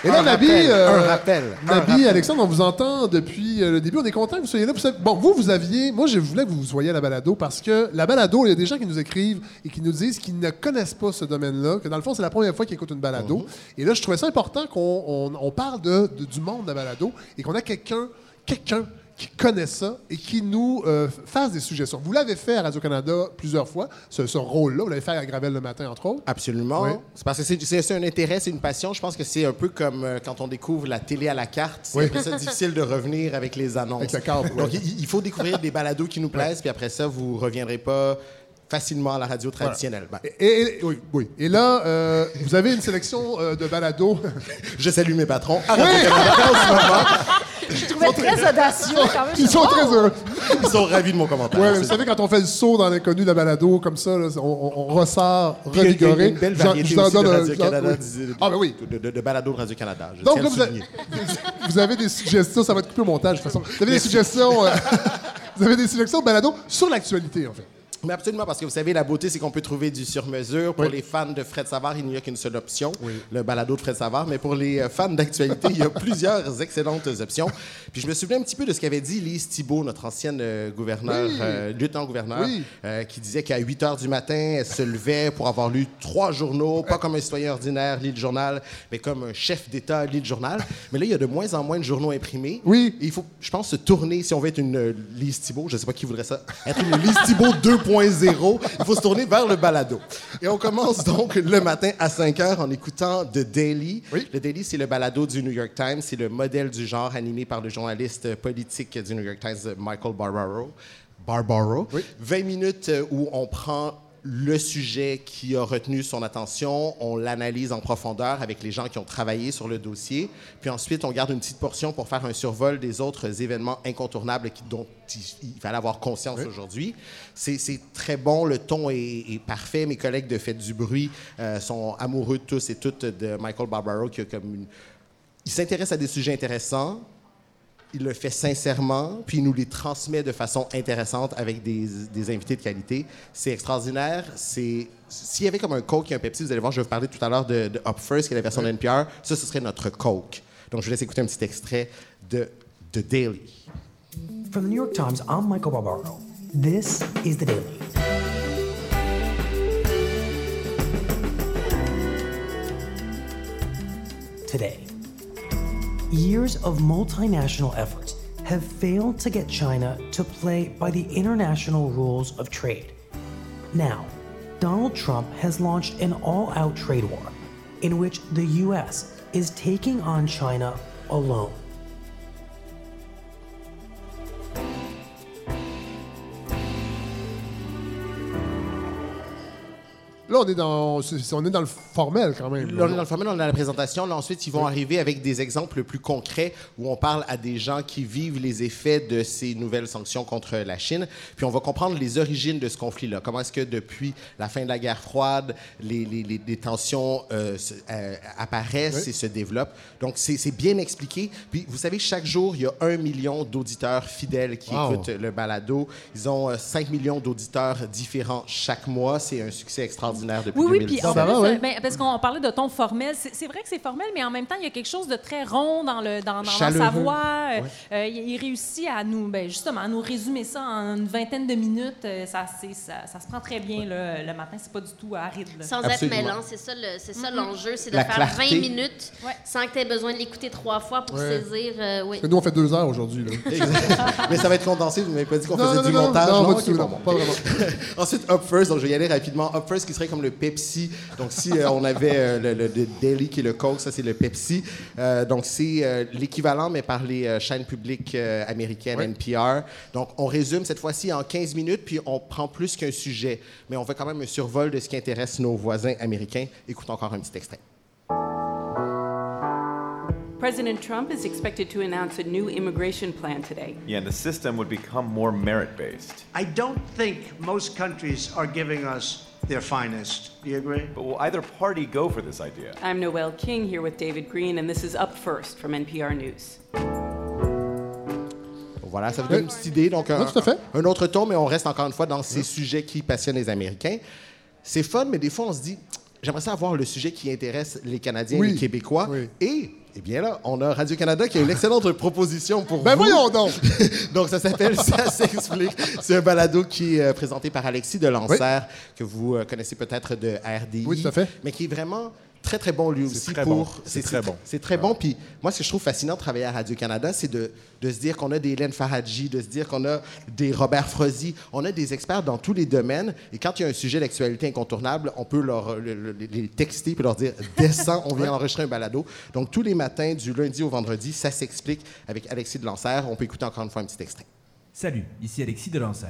S1: Et là, Nabi, euh,
S5: un rappel, un
S1: Nabi,
S5: rappel.
S1: Alexandre, on vous entend depuis euh, le début. On est content que vous soyez là. Bon, vous, vous aviez. Moi, je voulais que vous soyez à la balado parce que la balado, il y a des gens qui nous écrivent et qui nous disent qu'ils ne connaissent pas ce domaine-là, que dans le fond, c'est la première fois qu'ils écoutent une balado.
S5: Mhm.
S1: Et là, je trouvais ça important qu'on on- on parle de, de- du monde de la balado et qu'on a quelqu'un quelqu'un qui connaissent ça et qui nous euh, fassent des suggestions. Vous l'avez fait à Radio-Canada plusieurs fois, ce, ce rôle-là. Vous l'avez fait à Gravel le matin, entre autres.
S5: Absolument.
S1: Oui.
S5: C'est parce que c'est- un intérêt, c'est une passion. Je pense que c'est un peu comme euh, quand on découvre la télé à la carte. C'est
S1: Oui.
S5: ça difficile de revenir avec les annonces.
S1: Avec le.
S5: Donc, il, il faut découvrir des balados qui nous plaisent, puis après ça, vous reviendrez pas facilement à la radio traditionnelle. Ben,
S1: Et, et- oui, oui. Et là, euh, vous avez une sélection euh, de balados.
S5: je salue mes patrons. en ce moment.
S6: Je trouvais très audacieux quand même.
S1: Ils sont très heureux.
S5: Ils sont ravis de mon commentaire.
S1: Ouais, mais vous savez, quand on fait le saut dans l'inconnu de la balado, comme ça, là, on, ressort revigoré.
S5: une belle variété aussi de Radio-Canada,
S1: oui. Ah, ben oui.
S5: de, de, de balados de Radio-Canada. Je
S1: Donc
S5: tiens
S1: là, vous avez, vous avez des suggestions, ça va être coupé au montage de toute façon. Vous avez des suggestions, euh, vous avez des suggestions de balado sur l'actualité, en fait.
S5: Mais absolument, parce que vous savez, la beauté, c'est qu'on peut trouver du sur-mesure. Pour
S1: Oui.
S5: les fans de Fred Savard, il n'y a qu'une seule option, le balado de Fred Savard. Mais pour les euh, fans d'actualité, il y a plusieurs excellentes options. Puis je me souviens un petit peu de ce qu'avait dit Lise Thibault, notre ancienne euh, gouverneure,
S1: Oui.
S5: euh, lieutenant-gouverneur, euh, qui disait qu'à 8 heures du matin, elle se levait pour avoir lu trois journaux, pas comme un citoyen ordinaire lit le journal, mais comme un chef d'État lit le journal. Mais là, il y a de moins en moins de journaux imprimés.
S1: Oui.
S5: Et il faut, je pense, se tourner, si on veut être une Lise Thibault, je ne sais pas qui voudrait ça, être une Lise Thibault 2.0, il faut se tourner vers le balado. Et on commence donc le matin à 5 heures en écoutant The Daily.
S1: Oui.
S5: Le Daily, c'est le balado du New York Times, c'est le modèle du genre animé par le journaliste politique du New York Times, Michael Barbaro. Barbaro.
S1: Oui.
S5: 20 minutes où on prend le sujet qui a retenu son attention, on l'analyse en profondeur avec les gens qui ont travaillé sur le dossier, puis ensuite on garde une petite portion pour faire un survol des autres événements incontournables qui- dont il, fallait avoir conscience aujourd'hui. C'est très bon, le ton est, est parfait. Mes collègues de Fête du bruit euh, sont amoureux de tous et toutes de Michael Barbaro qui a comme une... Il s'intéresse à des sujets intéressants, il le fait sincèrement, puis il nous les transmet de façon intéressante avec des, des invités de qualité. C'est extraordinaire. C'est s'il y avait comme un Coke et un Pepsi, vous allez voir, je vais vous parler tout à l'heure de, de Up First, qui est la version de NPR. Ça, ce serait notre Coke. Donc, je vous laisse écouter un petit extrait de The Daily.
S9: From the New York Times, I'm Michael Barbaro. This is The Daily. Today, years of multinational efforts have failed to get China to play by the international rules of trade. Now, Donald Trump has launched an all out trade war in which the US is taking on China alone.
S1: Là, on est dans, on est dans le formel quand même.
S5: Là, on est dans le formel, on est dans la présentation. Là, ensuite, ils vont arriver avec des exemples plus concrets où on parle à des gens qui vivent les effets de ces nouvelles sanctions contre la Chine. Puis on va comprendre les origines de ce conflit-là. Comment est-ce que depuis la fin de la guerre froide, les, les- les- les tensions euh, se- euh, apparaissent et se développent. Donc, c'est bien expliqué. Puis, vous savez, chaque jour, il y a un million d'auditeurs fidèles qui
S1: Wow.
S5: écoutent le balado. Ils ont euh, 5 millions d'auditeurs différents chaque mois. C'est un succès extraordinaire depuis
S4: Oui, oui,
S5: 2010.
S4: puis en
S1: Ça
S4: plus,
S1: ouais.
S4: ben, parce qu'on parlait de ton formel, c'est vrai que c'est formel, mais en même temps, il y a quelque chose de très rond dans, le, dans, dans- dans sa voix. Euh, euh, il, il réussit à nous, ben, justement, à nous résumer ça en une vingtaine de minutes. Euh, ça, c'est- ça, ça se prend très bien là, le matin, c'est pas du tout aride. là.
S2: Sans
S5: Absolument.
S2: être mêlant, c'est ça le- c'est ça l'enjeu, c'est de
S5: La
S2: faire
S5: clarté.
S2: 20 minutes
S4: Ouais.
S2: sans que tu aies besoin de l'écouter trois fois pour
S1: Ouais.
S2: saisir. euh, oui.
S1: Parce que nous, on fait deux heures aujourd'hui. là.
S5: Mais ça va être condensé. Vous m'avez pas dit qu'on
S1: Non,
S5: faisait
S1: non,
S5: du
S1: non,
S5: montage.
S1: non,
S5: non?
S1: pas du
S5: Ok,
S1: tout, pas vraiment.
S5: Ensuite, Up First. Donc, je vais y aller rapidement. Up First, qui serait comme le Pepsi. Donc, si euh, on avait euh, le, le- le Daily qui est le Coke, ça, c'est le Pepsi. Euh, donc, c'est euh, l'équivalent, mais par les euh, chaînes publiques euh, américaines,
S1: Ouais.
S5: NPR. Donc, on résume cette fois-ci en 15 minutes, puis on prend plus qu'un sujet. Mais on fait quand même un survol de ce qui intéresse nos voisins américains. Écoutons encore un petit extrait.
S10: President Trump is expected to announce a new immigration plan today.
S11: Yeah, and the system would become more merit based.
S12: I don't think most countries are giving us their finest. Do you agree?
S11: But will either party go for this idea?
S10: I'm Noel King here with David Green, and this is Up First from NPR News.
S5: Voilà, ça vous donne une petite idée. Donc, un,
S1: Oui, tout à fait.
S5: un autre ton, mais on reste encore une fois dans ces sujets qui passionnent les Américains. C'est fun, mais des fois, on se dit, j'aimerais ça avoir le sujet qui intéresse les Canadiens
S1: Oui,
S5: et les Québécois.
S1: oui.
S5: Et, eh bien là, on a Radio-Canada qui a une excellente proposition pour
S1: Ben
S5: vous.
S1: voyons donc!
S5: Donc, ça s'appelle Ça s'explique. C'est un balado qui est euh, présenté par Alexis Delancer, que vous euh, connaissez peut-être de RDI.
S1: Oui, tout à fait.
S5: Mais qui est vraiment très, très bon lui
S8: C'est
S5: aussi
S8: très
S5: pour...
S8: bon. C'est très bon.
S5: C'est très bon. Puis moi, ce que je trouve fascinant de travailler à Radio-Canada, c'est de, de se dire qu'on a des Hélène Faradji, de se dire qu'on a des Robert Frozy. On a des experts dans tous les domaines. Et quand il y a un sujet d'actualité incontournable, on peut leur, le- le- les texter puis leur dire Descends, on vient enregistrer un balado. Donc, tous les matins, du lundi au vendredi, ça s'explique avec Alexis de Lancerre. On peut écouter encore une fois un petit extrait.
S13: Salut, ici Alexis de Lancer.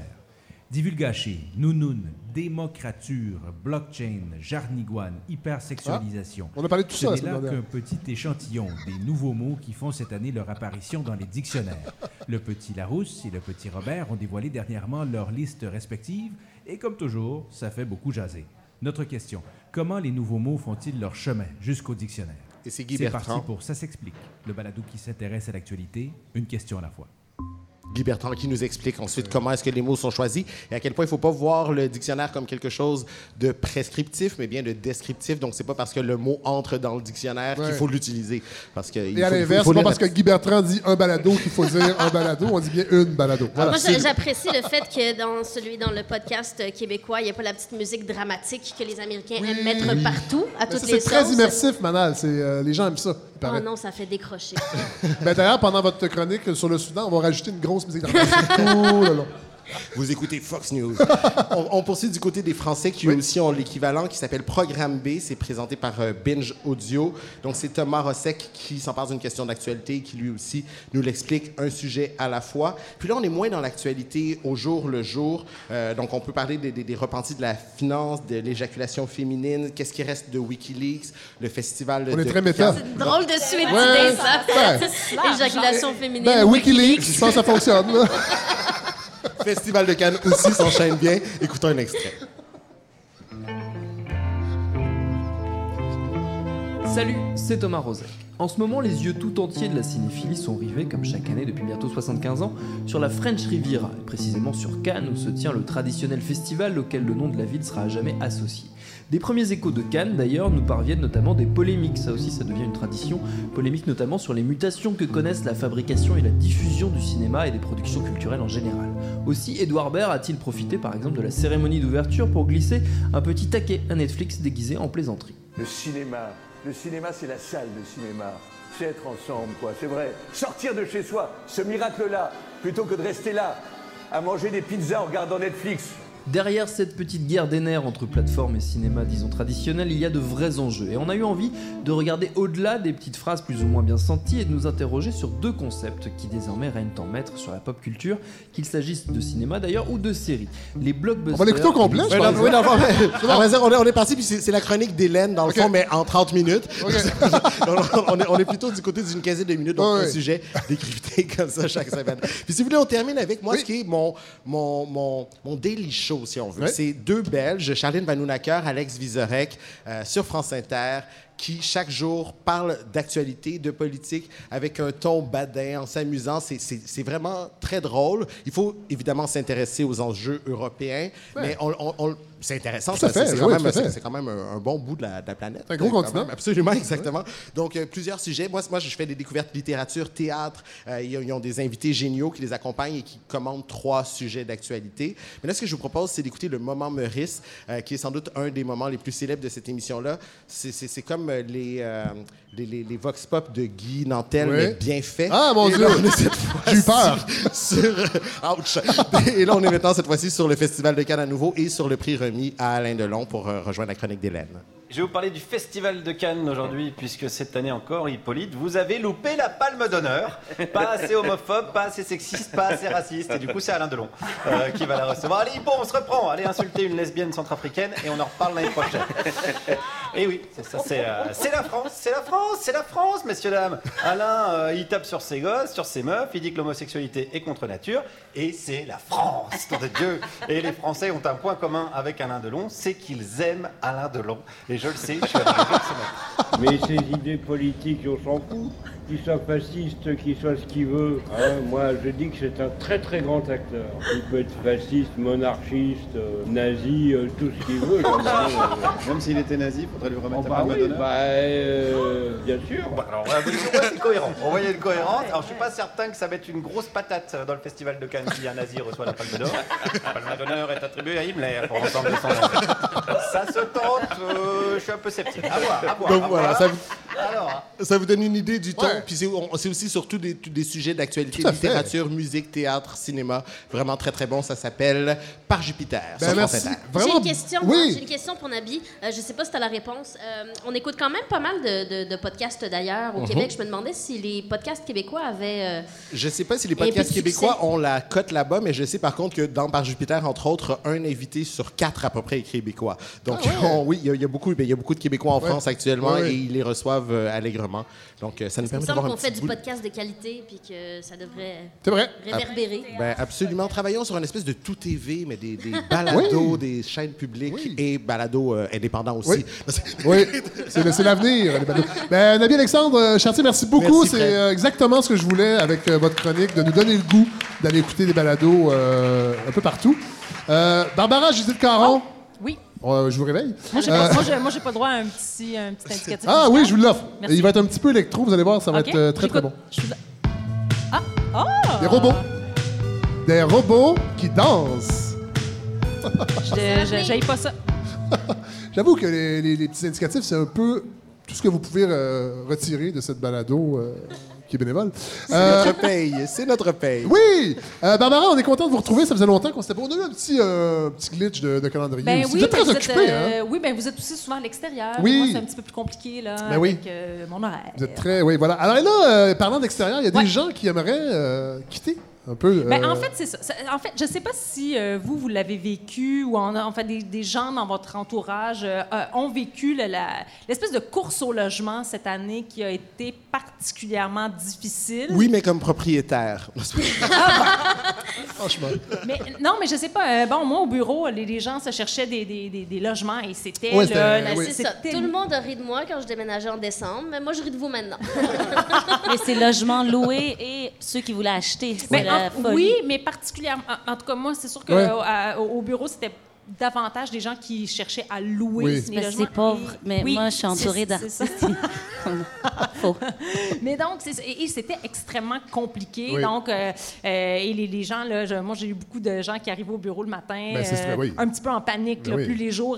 S13: Divulgaché, nounoun, démocrature, blockchain, jarniguane, hypersexualisation.
S1: Ah, on a parlé de tout
S13: Ce
S1: ça la
S13: n'est là qu'un petit échantillon des nouveaux mots qui font cette année leur apparition dans les dictionnaires. Le petit Larousse et le petit Robert ont dévoilé dernièrement leurs listes respectives et comme toujours, ça fait beaucoup jaser. Notre question, comment les nouveaux mots font-ils leur chemin jusqu'au dictionnaire?
S5: Et c'est Guy
S13: C'est
S5: Bertrand.
S13: parti pour Ça s'explique, le balado qui s'intéresse à l'actualité, une question à la fois.
S5: Guy Bertrand qui nous explique ensuite comment est-ce que les mots sont choisis et à quel point il ne faut pas voir le dictionnaire comme quelque chose de prescriptif, mais bien de descriptif. Donc, c'est pas parce que le mot entre dans le dictionnaire
S1: Ouais.
S5: qu'il faut l'utiliser. Parce que il
S1: Et à l'inverse, c'est pas parce que Guy Bertrand dit un balado qu'il faut dire un balado, on dit bien une balado. Voilà.
S2: Moi, j'a- j'apprécie le fait que dans celui dans le podcast québécois, il n'y a pas la petite musique dramatique que les Américains aiment mettre partout, à
S1: Mais
S2: toutes
S1: ça,
S2: les
S1: C'est très immersif, Manal. Euh, les gens aiment ça, il
S2: Oh
S1: paraît.
S2: non, ça fait décrocher.
S1: Ben, D'ailleurs, pendant votre chronique sur le Soudan, on va rajouter une grosse musique tout le long.
S5: Vous écoutez Fox News. on, on poursuit du côté des Français qui eux aussi ont l'équivalent qui s'appelle Programme B. C'est présenté par euh, Binge Audio. Donc, c'est Thomas Rossec qui s'empare d'une question d'actualité et qui lui aussi nous l'explique un sujet à la fois. Puis là, on est moins dans l'actualité au jour le jour. Euh, donc, on peut parler des, des- des repentis de la finance, de l'éjaculation féminine, qu'est-ce qui reste de Wikileaks, le festival
S1: On
S5: de
S1: est très méta.
S5: Cannes.
S2: Drôle de suite
S1: Ouais,
S2: d'idées, ça.
S1: ouais.
S2: Éjaculation féminine.
S1: Ben, Wikileaks, je pense que ça fonctionne.
S5: Festival de Cannes aussi s'enchaîne bien. Écoutons un extrait.
S14: Salut, c'est Thomas Rozek. En ce moment, les yeux tout entiers de la cinéphilie sont rivés, comme chaque année depuis bientôt 75 ans, sur la French Riviera, et précisément sur Cannes, où se tient le traditionnel festival auquel le nom de la ville sera à jamais associé. Des premiers échos de Cannes, d'ailleurs, nous parviennent notamment des polémiques, ça aussi ça devient une tradition, polémiques notamment sur les mutations que connaissent la fabrication et la diffusion du cinéma et des productions culturelles en général. Aussi, Edouard Baird a-t-il profité par exemple de la cérémonie d'ouverture pour glisser un petit taquet à Netflix déguisé en plaisanterie.
S15: Le cinéma, le cinéma, c'est la salle de cinéma. C'est être ensemble, quoi, c'est vrai. Sortir de chez soi, ce miracle-là, plutôt que de rester là, à manger des pizzas en regardant Netflix.
S14: Derrière cette petite guerre des nerfs entre plateformes et cinéma, disons traditionnel, il y a de vrais enjeux. Et on a eu envie de regarder au-delà des petites phrases plus ou moins bien senties et de nous interroger sur deux concepts qui désormais règnent en maître sur la pop culture, qu'il s'agisse de cinéma d'ailleurs ou de séries. Les blockbusters.
S1: On va l'écouter au complet, je pense.
S5: oui, non, mais- on est, on est parti, puis c'est la chronique d'Hélène, dans le fond, mais en 30 minutes. On, est, on est plutôt du côté d'une quinzaine de minutes, donc
S1: Ouais,
S5: un
S1: ouais.
S5: sujet décrypté comme ça chaque semaine. Puis si vous voulez, on termine avec moi, ce qui est mon, mon, mon, mon daily show, si on veut. C'est deux Belges, Charline Vanounacker, Alex Vizorek, euh, sur France Inter, qui chaque jour parlent d'actualité, de politique, avec un ton badin, en s'amusant. C'est- vraiment très drôle. Il faut évidemment s'intéresser aux enjeux européens,
S1: Ouais.
S5: mais on, on- on- c'est intéressant.
S1: Tout à
S5: ça,
S1: fait,
S5: c'est quand,
S1: oui,
S5: même-
S1: tout à fait.
S5: c'est- c'est quand même un, un bon bout de la, de la planète.
S1: Un gros
S5: Quand
S1: continent.
S5: même. Absolument, exactement. Donc, euh, plusieurs sujets. Moi, moi, je fais des découvertes littérature, théâtre. Euh, ils, ont- des invités géniaux qui les accompagnent et qui commandent trois sujets d'actualité. Mais là, ce que je vous propose, c'est d'écouter le moment Meurice, euh, qui est sans doute un des moments les plus célèbres de cette émission-là. C'est- comme euh, les, euh, les, les- les vox pop de Guy Nantel,
S1: Oui.
S5: mais bien fait.
S1: Ah, mon Dieu! J'ai eu peur.
S5: sur- ouch. Et là, on est maintenant cette fois-ci sur le Festival de Cannes à nouveau et sur le prix remis à Alain Delon pour euh, rejoindre la chronique d'Hélène.
S16: Je vais vous parler du Festival de Cannes aujourd'hui, puisque cette année encore, Hippolyte, vous avez loupé la palme d'honneur. Pas assez homophobe, pas assez sexiste, pas assez raciste. Et du coup, c'est Alain Delon euh, qui va la recevoir. Allez, Hippo, on se reprend. Allez insulter une lesbienne centrafricaine et on en reparle l'année prochaine. Et oui, c'est ça, euh, c'est la France, c'est la France, c'est la France, messieurs, dames. Alain, euh, il tape sur ses gosses, sur ses meufs, il dit que l'homosexualité est contre nature, et c'est la France, nom de Dieu. Et les Français ont un point commun avec Alain Delon, c'est qu'ils aiment Alain Delon. Je le sais, je suis matin.
S17: Mais ces idées politiques, on s'en fout. Qu'il soit fasciste, qu'il soit ce qu'il veut. hein. moi, je dis que c'est un très très grand acteur. Il peut être fasciste, monarchiste, euh, nazi, euh, tout ce qu'il veut. euh.
S16: Même s'il était nazi, faudrait lui remettre la
S17: bah
S16: palme
S17: oui,
S16: d'honneur.
S17: bah, bien sûr.
S16: Alors, ouais, mais c'est- cohérent. On voyait une cohérence. Alors, je suis pas certain que ça va être une grosse patate dans le festival de Cannes si un nazi reçoit la palme d'or. La palme d'honneur est attribuée à Himmler pour l'ensemble de son. Ça se tente. euh, je suis un peu sceptique. À voir, à voir.
S5: Donc
S16: à
S5: voilà,
S16: voir.
S5: ça vous,
S16: Alors,
S5: ça vous donne une idée du temps. Puis c'est aussi surtout des, des sujets d'actualité,
S1: fait.
S5: littérature, musique, théâtre, cinéma. Vraiment très très bon. Ça s'appelle Par Jupiter.
S1: Ben, merci.
S5: Inter.
S2: J'ai
S1: Vraiment-
S2: une question,
S1: Oui.
S2: j'ai une question pour Nabi. Euh, je sais pas si tu as la réponse. Euh, on écoute quand même pas mal de, de- de podcasts d'ailleurs au
S5: Mhm.
S2: Québec. Je me demandais si les podcasts québécois avaient. euh,
S5: Je sais pas si les podcasts québécois ont la cote là-bas, mais je sais par contre que dans Par Jupiter, entre autres, un invité sur quatre à peu près est québécois. Donc on- oui, il y, a- il y a beaucoup, ben, il y a beaucoup de Québécois en
S1: Ouais.
S5: France actuellement et ils les reçoivent euh, allègrement. Donc euh, ça nous permet
S2: semble
S5: d'avoir un
S2: qu'on fait du
S5: bout
S2: podcast de qualité puis que ça devrait
S5: vrai.
S2: réverbérer.
S5: Ben, absolument. Travaillons sur une espèce de tout TV, mais des, des balados, des chaînes publiques et balados euh, indépendants aussi.
S1: Oui, c'est l'avenir. Ben, Nabi Alexandre Chartier, merci beaucoup. C'est euh, exactement ce que je voulais avec euh, votre chronique, de nous donner le goût d'aller écouter des balados un peu partout. Barbara Judith Caron.
S4: Oui.
S1: Euh, je vous réveille.
S4: Moi, j'ai
S1: Euh,
S4: pas, moi, j'ai- moi, j'ai pas droit à un petit, un petit indicatif.
S1: ah oui, je vous l'offre. Il va être un petit peu électro, vous allez voir, ça va être euh, très très bon.
S4: Je suis là. Ah! Ah!
S1: Des robots. Des robots qui dansent.
S4: J'aille pas ça.
S1: J'avoue que les, les- les petits indicatifs, c'est un peu tout ce que vous pouvez euh, retirer de cette balado euh, qui est bénévole.
S5: C'est
S1: Euh,
S5: notre paye. C'est notre paye.
S1: Oui! Euh, Barbara, on est content de vous retrouver. Ça faisait longtemps qu'on s'était pas. On a eu un petit, euh, petit glitch de, de calendrier.
S4: Ben oui,
S1: vous êtes
S4: ben
S1: très
S4: vous êtes,
S1: occupé,
S4: euh,
S1: hein?
S4: Oui, ben vous êtes aussi souvent à l'extérieur.
S1: Oui.
S4: Moi, c'est un petit peu plus compliqué là,
S1: Ben oui.
S4: avec euh, mon horaire.
S1: Vous êtes très. Oui, voilà. Alors là, euh, parlant d'extérieur, il y a des gens qui aimeraient euh, quitter un peu.
S4: Ben,
S1: euh,
S4: en fait, c'est ça. En fait, je sais pas si euh, vous, vous l'avez vécu ou en, en fait, des, des gens dans votre entourage euh, ont vécu l'espèce de course au logement cette année qui a été particulièrement difficile.
S5: Oui, mais comme propriétaire.
S1: Franchement.
S4: Mais non, mais je sais pas. euh, bon, moi, au bureau, les, les gens se cherchaient des, des- des- des logements et c'était
S1: Ouais,
S2: c'est ça. Tout le monde a ri de moi quand je déménageais en décembre, mais moi, je ris de vous maintenant.
S7: Mais c'est logements loués et ceux qui voulaient acheter. C'est
S4: Ben,
S7: la folie.
S4: oui, mais particulièrement. En, en tout cas, moi, c'est sûr qu'au
S7: Ouais.
S4: au bureau, c'était davantage des gens qui cherchaient à louer
S7: Oui.
S4: les
S7: Parce que
S4: logements.
S7: c'est pauvre,
S4: Et-
S7: mais
S4: oui,
S7: moi, je suis entourée. Faux.
S4: Mais donc, et, et c'était extrêmement compliqué.
S1: Oui.
S4: Donc, euh, euh, et les, les gens, là, je- moi, j'ai eu beaucoup de gens qui arrivaient au bureau le matin, euh,
S1: Ben, vrai, oui.
S4: un petit peu en panique, là,
S1: oui.
S4: plus les jours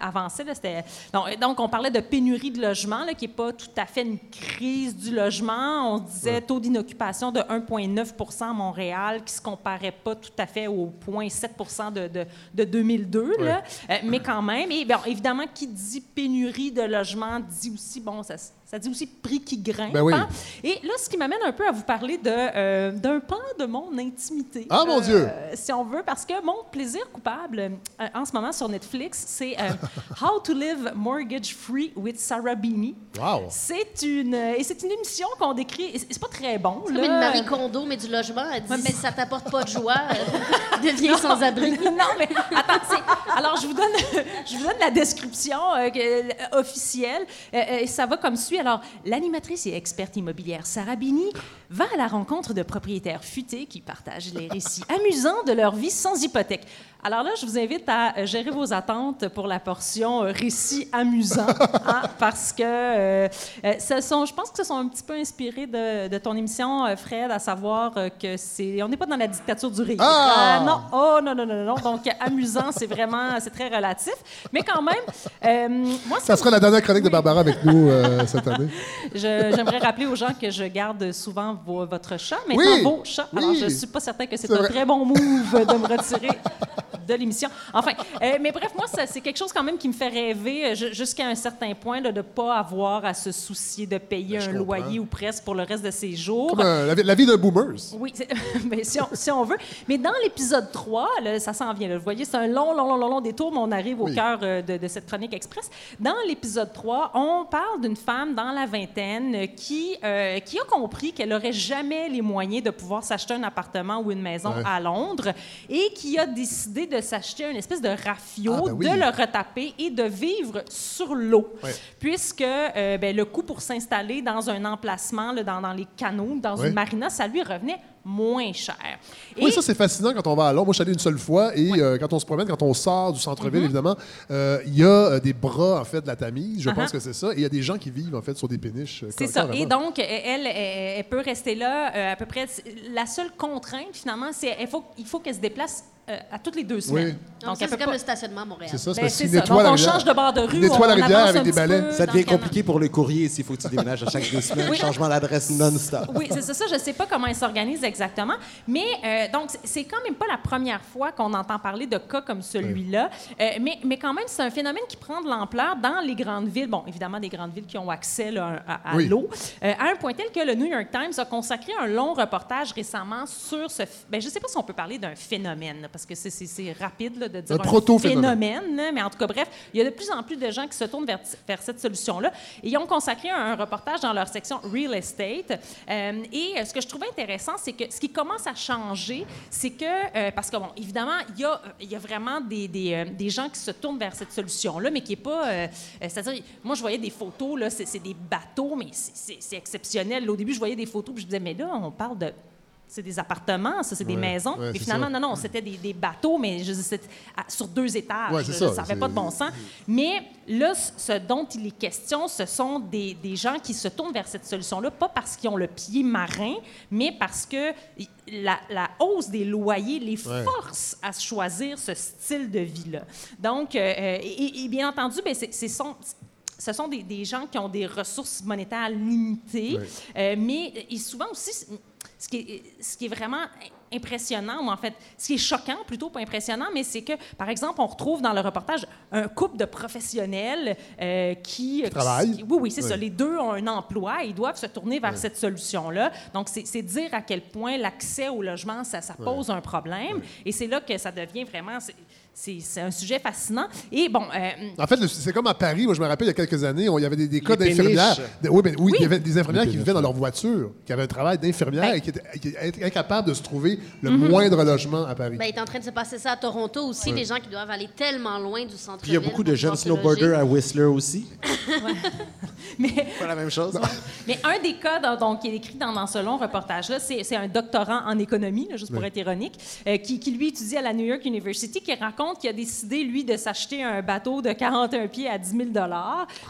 S4: avançaient. là, c'était- donc, euh, donc, on parlait de pénurie de logement, là, qui n'est pas tout à fait une crise du logement. On disait taux d'inoccupation de 1,9 à Montréal, qui se comparait pas tout à fait au 0,7 de, de, de 2002. là. Euh, mais quand même, et bien, évidemment, qui dit pénurie de logement dit aussi, bon, ça, ça dit aussi prix qui grimpe.
S1: Ben oui.
S4: hein? Et là, ce qui m'amène un peu à vous parler de, euh, d'un pan de mon intimité.
S1: Ah, mon
S4: Euh,
S1: Dieu!
S4: Si on veut, parce que mon plaisir coupable euh, en ce moment sur Netflix, c'est euh, How to Live Mortgage Free with Sarah Beanie.
S1: Wow!
S4: C'est une, et c'est une émission qu'on décrit. et C'est pas très bon.
S2: C'est
S4: là.
S2: comme une Marie Kondo, mais du logement. Elle dit si ça t'apporte pas de joie, euh, deviens sans abri.
S4: non, mais attends, c'est- alors je vous donne, je vous donne la description officielle. Et ça va comme suit. Alors, l'animatrice et experte immobilière Sarah Bini va à la rencontre de propriétaires futés qui partagent les récits amusants de leur vie sans hypothèque. Alors là, je vous invite à euh, gérer vos attentes pour la portion euh, récits amusants, hein, parce que euh, ce sont, je pense que ce sont un petit peu inspirés de, de ton émission, Fred, à savoir que c'est, on n'est pas dans la dictature du rire.
S1: Ah!
S4: non, oh non non non non. Donc amusant, c'est vraiment, c'est très relatif, mais quand même, euh, moi,
S1: Ça sera la dernière chronique de Barbara avec nous cette année.
S4: j'aimerais rappeler aux gens que je garde souvent votre chat, maintenant
S1: Oui,
S4: vos chats. Alors,
S1: oui.
S4: je suis pas certain que c'est
S1: C'est
S4: un
S1: vrai.
S4: très bon move de me retirer de l'émission. Enfin, euh, mais bref, moi, c'est quelque chose quand même qui me fait rêver euh, ju- jusqu'à un certain point là, de ne pas avoir à se soucier de payer
S1: Ben,
S4: un
S1: comprends.
S4: loyer ou presque pour le reste de ses jours.
S1: Comme euh, la, vie- la vie d'un boomers.
S4: Oui, ben, si, on, si on veut. Mais dans l'épisode 3, là, ça s'en vient. là. vous voyez, c'est un long, long, long, long, long détour, mais on arrive au
S1: Oui.
S4: cœur de, de cette chronique express. Dans l'épisode 3, on parle d'une femme dans la vingtaine qui, euh, qui a compris qu'elle n'aurait jamais les moyens de pouvoir s'acheter un appartement ou une maison
S1: Ouais.
S4: à Londres et qui a décidé de s'acheter une espèce de rafio,
S1: Ah, ben oui.
S4: de le retaper et de vivre sur l'eau. Puisque euh, ben, le coût pour s'installer dans un emplacement, là, dans, dans les canaux, dans une marina, ça lui revenait moins cher.
S1: Oui,
S4: Et-
S1: ça c'est fascinant quand on va à Londres. Moi, je suis allé une seule fois et euh, quand on se promène, quand on sort du centre-ville,
S4: Mhm.
S1: évidemment, euh, il y a des bras en fait de la Tamise. Je
S4: Uh-huh.
S1: pense que c'est ça. Et il y a des gens qui vivent en fait sur des péniches.
S4: C'est ça. Et donc, euh, elle, elle, elle peut rester là euh, à peu près. La seule contrainte, finalement, c'est qu'il faut, il faut qu'elle se déplace euh, à toutes les deux semaines.
S1: Oui.
S2: Donc, ça, c'est comme
S4: pas-
S2: le stationnement à Montréal.
S1: C'est ça, c'est
S4: Ben,
S1: qu'ils
S4: ça. Donc, on change de bord de rue,
S1: Ils nettoient la
S4: on
S1: rivière avec des balais.
S5: Ça devient
S4: canal.
S5: compliqué pour le courrier s'il faut que tu déménages à chaque deux semaines.
S4: Oui.
S5: Changement d'adresse non-stop.
S4: Oui, c'est ça, ça. Je ne sais pas comment ils s'organisent exactement. Mais euh, donc, c'est- quand même pas la première fois qu'on entend parler de cas comme celui-là. Euh, mais, mais quand même, c'est un phénomène qui prend de l'ampleur dans les grandes villes. Bon, évidemment, des grandes villes qui ont accès là, à, à
S1: Oui.
S4: l'eau. Euh, à un point tel que le New York Times a consacré un long reportage récemment sur ce. Ben, je ne sais pas si on peut parler d'un phénomène, parce que c'est- rapide là, de dire
S1: Un
S4: phénomène, là, mais en tout cas, bref, il y a de plus en plus de gens qui se tournent vers, vers cette solution-là. Et ils ont consacré un, un reportage dans leur section Real Estate. Euh, et euh, ce que je trouvais intéressant, c'est que ce qui commence à changer, c'est que, euh, parce que, bon, évidemment, il y a, il y a vraiment des, des, euh, des gens qui se tournent vers cette solution-là, mais qui n'est pas. C'est-à-dire, moi, je voyais des photos, là, c'est des bateaux, mais c'est- exceptionnel. Au début, je voyais des photos, puis je disais, mais là, on parle de c'est des appartements, ça, c'est des
S1: Ouais,
S4: maisons.
S1: ouais,
S4: mais finalement,
S1: ça.
S4: non, non, c'était des, des bateaux, mais je à- sur deux étages.
S1: Ouais, ça,
S4: n'avait pas de bon sens. Mais là, ce dont il est question, ce sont des, des gens qui se tournent vers cette solution-là, pas parce qu'ils ont le pied marin, mais parce que la, la hausse des loyers les force à choisir ce style de vie-là. Donc, euh, euh, et, et bien entendu, ben, c'est- c'est son- ce sont des, des gens qui ont des ressources monétaires limitées, euh, mais et souvent aussi, ce qui est, ce qui est vraiment impressionnant, ou en fait, ce qui est choquant plutôt, pas impressionnant, mais c'est que, par exemple, on retrouve dans le reportage un couple de professionnels euh, qui,
S1: travaillent.
S4: qui- oui, oui, c'est
S1: Oui.
S4: ça. Les deux ont un emploi et ils doivent se tourner vers
S1: Oui.
S4: cette solution-là. Donc, c'est dire à quel point l'accès au logement, ça, ça pose un problème. Et c'est là que ça devient vraiment... c'est- un sujet fascinant. Et bon... euh,
S1: En fait, c'est comme à Paris. Moi, je me rappelle, il y a quelques années, on- il y avait des, des cas d'infirmières. de- oui, ben, oui,
S4: Oui.
S1: il y avait des infirmières qui vivaient dans leur voiture, qui avaient un travail d'infirmière
S4: Ben-
S1: et qui étaient, qui étaient incapables de se trouver le
S4: Mhm.
S1: moindre logement à Paris.
S2: Ben, il est en train de se passer ça à Toronto aussi, des gens qui doivent aller tellement loin du centre-ville.
S5: Puis il y a beaucoup de jeunes snowboarders à Whistler aussi.
S4: mais
S5: Pas la même chose.
S4: Mais un des cas dans- donc, qui est écrit dans, dans ce long reportage-là, c'est c'est un doctorant en économie, là, juste pour
S1: Oui.
S4: être ironique, euh, qui, qui, lui étudie à la New York University, qui raconte qu'il a décidé, lui, de s'acheter un bateau de 41 pieds à 10 000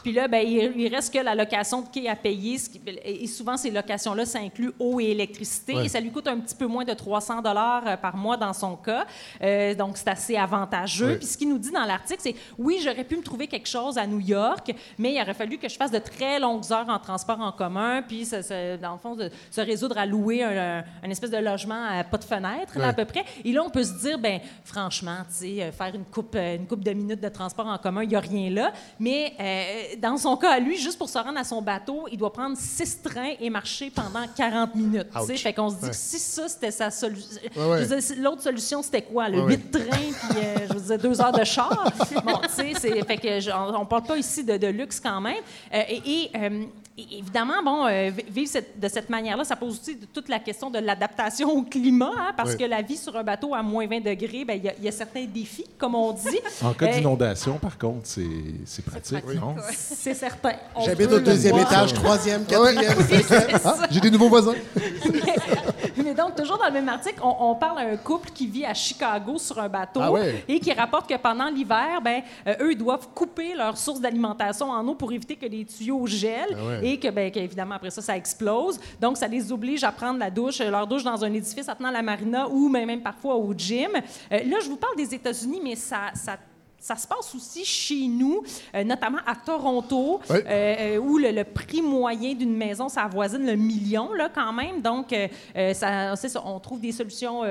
S4: Puis là, ben, il, il reste que la location de quai à payer. ce qui- et souvent, ces locations-là, ça inclut eau et électricité.
S1: Ouais.
S4: Et ça lui coûte un petit peu moins de 300 dollars par mois dans son cas. Euh, donc, c'est assez avantageux.
S1: Ouais.
S4: Puis ce qu'il nous dit dans l'article, c'est oui, j'aurais pu me trouver quelque chose à New York, mais il aurait fallu que je fasse de très longues heures en transport en commun, puis dans le fond, de- se résoudre à louer un, un- un espèce de logement à pas de fenêtre, là, à peu près. Et là, on peut se dire, ben franchement, tu sais, euh, faire une coupe, euh, une coupe de minutes de transport en commun, il n'y a rien là. Mais euh, dans son cas, à lui, juste pour se rendre à son bateau, il doit prendre six trains et marcher pendant 40 minutes. Fait qu'on se dit
S1: Ouais.
S4: que si ça, c'était sa solution.
S1: Ouais, ouais.
S4: L'autre solution, c'était quoi? Le
S1: Ouais, ouais.
S4: 8 trains, puis euh, je veux dire, deux heures de char? Bon, tu sais, fait que je- on, on parle pas ici de, de luxe quand même. Euh, euh, et évidemment, bon, euh, vi- vivre cette- de cette manière-là, ça pose aussi toute la question de l'adaptation au climat, hein, parce
S1: Oui.
S4: que la vie sur un bateau à moins 20 degrés, ben, il y a- il y, a certains défis, comme on dit.
S8: En cas
S4: Euh,
S8: d'inondation, par contre, c'est c'est pratique, non?
S4: C'est certain. On
S5: J'habite au deuxième étage, troisième, quatrième.
S1: Ah, J'ai des nouveaux voisins.
S4: Mais donc, toujours dans le même article, on, on parle d'un couple qui vit à Chicago sur un bateau
S1: Ah ouais.
S4: et qui rapporte que pendant l'hiver, ben, euh, eux, ils doivent couper leur source d'alimentation en eau pour éviter que les tuyaux gèlent
S1: Ah ouais.
S4: et que, ben, qu'évidemment, après ça, ça explose. Donc, ça les oblige à prendre la douche, euh, leur douche dans un édifice attenant à la marina ou même, même parfois au gym. Euh, là, je vous parle des États-Unis, mais ça... ça ça se passe aussi chez nous, euh, notamment à Toronto,
S1: Oui.
S4: euh, euh, où le, le prix moyen d'une maison, ça avoisine le million, là, quand même. Donc, euh, ça, c'est ça, on trouve des solutions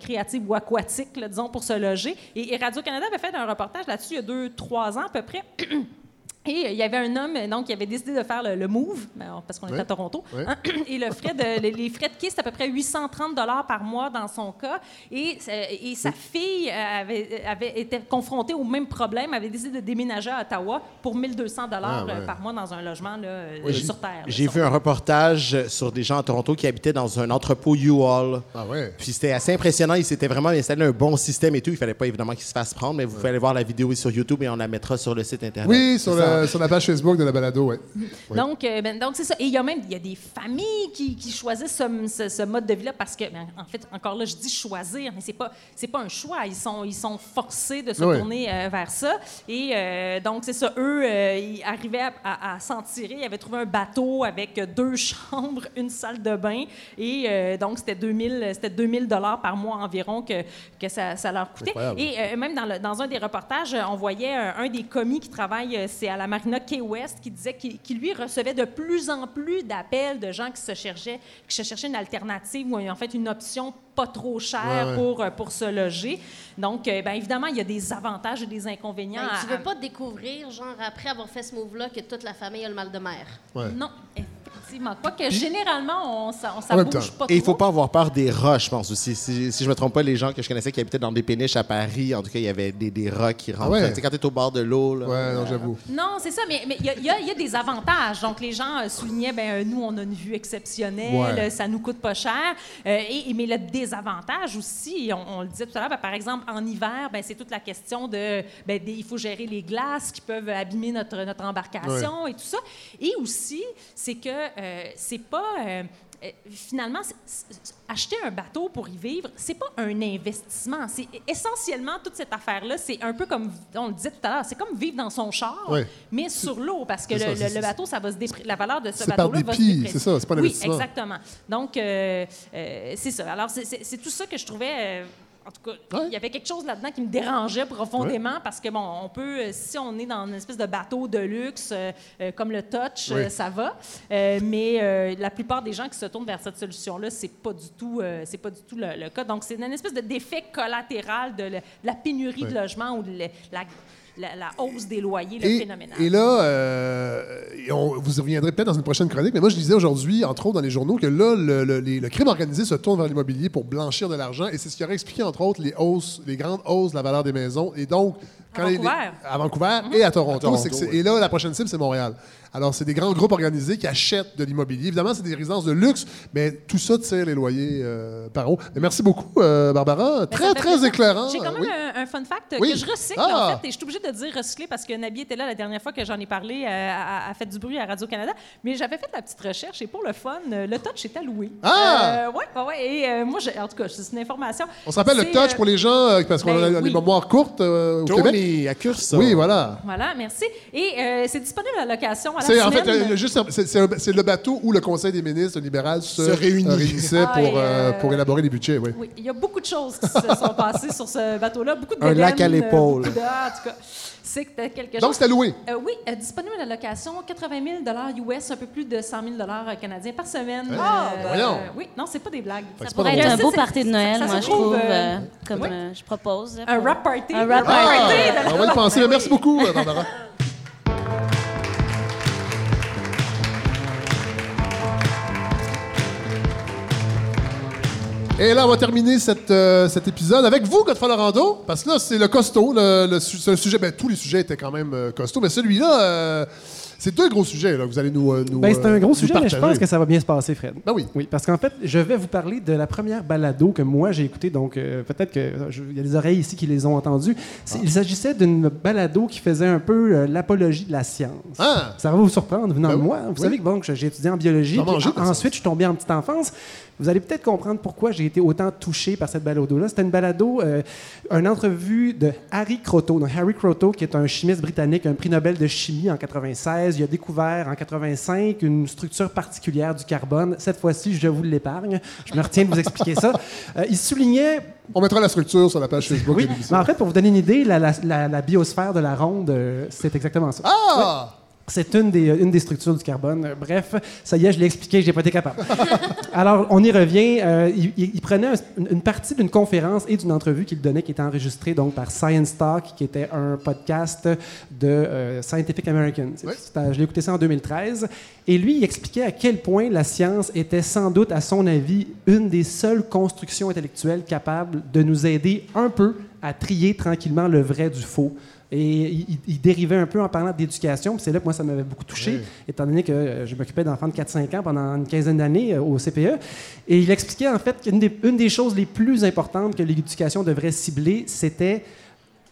S4: créatives ou aquatiques, là, disons, pour se loger. Et, et Radio-Canada avait fait un reportage là-dessus il y a deux, trois ans à peu près. Et euh, il y avait un homme donc, qui avait décidé de faire le, le move, ben, parce qu'on est à Toronto. Hein, et le frais de- les, les frais de quai, c'est à peu près 830 par mois dans son cas. Et, euh, et sa fille euh, avait, avait été confrontée au même problème, avait décidé de déménager à Ottawa pour 1200
S5: Ah, ouais.
S4: par mois dans un logement là, sur Terre.
S5: J'ai vu un reportage sur des gens à Toronto qui habitaient dans un entrepôt U-Haul.
S1: Ah ouais.
S5: Puis c'était assez impressionnant. Ils s'étaient vraiment installé un bon système et tout. Il fallait pas évidemment qu'ils se fassent prendre, mais vous pouvez aller voir la vidéo sur YouTube et on la mettra sur le site internet.
S1: Oui, sur,
S5: C'est
S1: le- sur la page Facebook de la balado, oui.
S4: Donc, euh, ben, donc c'est ça. Et il y a même il y a des familles qui, qui choisissent ce, ce- ce mode de vie-là parce que, ben, en fait, encore là, je dis choisir, mais c'est pas c'est pas un choix. Ils sont ils sont forcés de se
S1: Ouais.
S4: tourner euh, vers ça. Et euh, donc c'est ça. Eux, euh, ils arrivaient à, à- à s'en tirer. Ils avaient trouvé un bateau avec deux chambres, une salle de bain, et euh, donc c'était 2000 c'était 2000 dollars par mois environ que que ça, ça leur coûtait.
S1: Incroyable.
S4: Et euh, même dans, le- dans un des reportages, euh, on voyait un, un des commis qui travaille, euh, c'est à la marina Key West, qui disait qu'il qu'il, lui recevait de plus en plus d'appels de gens qui se cherchaient, qui se cherchaient une alternative ou en fait une option pas trop chère
S2: Ouais, ouais.
S4: pour, euh, pour se loger. Donc, euh, ben, évidemment, il y a des avantages et des inconvénients.
S2: Ben,
S4: à-
S2: tu veux pas découvrir, genre, après avoir fait ce move-là, que toute la famille a le mal de mer.
S4: Non, effectivement. Quoique, généralement, on,
S5: même
S4: bouge pas
S5: Et il
S4: trop.
S5: faut pas avoir peur des roches, je pense aussi. Si, si je me trompe pas, les gens que je connaissais qui habitaient dans des péniches à Paris, en tout cas, il y avait des, des rocs qui rentrent.
S1: ouais?
S5: Tu sais, quand tu es au bord de l'eau. là.
S1: Ouais, non, j'avoue.
S4: Non, c'est ça, mais mais il y, a- il y a- il y a des avantages. Donc, les gens euh, soulignaient, ben euh, nous, on a une vue exceptionnelle,
S1: Ouais.
S4: euh, ça nous coûte pas cher. Euh, et, et- mais le désavantage aussi, on, on le disait tout à l'heure, ben, par exemple, en hiver, ben, c'est toute la question de, ben, des- il faut gérer les glaces qui peuvent abîmer notre, notre embarcation et tout ça. Et aussi, c'est que euh, c'est pas... euh, euh, finalement, acheter un bateau pour y vivre, c'est pas un investissement. C'est essentiellement toute cette affaire-là. C'est un peu comme on le disait tout à l'heure, c'est comme vivre dans son char,
S1: Ouais.
S4: mais sur l'eau, parce que le,
S1: ça,
S4: le-
S1: c'est-
S4: le bateau, ça va se la valeur de ce bateau-là va se
S1: c'est ça, c'est pas un
S4: Oui,
S1: investissement.
S4: exactement. Donc, euh, c'est ça. Alors, c'est tout ça que je trouvais. En tout cas, il y avait quelque chose là-dedans qui me dérangeait profondément parce que, bon, on peut, euh, si on est dans une espèce de bateau de luxe euh, euh, comme le Touch, euh, ça va. Euh, mais la plupart des gens qui se tournent vers cette solution-là, c'est pas du tout, c'est pas du tout le, le cas. Donc, c'est une espèce de d'effet collatéral de, le- de la pénurie de logements ou de la, la- la hausse des loyers, le phénoménal.
S1: et là, euh, et on- vous y reviendrez peut-être dans une prochaine chronique, mais moi, je disais aujourd'hui, entre autres dans les journaux, que là, le, le- les- le crime organisé se tourne vers l'immobilier pour blanchir de l'argent, et c'est ce qui aurait expliqué, entre autres, les hausses, les grandes hausses de la valeur des maisons. Et donc, quand les- les-
S4: Vancouver.
S1: à Vancouver et à Toronto.
S5: Toronto,
S1: c'est que c'est-
S5: ouais.
S1: Et là, la prochaine cible, c'est Montréal. Alors, c'est des grands groupes organisés qui achètent de l'immobilier. Évidemment, c'est des résidences de luxe, mais tout ça tire les loyers euh, par haut. Mais merci beaucoup, euh, Barbara.
S4: Ben,
S1: Très, très éclairant.
S4: J'ai quand même
S1: Oui.
S4: un, un fun fact
S1: Oui.
S4: que je recycle,
S1: Ah.
S4: en fait, et je suis obligée de dire recycler parce que Nabi était là la dernière fois que j'en ai parlé, euh, a, a fait du bruit à Radio-Canada. Mais j'avais fait la petite recherche et pour le fun, euh, le touch est alloué.
S1: Ah!
S4: Euh, ouais, ouais, ouais. Et euh, moi, en tout cas, c'est une information.
S1: On se rappelle le touch
S4: euh,
S1: pour les gens, euh, parce qu'on
S4: ben
S1: a les
S4: oui.
S1: mémoires courtes euh, au
S5: Tony,
S1: Québec.
S5: À Cursa.
S1: Oui, voilà.
S4: Voilà, merci. Et euh, c'est disponible à location à la
S1: C'est
S4: semaine.
S1: en fait le- juste, c'est- c'est un- c'est le bateau où le Conseil des ministres libéral se,
S5: Se réunit.
S1: euh, réunissait
S4: Ah,
S1: pour, euh,
S4: euh,
S1: pour élaborer les budgets. Oui.
S4: Oui, il y a beaucoup de choses qui se sont passées sur ce bateau-là. Beaucoup de
S5: Un lac à
S4: euh,
S5: l'épaule.
S4: ah, en tout cas, c'est que t'as quelque chose.
S1: Donc, c'était loué.
S4: Euh, oui, euh, disponible à la location, 80 000 US, un peu plus de 100 000 canadiens par semaine. Euh,
S1: Ah, ben voyons.
S4: oui, non, c'est pas des blagues.
S7: Ça pourrait être un beau party de Noël,
S4: ça
S7: moi, je
S4: trouve, euh,
S7: euh, comme
S4: oui.
S7: euh, je propose.
S4: Un
S7: pour-
S4: rap party.
S7: Un rap
S4: Ah,
S7: party.
S1: Ah, on va y penser. Merci beaucoup, euh, Barbara. Et là, on va terminer euh, cet épisode avec vous, Godfrey Lorando, parce que là, c'est le costaud. Le, le c'est un sujet, ben, tous les sujets étaient quand même euh, costauds, mais celui-là, euh, c'est deux gros sujets là, que vous allez nous. euh, nous
S3: Ben, c'est
S1: euh,
S3: un gros
S1: nous
S3: sujet, mais je pense que ça va bien se passer, Fred.
S1: Ben oui.
S3: Oui, parce qu'en fait, je vais vous parler de la première balado que moi j'ai écoutée. Donc, euh, peut-être qu'il y a des oreilles ici qui les ont entendues. C'est- Il s'agissait d'une balado qui faisait un peu euh, l'apologie de la science.
S1: Ah!
S3: Ça va vous surprendre venant
S1: Ben
S3: de moi. Vous
S1: Oui.
S3: savez que bon, j'ai étudié en biologie. Puis en- ensuite, je suis tombé en petite enfance. Vous allez peut-être comprendre pourquoi j'ai été autant touché par cette balado-là. C'était une balado, euh, une entrevue de Harry Croteau. Donc, Harry Croteau, qui est un chimiste britannique, un prix Nobel de chimie en 96. Il a découvert en 85 une structure particulière du carbone. Cette fois-ci, je vous l'épargne. Je me retiens de vous expliquer ça. Euh, il soulignait
S1: On mettra la structure sur la page Facebook.
S3: oui, mais en fait, pour vous donner une idée, la, la- la- la biosphère de la ronde, euh, c'est exactement ça.
S1: Ah!
S3: C'est une des, une des structures du carbone. Bref, ça y est, je l'ai expliqué, j'ai pas été capable. Alors, on y revient. Euh, il, prenait un- une partie d'une conférence et d'une entrevue qu'il donnait, qui était enregistrée donc par Science Talk, qui était un podcast de euh, Scientific American. C'était- Je l'ai écouté ça en 2013. Et lui, il expliquait à quel point la science était sans doute, à son avis, une des seules constructions intellectuelles capables de nous aider un peu à trier tranquillement le vrai du faux. Et il, dérivait un peu en parlant d'éducation, c'est là que moi, ça m'avait beaucoup touché,
S1: Oui.
S3: étant donné que euh, je m'occupais d'enfants de 4-5 ans pendant une quinzaine d'années euh, au CPE. Et il expliquait en fait qu'une des, une des choses les plus importantes que l'éducation devrait cibler, c'était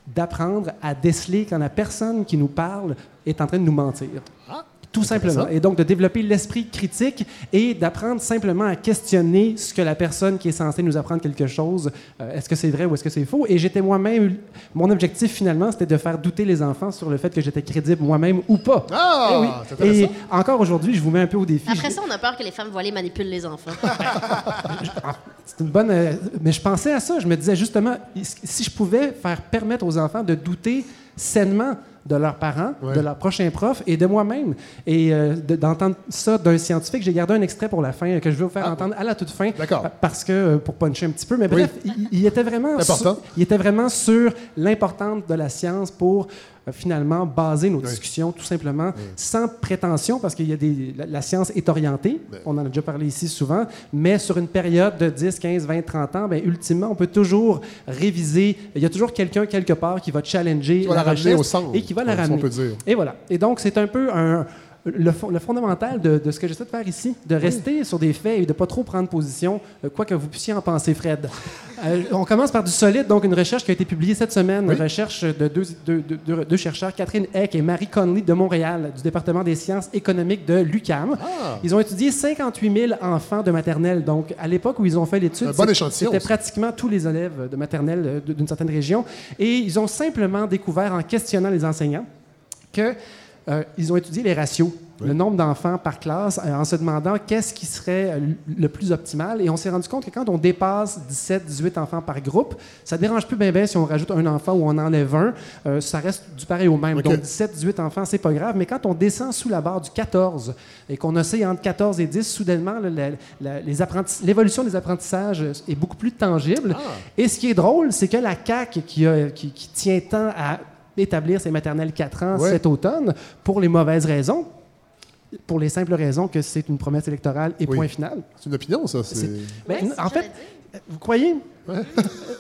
S3: d'apprendre à déceler quand la personne qui nous parle est en train de nous mentir. Tout simplement. Et donc de développer l'esprit critique et d'apprendre simplement à questionner ce que la personne qui est censée nous apprendre quelque chose, euh, est-ce que c'est vrai ou est-ce que c'est faux? Et j'étais moi-même, mon objectif finalement, c'était de faire douter les enfants sur le fait que j'étais crédible moi-même ou pas.
S1: Ah,
S3: Eh oui. Et encore aujourd'hui, je vous mets un peu au défi.
S2: Après ça, on a peur que les femmes voilées manipulent les enfants.
S3: C'est une bonne. euh, mais je pensais à ça. Je me disais justement, si je pouvais faire permettre aux enfants de douter sainement de leurs parents,
S1: Ouais.
S3: de leurs prochains profs et de moi-même, et euh, de- d'entendre ça d'un scientifique, j'ai gardé un extrait pour la fin euh, que je vais vous faire entendre à la toute fin, pa- parce que euh, pour puncher un petit peu. Mais
S1: Oui.
S3: bref, il, il était vraiment, sur, il était vraiment sur l'importance de la science pour euh, finalement baser nos discussions tout simplement sans prétention, parce qu'il y a des la, la science est orientée, on en a déjà parlé ici souvent, mais sur une période de 10, 15, 20, 30 ans, ben, ultimement, on peut toujours réviser. Il y a toujours quelqu'un quelque part qui va challenger
S1: Qui va la ramener au centre,
S3: et qui va la
S1: on
S3: ramener.
S1: peut dire.
S3: Et voilà. Et donc, c'est un peu un, le, fond- le fondamental de, de ce que j'essaie de faire ici, de rester sur des faits et de pas trop prendre position, euh, quoi que vous puissiez en penser, Fred. Euh, on commence par du solide, donc une recherche qui a été publiée cette semaine, une recherche de deux, deux- deux- deux- deux chercheurs, Catherine Eck et Marie Conley de Montréal, du département des sciences économiques de l'UQAM.
S1: Ah.
S3: Ils ont étudié 58 000 enfants de maternelle. Donc, à l'époque où ils ont fait l'étude,
S1: bon
S3: c'était pratiquement tous les élèves de maternelle euh, d'une certaine région. Et ils ont simplement découvert, en questionnant les enseignants, que euh, ils ont étudié les ratios, le nombre d'enfants par classe, euh, en se demandant qu'est-ce qui serait euh, le plus optimal. Et on s'est rendu compte que quand on dépasse 17, 18 enfants par groupe, ça ne dérange plus bien bien si on rajoute un enfant ou on enlève un. Euh, ça reste du pareil au même. Donc 17, 18 enfants, c'est pas grave. Mais quand on descend sous la barre du 14 et qu'on oscille entre 14 et 10, soudainement, l'évolution des apprentissages est beaucoup plus tangible.
S1: Ah.
S3: Et ce qui est drôle, c'est que la CAQ, qui, a- qui- qui tient tant à établir ses maternelles 4 ans
S1: Ouais.
S3: cet automne, pour les mauvaises raisons, pour les simples raisons que c'est une promesse électorale et
S1: Oui.
S3: point final.
S1: C'est une opinion, ça. c'est-
S3: Ben, en fait, vous croyez? Euh,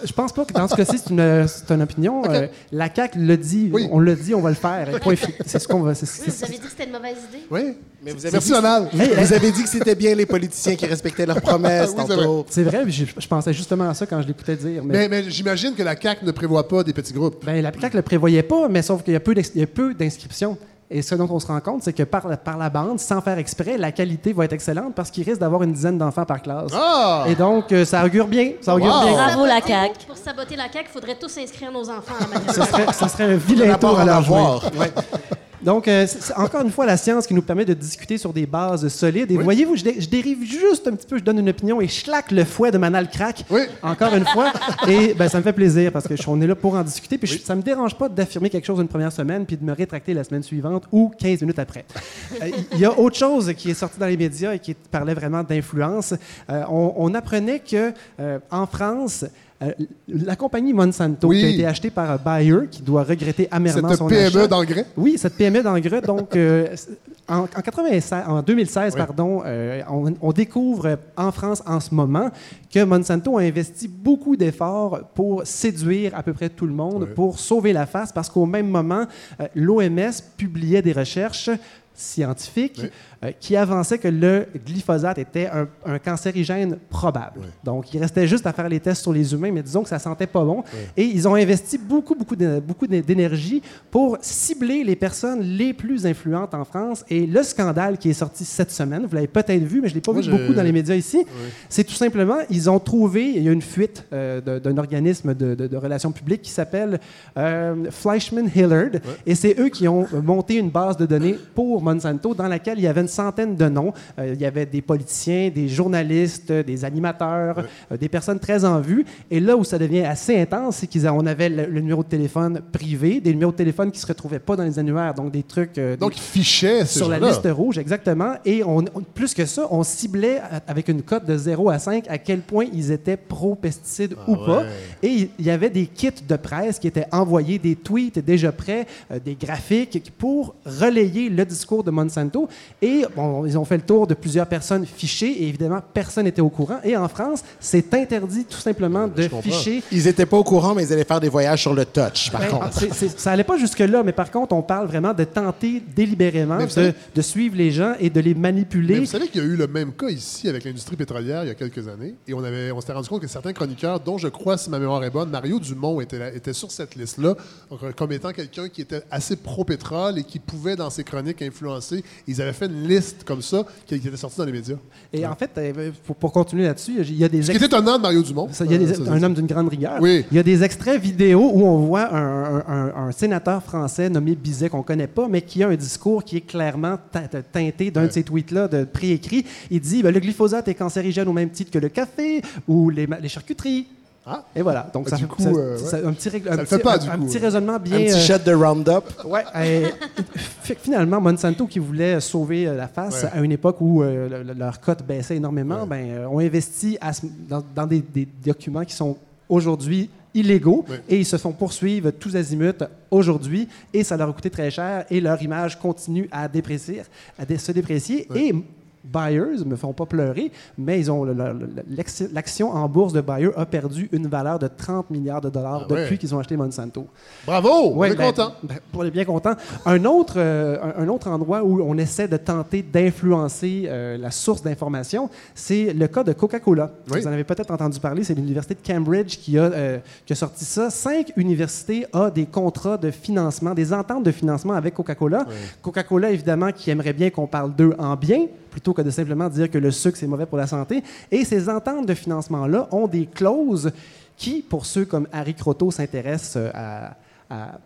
S3: Je pense pas que dans ce cas-ci, c'est une, c'est une opinion. Euh, la CAQ le dit, on le dit, on va le faire. point C'est ce qu'on va. c'est-
S2: Oui,
S3: c'est-
S2: vous avez dit que c'était une mauvaise idée?
S1: Oui.
S5: Mais vous avez,
S1: Merci,
S5: dit, vous avez dit que c'était bien les politiciens qui respectaient leurs promesses
S1: Oui, c'est vrai.
S5: tantôt.
S3: C'est vrai, puis je, je pensais justement à ça quand je l'écoutais dire.
S1: Mais, mais j'imagine que la CAQ ne prévoit pas des petits groupes.
S3: Ben, la CAQ ne le prévoyait pas, mais sauf qu'il y a peu d'ex- il y a peu d'inscriptions. Et ce dont on se rend compte, c'est que par la, par la bande, sans faire exprès, la qualité va être excellente parce qu'il risque d'avoir une dizaine d'enfants par classe.
S1: Ah!
S3: Et donc, euh, ça augure bien. Ça augure
S1: Wow!
S3: bien.
S7: Bravo, la
S2: Pour-
S7: CAQ.
S2: Pour saboter la CAQ, il faudrait tous inscrire nos enfants à la maternelle.
S3: Ce serait, ce serait un vilain
S5: Rapport
S3: tour à
S5: avoir.
S3: jouer. Ouais. Donc, euh, c'est- encore une fois la science qui nous permet de discuter sur des bases solides. Et voyez-vous, je, dé- je dérive juste un petit peu, je donne une opinion et schlac le fouet de Manal crack. Encore une fois. Et ben, ça me fait plaisir parce que je- on est là pour en discuter. Puis je- ça me dérange pas d'affirmer quelque chose une première semaine puis de me rétracter la semaine suivante ou 15 minutes après. Euh, Il y a autre chose qui est sorti dans les médias et qui parlait vraiment d'influence. Euh, on, on apprenait que en France, euh, la compagnie Monsanto,
S1: Oui.
S3: qui a été achetée par Bayer, qui doit regretter amèrement
S1: Cette
S3: son
S1: PME
S3: achat.
S1: d'engrais?
S3: Oui, cette PME d'engrais. Donc, euh, en, en 96 en 2016,
S1: Oui.
S3: pardon, euh, on, on découvre en France en ce moment que Monsanto a investi beaucoup d'efforts pour séduire à peu près tout le monde, pour sauver la face, parce qu'au même moment, l'OMS publiait des recherches scientifiques euh, qui avançaient que le glyphosate était un, un cancérigène probable. Donc, il restait juste à faire les tests sur les humains, mais disons que ça sentait pas bon. Et ils ont investi beaucoup, beaucoup beaucoup d'é- d'énergie pour cibler les personnes les plus influentes en France. Et le scandale qui est sorti cette semaine, vous l'avez peut-être vu, mais je l'ai pas
S1: Moi,
S3: vu
S1: je-
S3: beaucoup dans les médias ici, c'est tout simplement, ils ont trouvé, il y a une fuite euh, d'un organisme de, de- de relations publiques qui s'appelle euh, Fleischmann Hillard, et c'est eux qui ont monté une base de données pour Monsanto dans laquelle il y avait une centaine de noms. Euh, il y avait des politiciens, des journalistes, des animateurs, euh, des personnes très en vue. Et là où ça devient assez intense, c'est qu'on avait le, le numéro de téléphone privé, des numéros de téléphone qui se retrouvaient pas dans les annuaires, donc des trucs... euh,
S1: Donc, ils fichaient ces
S3: sur la liste rouge, exactement. Et on, on- plus que ça, on ciblait avec une cote de 0 à 5 à quel point ils étaient pro-pesticides ou pas. Et il il y avait des kits de presse qui étaient envoyés, des tweets déjà prêts, euh, des graphiques pour relayer le discours de Monsanto. Et bon, ils ont fait le tour de plusieurs personnes fichées et évidemment, personne n'était au courant. Et en France, c'est interdit tout simplement de ficher
S5: Ils n'étaient pas au courant, mais ils allaient faire des voyages sur le touch, par
S3: ben,
S5: contre.
S3: ça allait pas jusque-là, mais par contre, on parle vraiment de tenter délibérément de,
S1: vous savez-
S3: de suivre les gens et de les manipuler.
S1: Mais vous savez qu'il y a eu le même cas ici avec l'industrie pétrolière il y a quelques années. Et on, avait, on s'était rendu compte que certains chroniqueurs, dont je crois, si ma mémoire est bonne, Mario Dumont était, là- était sur cette liste-là comme étant quelqu'un qui était assez pro-pétrole et qui pouvait, dans ses chroniques, influencer. Ils avaient fait une liste comme ça qui, qui était sortie dans les médias.
S3: Et en fait, euh, pour, pour continuer là-dessus, il y a des
S1: Ce qui
S3: ex-
S1: étonnant de Mario Dumont.
S3: Ça, il y a des-
S1: Ça, ça,
S3: un homme d'une grande rigueur.
S1: Oui.
S3: Il y a des extraits vidéo où on voit un, un- un- un sénateur français nommé Bizet qu'on connaît pas, mais qui a un discours qui est clairement te- te- teinté d'un de ces tweets-là de préécrit. Il dit ben, le glyphosate est cancérigène au même titre que le café ou les, les charcuteries. Et voilà. Donc,
S1: Ah,
S3: ça
S1: du coup,
S3: ça-
S1: euh,
S3: ça-
S1: ouais.
S3: un petit, règle- un petit-
S1: fait pas,
S3: un-
S1: du
S3: un
S1: coup.
S3: petit raisonnement bien.
S5: Un petit
S3: euh,
S5: shot de Roundup.
S3: Ouais. finalement, Monsanto, qui voulait sauver euh, la face à une époque où euh, le- le- leur cote baissait énormément, ben, ont investi à dans, dans des, des documents qui sont aujourd'hui illégaux et ils se font poursuivre tous azimuts aujourd'hui et ça leur a coûté très cher et leur image continue à déprécier, à dé- se déprécier et Buyers me font pas pleurer, mais ils ont l'action en bourse de Bayer a perdu une valeur de 30 milliards de dollars
S1: Ah ouais.
S3: depuis qu'ils ont acheté Monsanto.
S1: Bravo! On
S3: Ouais,
S1: est
S3: ben,
S1: content.
S3: ben, pour les bien. Un autre, euh, un, autre endroit où on essaie de tenter d'influencer euh, la source d'information, c'est le cas de Coca-Cola.
S1: Oui.
S3: Vous en avez peut-être entendu parler, c'est l'Université de Cambridge qui a, euh, qui a sorti ça. Cinq universités ont des contrats de financement, des ententes de financement avec Coca-Cola. Coca-Cola, évidemment, qui aimerait bien qu'on parle d'eux en bien, plutôt que de simplement dire que le sucre, c'est mauvais pour la santé. Et ces ententes de financement-là ont des clauses qui, pour ceux comme Harry Croteau, s'intéressent euh, à- à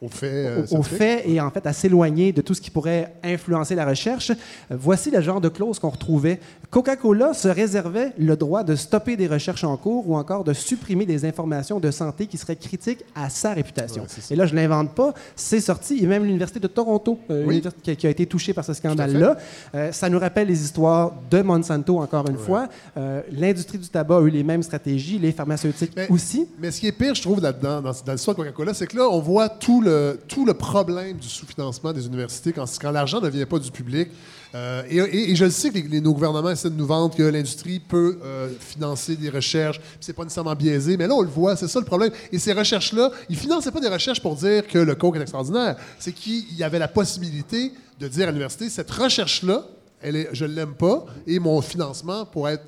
S1: Au fait. euh,
S3: au- fait et en fait à s'éloigner de tout ce qui pourrait influencer la recherche. Euh, Voici le genre de clause qu'on retrouvait. Coca-Cola se réservait le droit de stopper des recherches en cours ou encore de supprimer des informations de santé qui seraient critiques à sa réputation. et là, je ne l'invente pas, c'est sorti, et même l'Université de Toronto euh,
S1: Oui.
S3: qui, a- qui a été touchée par ce scandale-là. Euh, ça nous rappelle les histoires de Monsanto, encore une fois. Euh, L'industrie du tabac a eu les mêmes stratégies, les pharmaceutiques aussi.
S1: Mais ce qui est pire, je trouve, là-dedans, dans, dans l'histoire de Coca-Cola, c'est que là, on voit tout le, tout le problème du sous-financement des universités quand, quand l'argent ne vient pas du public. Euh, et, je le sais que nos gouvernements essaient de nous vendre que l'industrie peut euh, financer des recherches, c'est pas nécessairement biaisé, mais là, on le voit, c'est ça le problème. Et ces recherches-là, ils finançaient pas des recherches pour dire que le coke est extraordinaire, c'est qu'il y avait la possibilité de dire à l'université, cette recherche-là, je l'aime pas, et mon financement pourrait être...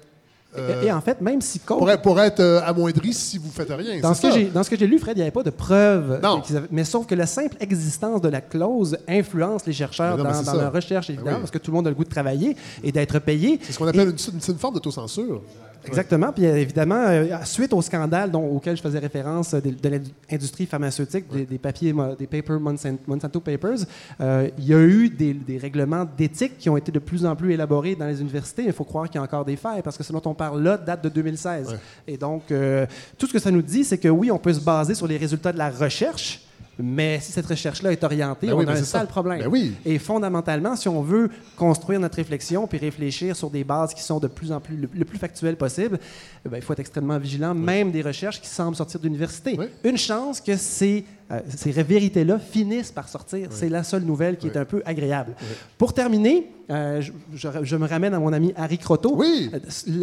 S1: euh,
S3: Et, et en fait, même si
S1: pourrait, pourrait être euh, amoindri si vous faites rien.
S3: Dans ce, que
S1: ça.
S3: dans ce que j'ai lu, Fred, il n'y avait pas de preuves.
S1: Non.
S3: avaient- mais sauf que la simple existence de la clause influence les chercheurs
S1: non,
S3: dans, leur recherche,
S1: Ben
S3: évidemment,
S1: oui.
S3: parce que tout le monde a le goût de travailler et d'être payé.
S1: C'est ce qu'on appelle une, c'est une forme d'autocensure.
S3: Exactement. Puis euh, évidemment, euh, suite au scandale dont- auquel je faisais référence euh, de, de l'industrie pharmaceutique, des, des papiers, des papers Monsan- Monsanto Papers, euh, il y a eu des, des règlements d'éthique qui ont été de plus en plus élaborés dans les universités. Il faut croire qu'il y a encore des failles parce que ce dont on parle là date de 2016. Et donc, euh, tout ce que ça nous dit, c'est que oui, on peut se baser sur les résultats de la recherche. Mais si cette recherche-là est orientée,
S1: Ben oui,
S3: on a un
S1: c'est ça.
S3: sale problème.
S1: Ben oui.
S3: Et fondamentalement, si on veut construire notre réflexion puis réfléchir sur des bases qui sont de plus en plus le, le plus factuelles possible, ben, il faut être extrêmement vigilant, même des recherches qui semblent sortir d'université. Une chance que ces, euh, ces vérités-là finissent par sortir. C'est la seule nouvelle qui est un peu agréable. Pour terminer, euh, je, je- je me ramène à mon ami Harry Croteau.
S1: Oui.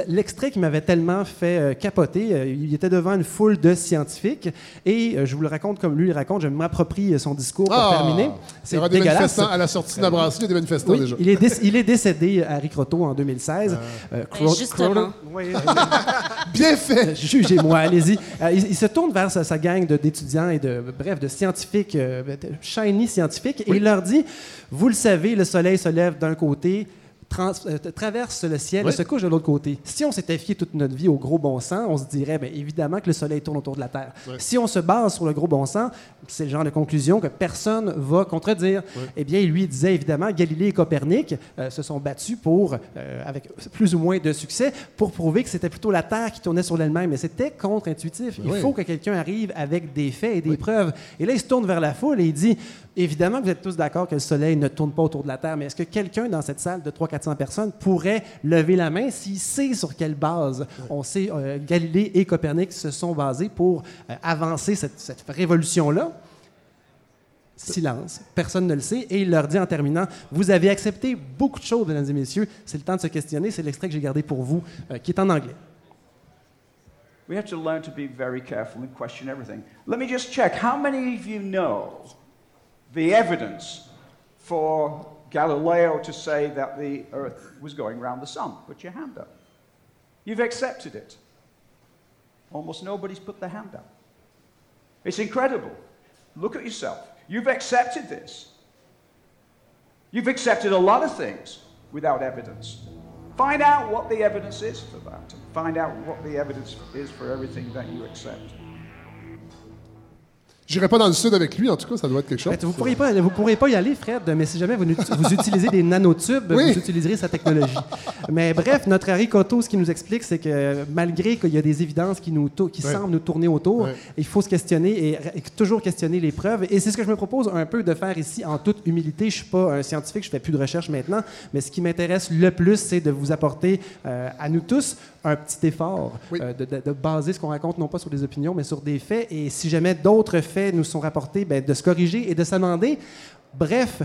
S3: L'extrait qui m'avait tellement fait euh, capoter, euh, il était devant une foule de scientifiques et euh, je vous le raconte comme lui le raconte, je m'approprie euh, son discours pour
S1: Ah!
S3: terminer.
S1: Il y
S3: C'est
S1: aura des
S3: dégueulasse.
S1: manifestants à la sortie de la brasserie, il y a des manifestants
S3: Oui,
S1: déjà.
S3: Il est, déc- il est décédé, Harry Croteau, en 2016. Euh, Cro-
S7: justement.
S3: Croteau- oui, euh,
S1: Bien fait!
S3: Jugez-moi, allez-y. Euh, il, il se tourne vers sa, sa gang de- d'étudiants et de, bref, de scientifiques, euh, de shiny scientifiques, et il leur dit Vous le savez, le soleil se lève d'un côté, trans- euh, traverse le ciel
S1: Oui.
S3: et se couche de l'autre côté. Si on s'était fié toute notre vie au gros bon sens, on se dirait bien, évidemment que le Soleil tourne autour de la Terre. Si on se base sur le gros bon sens, c'est le genre de conclusion que personne va contredire. Eh bien, lui il disait évidemment, Galilée et Copernic euh, se sont battus pour, euh, avec plus ou moins de succès, pour prouver que c'était plutôt la Terre qui tournait sur elle-même. Mais c'était contre-intuitif. Il faut que quelqu'un arrive avec des faits et des preuves. Et là, il se tourne vers la foule et il dit Évidemment vous êtes tous d'accord que le Soleil ne tourne pas autour de la Terre, mais est-ce que quelqu'un dans cette salle de 300-400 personnes pourrait lever la main s'il sait sur quelle base on sait euh, Galilée et Copernic se sont basés pour euh, avancer cette, cette révolution-là? Silence. Personne ne le sait. Et il leur dit en terminant Vous avez accepté beaucoup de choses, mesdames et messieurs. C'est le temps de se questionner. C'est l'extrait que j'ai gardé pour vous, euh, qui est en anglais.
S18: We have to learn to be very careful and question everything. Let me just check. How many of you know the evidence for Galileo to say that the Earth was going around the sun? Put your hand up. You've accepted it. Almost nobody's put their hand up. It's incredible. Look at yourself. You've accepted this. You've accepted a lot of things without evidence. Find out what the evidence is for that. Find out what the evidence is for everything that you accept.
S1: J'irai pas dans le sud avec lui, en tout cas, ça doit être quelque chose.
S3: Vous ne pourriez, pas- vous pourriez pas y aller, Fred, mais si jamais vous, utilisez des nanotubes,
S1: Oui.
S3: vous utiliserez sa technologie. Mais bref, notre Harry Cotto, ce qu'il nous explique, c'est que malgré qu'il y a des évidences qui, nous qui semblent nous tourner autour, il faut se questionner et, et toujours questionner les preuves. Et c'est ce que je me propose un peu de faire ici en toute humilité. Je suis pas un scientifique, je fais plus de recherche maintenant, mais ce qui m'intéresse le plus, c'est de vous apporter euh, à nous tous un petit effort euh, de, de- de baser ce qu'on raconte non pas sur des opinions, mais sur des faits. Et si jamais d'autres faits nous sont rapportés, ben, de se corriger et de s'amender. Bref.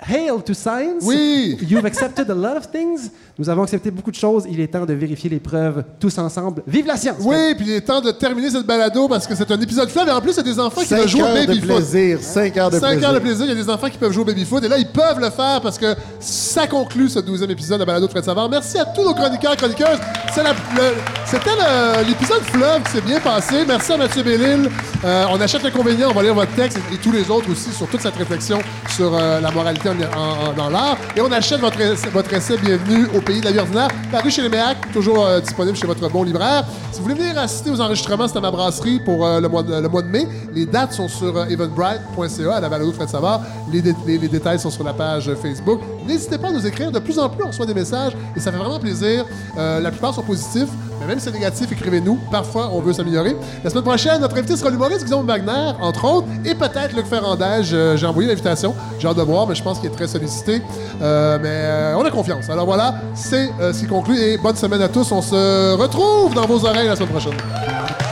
S3: Hail to science!
S1: Oui!
S3: You've accepted a lot of things. Nous avons accepté beaucoup de choses. Il est temps de vérifier les preuves tous ensemble. Vive la science!
S1: Oui, puis il est temps de terminer cette balado parce que c'est un épisode fleuve. Et en plus, il y a des enfants qui veulent jouer au
S5: heures de
S1: baby-foot.
S5: plaisir, cinq heures de
S1: Cinq
S5: plaisir.
S1: heures de plaisir. Il y a des enfants qui peuvent jouer au baby-foot. Et là, ils peuvent le faire parce que ça conclut ce douzième épisode de balado de Fred Savard. Merci à tous nos chroniqueurs et chroniqueuses. C'est la- le- C'était le- l'épisode fleuve qui s'est bien passé. Merci à Mathieu Bellil. Euh, on achète l'inconvénient. On va lire votre texte et, et tous les autres aussi sur toute cette réflexion sur euh, la moralité dans l'art. Et on achète votre, essai- votre essai Bienvenue au pays de la vie ordinaire, paru chez les Méac, toujours euh, disponible chez votre bon libraire. Si vous voulez venir assister aux enregistrements, c'est à ma brasserie pour euh, le, mois de, le mois de mai. Les dates sont sur euh, eventbrite.ca à la balado de Fred Savard. Les, les- les détails sont sur la page Facebook. N'hésitez pas à nous écrire. De plus en plus, on reçoit des messages et ça fait vraiment plaisir. Euh, la plupart sont positifs, mais même si c'est négatif, écrivez-nous. Parfois, on veut s'améliorer. La semaine prochaine, notre invité sera l'humoriste Guillaume Wagner, entre autres, et peut-être Luc Ferrandage. J'ai envoyé l'invitation. J'ai hâte de voir, mais je pense qu'il est très sollicité. Euh, mais euh, on a confiance. Alors voilà, c'est ce qui conclut et bonne semaine à tous. On se retrouve dans vos oreilles la semaine prochaine.